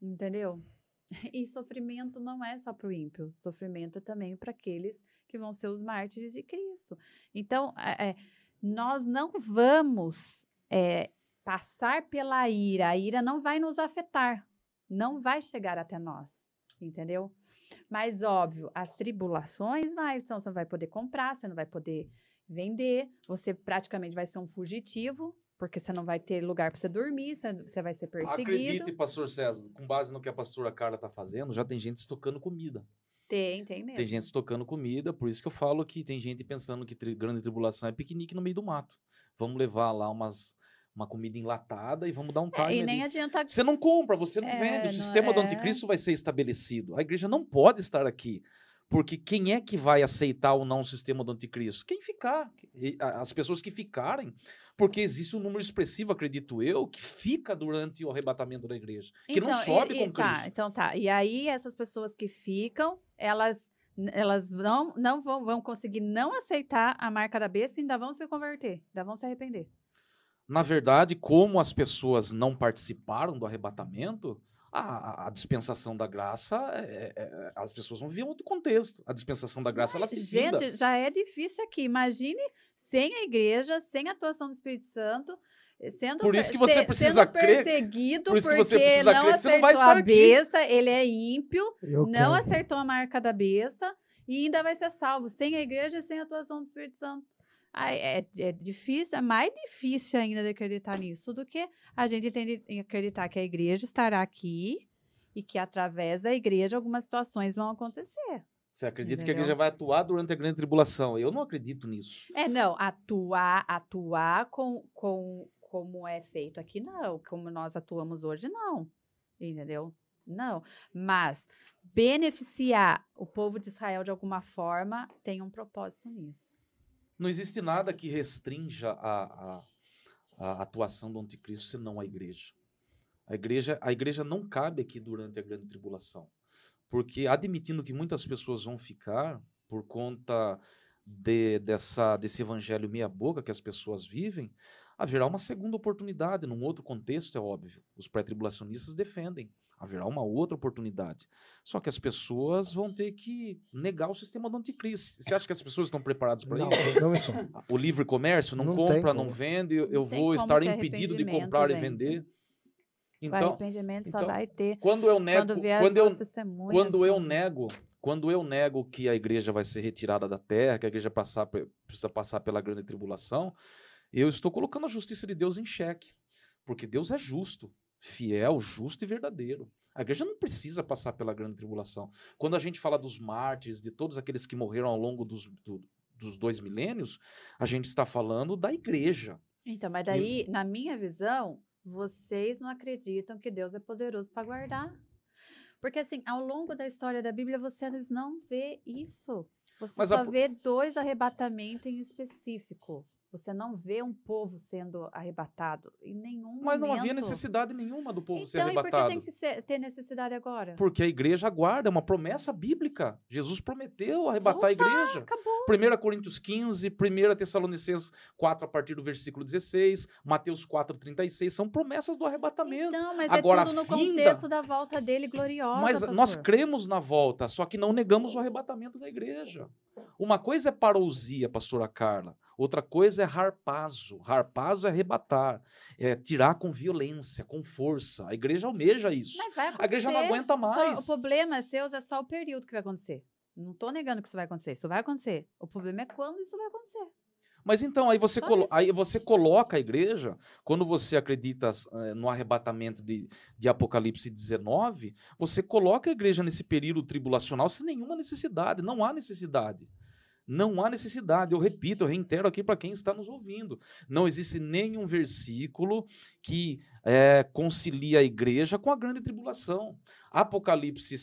[SPEAKER 2] entendeu? E sofrimento não é só para o ímpio, sofrimento é também para aqueles que vão ser os mártires de Cristo. Então, é, é nós não vamos é, passar pela ira, a ira não vai nos afetar, não vai chegar até nós, entendeu? Mas, óbvio, as tribulações vai, então você não vai poder comprar, você não vai poder vender, você praticamente vai ser um fugitivo, porque você não vai ter lugar para você dormir, você vai ser perseguido.
[SPEAKER 3] Acredite, pastor César, com base no que a pastora Carla está fazendo, já tem gente estocando comida.
[SPEAKER 2] Tem, tem mesmo.
[SPEAKER 3] Tem gente estocando comida, por isso que eu falo que tem gente pensando que tri grande tribulação é piquenique no meio do mato. Vamos levar lá umas uma comida enlatada e vamos dar um time. É,
[SPEAKER 2] e nem ali. adianta.
[SPEAKER 3] Você não compra, você não é, vende. O sistema não, do é. anticristo vai ser estabelecido. A igreja não pode estar aqui. Porque quem é que vai aceitar ou não o sistema do anticristo? Quem ficar. As pessoas que ficarem. Porque existe um número expressivo, acredito eu, que fica durante o arrebatamento da igreja. Que então, não sobe e, com
[SPEAKER 2] tá,
[SPEAKER 3] Cristo.
[SPEAKER 2] Então tá. E aí, essas pessoas que ficam, elas elas não, não vão, vão conseguir não aceitar a marca da besta e ainda vão se converter, ainda vão se arrepender.
[SPEAKER 3] Na verdade, como as pessoas não participaram do arrebatamento, a, a dispensação da graça, é, é, é as pessoas não viam outro contexto. A dispensação da graça, Mas, ela se
[SPEAKER 2] Gente, já é difícil aqui. Imagine sem a igreja, sem a atuação do Espírito Santo, sendo,
[SPEAKER 3] por isso que você precisa
[SPEAKER 2] sendo perseguido por porque não
[SPEAKER 3] crer,
[SPEAKER 2] acertou
[SPEAKER 3] não a
[SPEAKER 2] besta, aqui. ele é ímpio, Eu não acertou a marca da besta e ainda vai ser salvo, sem a igreja e sem a atuação do Espírito Santo. É, é difícil, é mais difícil ainda de acreditar nisso do que a gente entende, acreditar que a igreja estará aqui e que através da igreja algumas situações vão acontecer.
[SPEAKER 3] Você acredita Entendeu? que a igreja vai atuar durante a grande tribulação? Eu não acredito nisso.
[SPEAKER 2] É, não, atuar, atuar com, com como é feito aqui, não. Como nós atuamos hoje, não. Entendeu? Não. Mas beneficiar o povo de Israel de alguma forma tem um propósito nisso.
[SPEAKER 3] Não existe nada que restrinja a, a, a atuação do anticristo senão a igreja. A igreja, a igreja não cabe aqui durante a grande tribulação. Porque, admitindo que muitas pessoas vão ficar por conta de, dessa, desse evangelho meia-boca que as pessoas vivem, haverá uma segunda oportunidade, num outro contexto, é óbvio. Os pré-tribulacionistas defendem haverá uma outra oportunidade. Só que as pessoas vão ter que negar o sistema do anticristo. Você acha que as pessoas estão preparadas para isso? Não. O livre comércio não, não compra, não vende, eu, vou estar impedido de comprar gente. e vender.
[SPEAKER 2] o
[SPEAKER 3] Então,
[SPEAKER 2] arrependimento só
[SPEAKER 3] então,
[SPEAKER 2] vai ter
[SPEAKER 3] quando eu nego,
[SPEAKER 2] quando vier
[SPEAKER 3] quando
[SPEAKER 2] as
[SPEAKER 3] eu, quando eu
[SPEAKER 2] quando-
[SPEAKER 3] nego, quando eu nego que a igreja vai ser retirada da terra, que a igreja passar, precisa passar pela grande tribulação, eu estou colocando a justiça de Deus em xeque. Porque Deus é justo, fiel, justo e verdadeiro. A igreja não precisa passar pela grande tribulação. Quando a gente fala dos mártires, de todos aqueles que morreram ao longo dos, do- dos dois milênios, a gente está falando da igreja.
[SPEAKER 2] Então, mas daí, na minha visão, vocês não acreditam que Deus é poderoso para guardar. Porque, assim, ao longo da história da Bíblia, vocês não vê isso. Você
[SPEAKER 3] Mas a
[SPEAKER 2] só
[SPEAKER 3] po-
[SPEAKER 2] vê dois arrebatamentos em específico. Você não vê um povo sendo arrebatado em nenhum
[SPEAKER 3] Mas não havia
[SPEAKER 2] momento.
[SPEAKER 3] necessidade nenhuma do povo ser
[SPEAKER 2] Então, e por que
[SPEAKER 3] arrebatado.
[SPEAKER 2] tem que ser- ter necessidade agora?
[SPEAKER 3] Porque a igreja aguarda, é uma promessa bíblica. Jesus prometeu arrebatar a
[SPEAKER 2] Voltar,
[SPEAKER 3] igreja.
[SPEAKER 2] Acabou.
[SPEAKER 3] 1 Coríntios 15, 1 Tessalonicenses 4, a partir do versículo 16, Mateus 4, 36, são promessas do arrebatamento.
[SPEAKER 2] Então, mas
[SPEAKER 3] Agora,
[SPEAKER 2] é tudo no
[SPEAKER 3] a vinda-
[SPEAKER 2] contexto da volta dele gloriosa,
[SPEAKER 3] Mas
[SPEAKER 2] pastor.
[SPEAKER 3] nós cremos na volta, só que não negamos o arrebatamento da igreja. Uma coisa é parousia, pastora Carla. Outra coisa é harpazo. Harpazo é arrebatar, é tirar com violência, com força. A igreja almeja isso. A igreja não aguenta
[SPEAKER 2] só-
[SPEAKER 3] mais.
[SPEAKER 2] o problema é seu, é só o período que vai acontecer. Não tô negando que isso vai acontecer. Isso vai acontecer. O problema é quando isso vai acontecer.
[SPEAKER 3] Mas então, aí você,
[SPEAKER 2] Só
[SPEAKER 3] colo- aí você coloca a igreja, quando você acredita eh, no arrebatamento de, de Apocalipse 19, você coloca a igreja nesse período tribulacional sem nenhuma necessidade. Não há necessidade. Não há necessidade. Eu repito, eu reitero aqui para quem está nos ouvindo. Não existe nenhum versículo que eh, concilia a igreja com a grande tribulação. Apocalipse,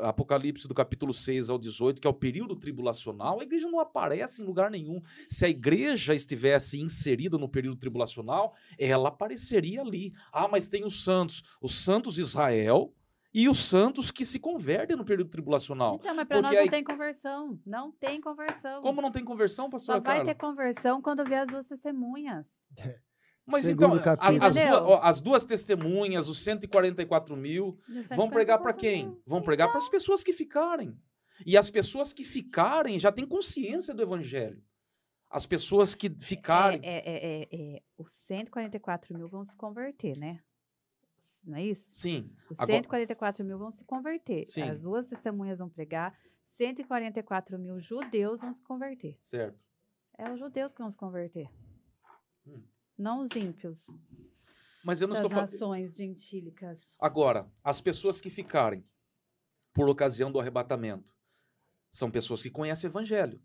[SPEAKER 3] Apocalipse do capítulo 6 ao 18, que é o período tribulacional, a igreja não aparece em lugar nenhum. Se a igreja estivesse inserida no período tribulacional, ela apareceria ali. Ah, mas tem os santos, os santos de Israel e os santos que se convertem no período tribulacional.
[SPEAKER 2] Então, mas para nós não
[SPEAKER 3] aí-
[SPEAKER 2] tem conversão. Não tem conversão.
[SPEAKER 3] Como não tem conversão,
[SPEAKER 2] Só
[SPEAKER 3] pastor
[SPEAKER 2] vai
[SPEAKER 3] Carla?
[SPEAKER 2] ter conversão quando vier as duas testemunhas.
[SPEAKER 3] Mas
[SPEAKER 1] Segundo
[SPEAKER 3] então, a- as, duas, ó, as duas testemunhas, os 144 mil, vão pregar para quem? Vão pregar para as pessoas que ficarem. E as pessoas que ficarem já têm consciência do evangelho. As pessoas que ficarem.
[SPEAKER 2] É, é, é, é, é, os 144 mil vão se converter, né? Não é isso?
[SPEAKER 3] Sim.
[SPEAKER 2] Os
[SPEAKER 3] Agora-
[SPEAKER 2] 144 mil vão se converter.
[SPEAKER 3] Sim.
[SPEAKER 2] As duas testemunhas vão pregar. 144 mil judeus vão se converter.
[SPEAKER 3] Certo.
[SPEAKER 2] É os judeus que vão se converter.
[SPEAKER 3] Hum.
[SPEAKER 2] Não os ímpios
[SPEAKER 3] Mas eu não
[SPEAKER 2] das
[SPEAKER 3] estou falando.
[SPEAKER 2] nações gentílicas.
[SPEAKER 3] Agora, as pessoas que ficarem por ocasião do arrebatamento são pessoas que conhecem o evangelho.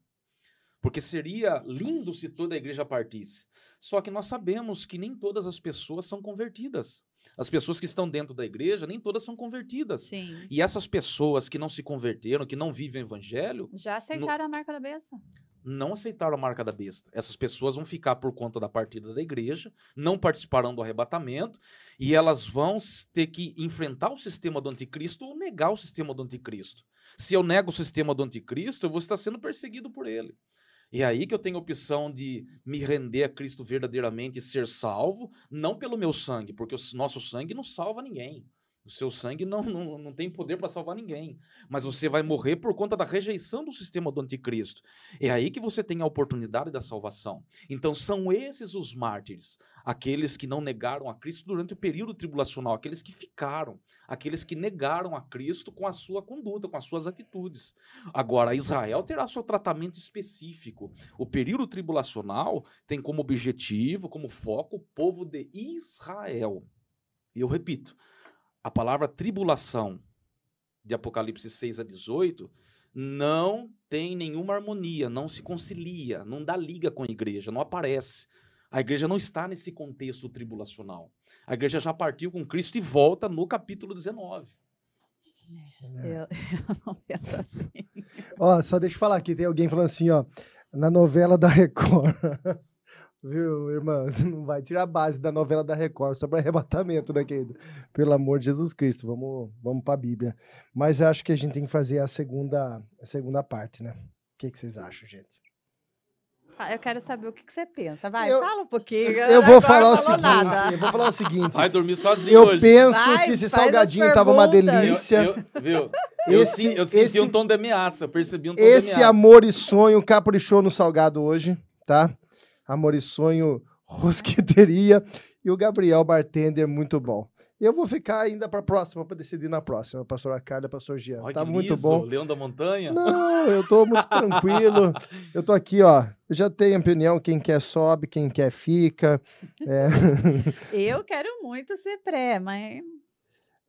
[SPEAKER 3] Porque seria lindo se toda a igreja partisse. Só que nós sabemos que nem todas as pessoas são convertidas. As pessoas que estão dentro da igreja, nem todas são convertidas.
[SPEAKER 2] Sim.
[SPEAKER 3] E essas pessoas que não se converteram, que não vivem o evangelho,
[SPEAKER 2] Já acertaram a marca da besta.
[SPEAKER 3] não aceitaram a marca da besta. Essas pessoas vão ficar por conta da partida da igreja, não participarão do arrebatamento, e elas vão ter que enfrentar o sistema do anticristo ou negar o sistema do anticristo. Se eu nego o sistema do anticristo, eu vou estar sendo perseguido por ele. É aí que eu tenho a opção de me render a Cristo verdadeiramente e ser salvo, não pelo meu sangue, porque o nosso sangue não salva ninguém. O seu sangue não, não, não tem poder para salvar ninguém. Mas você vai morrer por conta da rejeição do sistema do anticristo. É aí que você tem a oportunidade da salvação. Então são esses os mártires, aqueles que não negaram a Cristo durante o período tribulacional, aqueles que ficaram, aqueles que negaram a Cristo com a sua conduta, com as suas atitudes. Agora, Israel terá seu tratamento específico. O período tribulacional tem como objetivo, como foco, o povo de Israel. E eu repito, a palavra tribulação de Apocalipse 6 a 18 não tem nenhuma harmonia, não se concilia, não dá liga com a igreja, não aparece. A igreja não está nesse contexto tribulacional. A igreja já partiu com Cristo e volta no capítulo 19.
[SPEAKER 2] Eu, eu não penso assim.
[SPEAKER 1] Ó, só deixa eu falar aqui, tem alguém falando assim, ó, na novela da Record. Viu, irmã? Não vai tirar a base da novela da Record sobre arrebatamento, né, querido? Pelo amor de Jesus Cristo, vamos, vamos pra Bíblia. Mas eu acho que a gente tem que fazer a segunda, a segunda parte, né? O que, que vocês acham, gente?
[SPEAKER 2] Ah, Eu quero saber o que, que você pensa. Vai,
[SPEAKER 1] Eu-
[SPEAKER 2] fala um pouquinho.
[SPEAKER 1] Eu vou falar o seguinte,
[SPEAKER 2] nada.
[SPEAKER 1] eu vou falar o seguinte.
[SPEAKER 3] Vai dormir sozinho
[SPEAKER 1] Eu
[SPEAKER 3] hoje.
[SPEAKER 1] penso
[SPEAKER 2] Vai,
[SPEAKER 1] que esse salgadinho tava uma delícia.
[SPEAKER 3] Eu, eu- viu? Eu,
[SPEAKER 1] Esse-
[SPEAKER 3] eu senti
[SPEAKER 1] esse-
[SPEAKER 3] um tom de ameaça, eu percebi um tom
[SPEAKER 1] Esse
[SPEAKER 3] de ameaça.
[SPEAKER 1] amor e sonho caprichou no salgado hoje, tá? Amor e sonho rosqueteria e o Gabriel bartender muito bom. Eu vou ficar ainda para a próxima, para decidir na próxima, pastora Carla, pastor Jean.
[SPEAKER 3] Olha
[SPEAKER 1] tá
[SPEAKER 3] que
[SPEAKER 1] muito
[SPEAKER 3] liso,
[SPEAKER 1] bom.
[SPEAKER 3] Leão da Montanha?
[SPEAKER 1] Não, eu tô muito tranquilo. Eu tô aqui, ó. Já tenho opinião, quem quer sobe, quem quer fica. É,
[SPEAKER 2] Eu quero muito ser pré, mas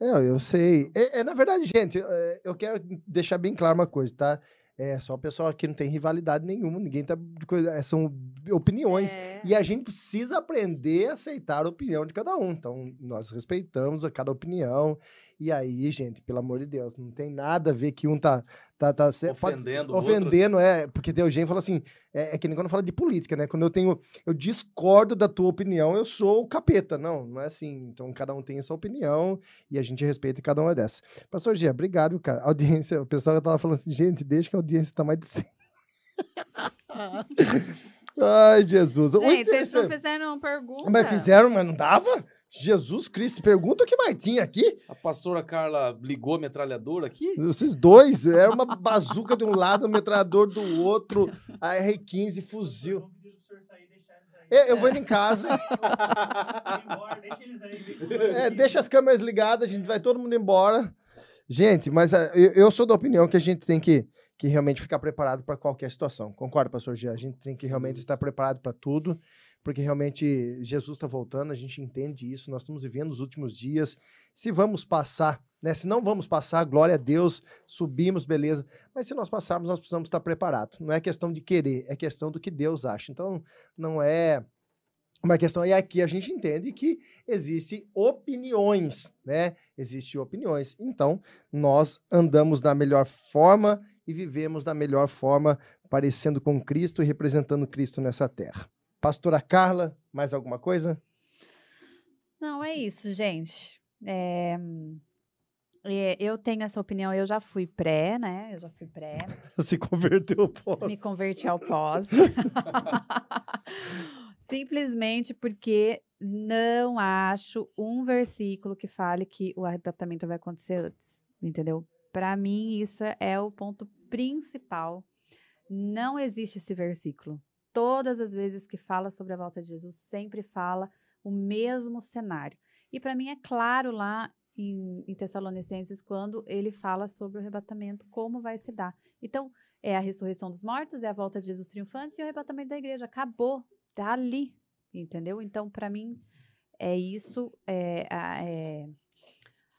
[SPEAKER 1] é, eu sei. É, é, na verdade, gente, é, eu quero deixar bem claro uma coisa, tá? É só o pessoal aqui não tem rivalidade nenhuma, ninguém tá é, são opiniões
[SPEAKER 2] é,
[SPEAKER 1] e a gente precisa aprender a aceitar a opinião de cada um. Então, nós respeitamos a cada opinião. E aí, gente, pelo amor de Deus, não tem nada a ver que um tá. tá, tá se- pode-
[SPEAKER 3] Ofendendo outro.
[SPEAKER 1] Ofendendo, é. Porque tem gente que fala assim. É, é que nem quando fala de política, né? Quando eu tenho. Eu discordo da tua opinião, eu sou o capeta. Não, não é assim. Então, cada um tem a sua opinião e a gente respeita cada uma dessas. Pastor Gia, obrigado, cara. A audiência, o pessoal tava falando assim, gente, deixa que a audiência tá mais de 100. Ai, Jesus.
[SPEAKER 2] Gente, vocês não
[SPEAKER 1] interessante-
[SPEAKER 2] fizeram uma pergunta.
[SPEAKER 1] mas fizeram, mas não dava? Jesus Cristo, pergunta o que mais tinha aqui.
[SPEAKER 3] A pastora Carla ligou a metralhadora aqui?
[SPEAKER 1] Esses dois, era uma bazuca de um lado, um metralhador do outro, a R15, fuzil.
[SPEAKER 4] E deixar eles aí.
[SPEAKER 1] Eu, eu vou indo em casa, é, deixa as câmeras ligadas, a gente vai todo mundo embora. Gente, mas ah, eu, eu sou da opinião que a gente tem que, que realmente ficar preparado para qualquer situação. Concorda, pastor Gia? A gente tem que realmente estar preparado para tudo, porque realmente Jesus está voltando, a gente entende isso, nós estamos vivendo os últimos dias. Se vamos passar, né? Se não vamos passar, glória a Deus, subimos, beleza. Mas se nós passarmos, nós precisamos estar preparados. Não é questão de querer, é questão do que Deus acha. Então, não é uma questão. E aqui a gente entende que existem opiniões, né? Existem opiniões. Então, nós andamos da melhor forma e vivemos da melhor forma, parecendo com Cristo e representando Cristo nessa terra. Pastora Carla, mais alguma coisa?
[SPEAKER 2] Não, é isso, gente. É, é, eu tenho essa opinião, eu já fui pré, né? Eu já fui pré.
[SPEAKER 1] Se converteu pós.
[SPEAKER 2] me converti ao pós. Simplesmente porque não acho um versículo que fale que o arrebatamento vai acontecer antes, entendeu? Para mim, isso é, é o ponto principal. Não existe esse versículo. Todas as vezes que fala sobre a volta de Jesus, sempre fala o mesmo cenário. E para mim é claro lá em, em Tessalonicenses quando ele fala sobre o arrebatamento, como vai se dar. Então, é a ressurreição dos mortos, é a volta de Jesus triunfante e o arrebatamento da igreja. Acabou. Tá ali. Entendeu? Então, para mim, é isso. É, é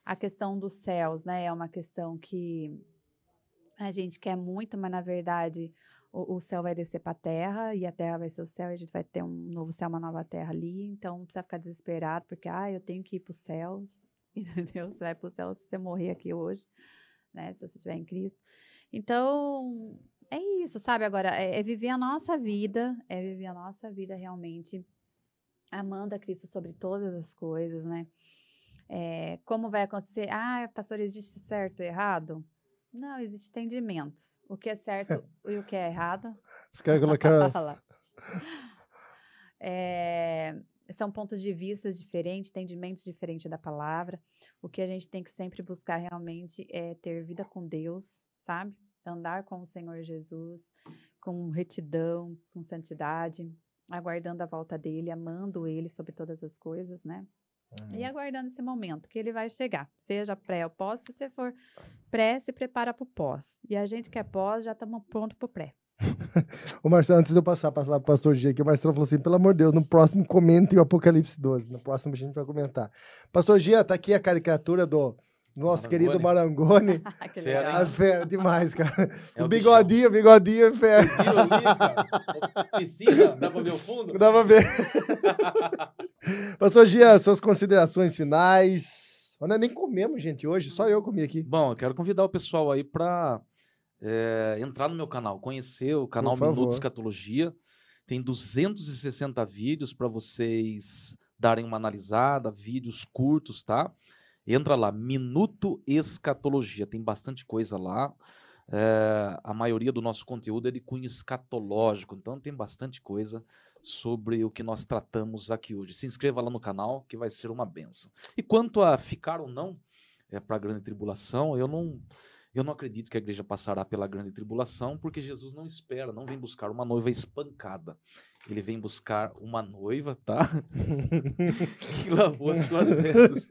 [SPEAKER 2] a questão dos céus, né? É uma questão que a gente quer muito, mas na verdade o, o céu vai descer para a terra e a terra vai ser o céu e a gente vai ter um novo céu, uma nova terra ali. Então, não precisa ficar desesperado, porque, ah, eu tenho que ir para o céu. Entendeu? Você vai para o céu se você morrer aqui hoje, né? Se você estiver em Cristo. Então, é isso, sabe? Agora, é, é viver a nossa vida, é viver a nossa vida realmente amando a Cristo sobre todas as coisas, né? É, como vai acontecer? Ah, pastor, existe certo e errado? Não, existe entendimentos. O que é certo e o que é errado.
[SPEAKER 1] Caras colocaram.
[SPEAKER 2] Fala. É, são pontos de vista diferentes, entendimentos diferentes da palavra. O que a gente tem que sempre buscar realmente é ter vida com Deus, sabe? Andar com o Senhor Jesus, com retidão, com santidade, aguardando a volta dele, amando ele sobre todas as coisas, né? E aguardando esse momento que ele vai chegar, seja pré ou pós. Se você for pré, se prepara para o pós. E a gente que é pós, já estamos pronto para o pré.
[SPEAKER 1] O Marcelo, antes de eu passar para lá pro pastor G, aqui, o Marcelo falou assim: pelo amor de Deus, no próximo comente o Apocalipse 12. No próximo a gente vai comentar. Pastor G, tá aqui a caricatura do nosso
[SPEAKER 3] Marangoni.
[SPEAKER 1] querido Marangoni.
[SPEAKER 2] que
[SPEAKER 3] Fera.
[SPEAKER 1] Ah, fera, demais, cara.
[SPEAKER 3] É
[SPEAKER 1] o bigodinho, o bigodinho, é fera.
[SPEAKER 3] Viram ali, cara? Piscina, dá pra ver o fundo?
[SPEAKER 1] Dá pra ver. Pastor Gia, suas considerações finais. Nós nem comemos, gente, hoje, só eu comi aqui.
[SPEAKER 3] Bom, eu quero convidar o pessoal aí para entrar no meu canal, conhecer o canal. Minuto Escatologia. Tem 260 vídeos para vocês darem uma analisada, vídeos curtos, tá? Entra lá, Minuto Escatologia. Tem bastante coisa lá. É, a maioria do nosso conteúdo é de cunho escatológico, então tem bastante coisa sobre o que nós tratamos aqui hoje. Se inscreva lá no canal, que vai ser uma benção. E quanto a ficar ou não é, para a grande tribulação, eu não, eu não acredito que a igreja passará pela grande tribulação, porque Jesus não espera, não vem buscar uma noiva espancada. Ele vem buscar uma noiva, tá? que lavou as suas vestes.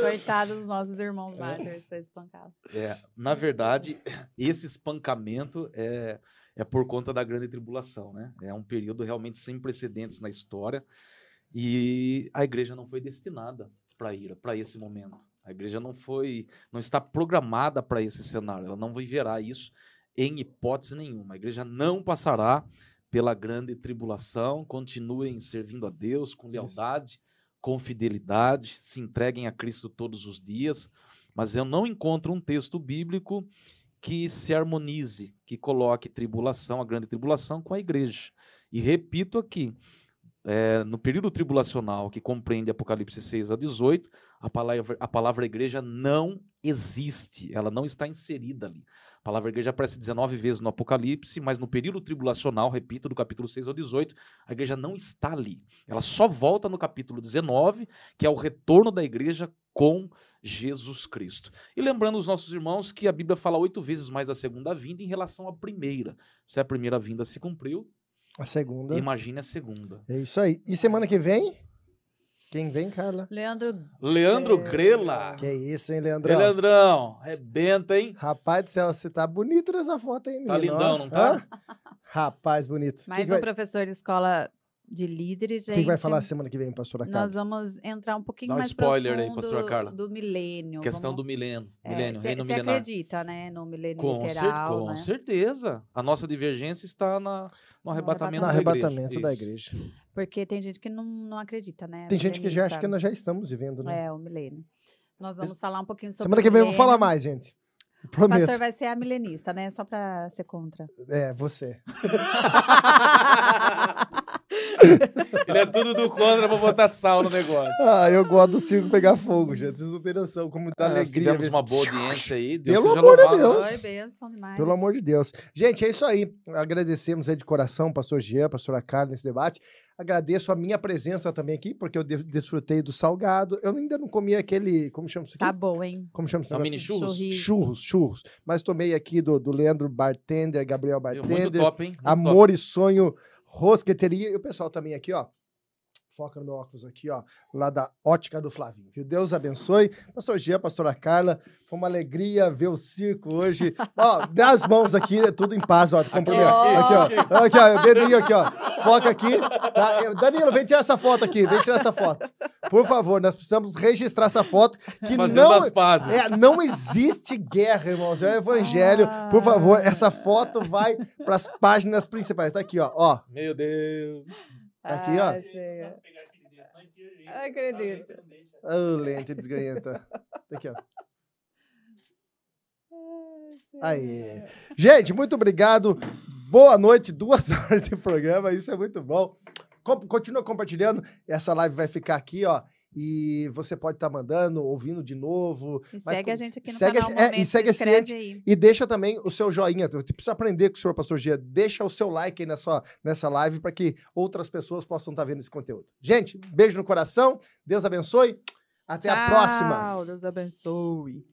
[SPEAKER 2] Coitado dos nossos irmãos mártires, foi espancado.
[SPEAKER 3] É, na verdade, esse espancamento é, é por conta da grande tribulação, né? É um período realmente sem precedentes na história e a igreja não foi destinada para ir para esse momento. A igreja não foi, não está programada para esse cenário. Ela não viverá isso em hipótese nenhuma. A igreja não passará pela grande tribulação. Continuem servindo a Deus com lealdade, com fidelidade, se entreguem a Cristo todos os dias. Mas eu não encontro um texto bíblico que se harmonize, que coloque tribulação, a grande tribulação, com a igreja. E repito aqui, é, no período tribulacional, que compreende Apocalipse 6 a 18, a palavra, a palavra igreja não existe, ela não está inserida ali. A palavra igreja aparece 19 vezes no Apocalipse, mas no período tribulacional, repito, do capítulo 6 ao 18, a igreja não está ali. Ela só volta no capítulo 19, que é o retorno da igreja com Jesus Cristo. E lembrando os nossos irmãos que a Bíblia fala oito vezes mais da segunda vinda em relação à primeira. Se a primeira vinda se cumpriu,
[SPEAKER 1] A segunda.
[SPEAKER 3] imagine a segunda.
[SPEAKER 1] É isso aí. E semana que vem? Quem vem, Carla?
[SPEAKER 2] Leandro,
[SPEAKER 3] Leandro
[SPEAKER 2] É.
[SPEAKER 3] Grela.
[SPEAKER 1] Que é isso, hein,
[SPEAKER 3] Ei,
[SPEAKER 1] Leandrão?
[SPEAKER 3] Leandrão, rebenta, hein?
[SPEAKER 1] Rapaz do céu, você tá bonito nessa foto, hein,
[SPEAKER 3] Tá
[SPEAKER 1] menino?
[SPEAKER 3] lindão,
[SPEAKER 1] Ó.
[SPEAKER 3] não tá?
[SPEAKER 1] Hã? Rapaz, bonito.
[SPEAKER 2] mais
[SPEAKER 1] Quem
[SPEAKER 2] um
[SPEAKER 1] que vai,
[SPEAKER 2] professor de escola de líderes, gente.
[SPEAKER 1] quem que vai falar semana que vem, pastora Carla?
[SPEAKER 2] Nós vamos entrar um pouquinho
[SPEAKER 3] Dá um
[SPEAKER 2] mais
[SPEAKER 3] spoiler aí,
[SPEAKER 2] profundo
[SPEAKER 3] pastora Carla.
[SPEAKER 2] do milênio.
[SPEAKER 3] Questão
[SPEAKER 2] Vamos-
[SPEAKER 3] do milênio.
[SPEAKER 2] É,
[SPEAKER 3] milênio,
[SPEAKER 2] cê-
[SPEAKER 3] reino
[SPEAKER 2] cê
[SPEAKER 3] milenar.
[SPEAKER 2] acredita, né, no milênio
[SPEAKER 3] Com, cer-
[SPEAKER 2] literal,
[SPEAKER 3] com
[SPEAKER 2] né?
[SPEAKER 3] certeza. A nossa divergência está na, no arrebatamento,
[SPEAKER 1] No
[SPEAKER 3] da
[SPEAKER 1] arrebatamento
[SPEAKER 3] igreja.
[SPEAKER 1] da igreja.
[SPEAKER 2] Porque tem gente que não, não acredita, né?
[SPEAKER 1] Tem gente que já acha que nós já estamos vivendo, né?
[SPEAKER 2] É, o milênio. Nós vamos falar um pouquinho sobre
[SPEAKER 1] Semana
[SPEAKER 2] o
[SPEAKER 1] que vem eu vou falar mais, gente.
[SPEAKER 2] O
[SPEAKER 1] Prometo.
[SPEAKER 2] pastor vai ser a milenista, né? Só pra ser contra.
[SPEAKER 1] É, você.
[SPEAKER 3] Ele é tudo do contra pra botar sal no negócio.
[SPEAKER 1] Ah, eu gosto do circo pegar fogo, gente. Vocês não têm noção como dá
[SPEAKER 3] Ah,
[SPEAKER 1] alegria.
[SPEAKER 3] tivemos uma boa audiência aí. Deus
[SPEAKER 1] Pelo amor de Deus.
[SPEAKER 2] bênção demais.
[SPEAKER 1] Pelo amor de Deus. Gente, é isso aí. Agradecemos aí de coração, pastor Jean, pastora Carla, nesse debate. Agradeço a minha presença também aqui, porque eu de- desfrutei do salgado. Eu ainda não comi aquele. Como chama isso aqui?
[SPEAKER 2] Tá bom, hein?
[SPEAKER 1] Como chama esse
[SPEAKER 3] É
[SPEAKER 1] negócio?
[SPEAKER 3] mini churros?
[SPEAKER 1] Churros, churros. Mas tomei aqui do, do Leandro Bartender, Gabriel
[SPEAKER 3] Viu? Muito
[SPEAKER 1] Bartender.
[SPEAKER 3] top, hein? Muito top.
[SPEAKER 1] Amor e Sonho Rosqueteria. E o pessoal também aqui, ó. Foca no meu óculos aqui, ó. Lá da Ótica do Flavinho, viu? Deus abençoe. Pastor Gia, pastora Carla. Foi uma alegria ver o circo hoje. ó, dá as mãos aqui, é tudo em paz, ó. Cumprimento. Aqui,
[SPEAKER 3] aqui,
[SPEAKER 1] ó. Aqui, ó. Dedinho aqui, ó. Foca aqui. Tá? Danilo, vem tirar essa foto aqui. Vem tirar essa foto. Por favor, nós precisamos registrar essa foto. Que
[SPEAKER 3] Fazendo
[SPEAKER 1] não,
[SPEAKER 3] as pazes.
[SPEAKER 1] é, não existe guerra, irmãos. É o evangelho. Por favor, essa foto vai para as páginas principais. Tá aqui, ó. ó.
[SPEAKER 3] Meu Deus.
[SPEAKER 1] Aqui, ó.
[SPEAKER 2] Ah, Acredito.
[SPEAKER 1] Ô, lente desgranhenta. Tá Aqui, ó. Aí. Gente, muito obrigado. Boa noite. Duas horas de programa. Isso é muito bom. Continua compartilhando. Essa live vai ficar aqui, ó. E você pode estar mandando, ouvindo de novo.
[SPEAKER 2] E
[SPEAKER 1] Mas
[SPEAKER 2] segue a gente aqui no
[SPEAKER 1] segue a
[SPEAKER 2] canal
[SPEAKER 1] gente- é, e segue
[SPEAKER 2] se
[SPEAKER 1] esse
[SPEAKER 2] aí.
[SPEAKER 1] E deixa também o seu joinha. Eu preciso aprender com o senhor Pastor Gia. Deixa o seu like aí na sua, nessa live para que outras pessoas possam estar vendo esse conteúdo. Gente, beijo no coração. Deus abençoe. Até a próxima.
[SPEAKER 2] Tchau, Deus abençoe.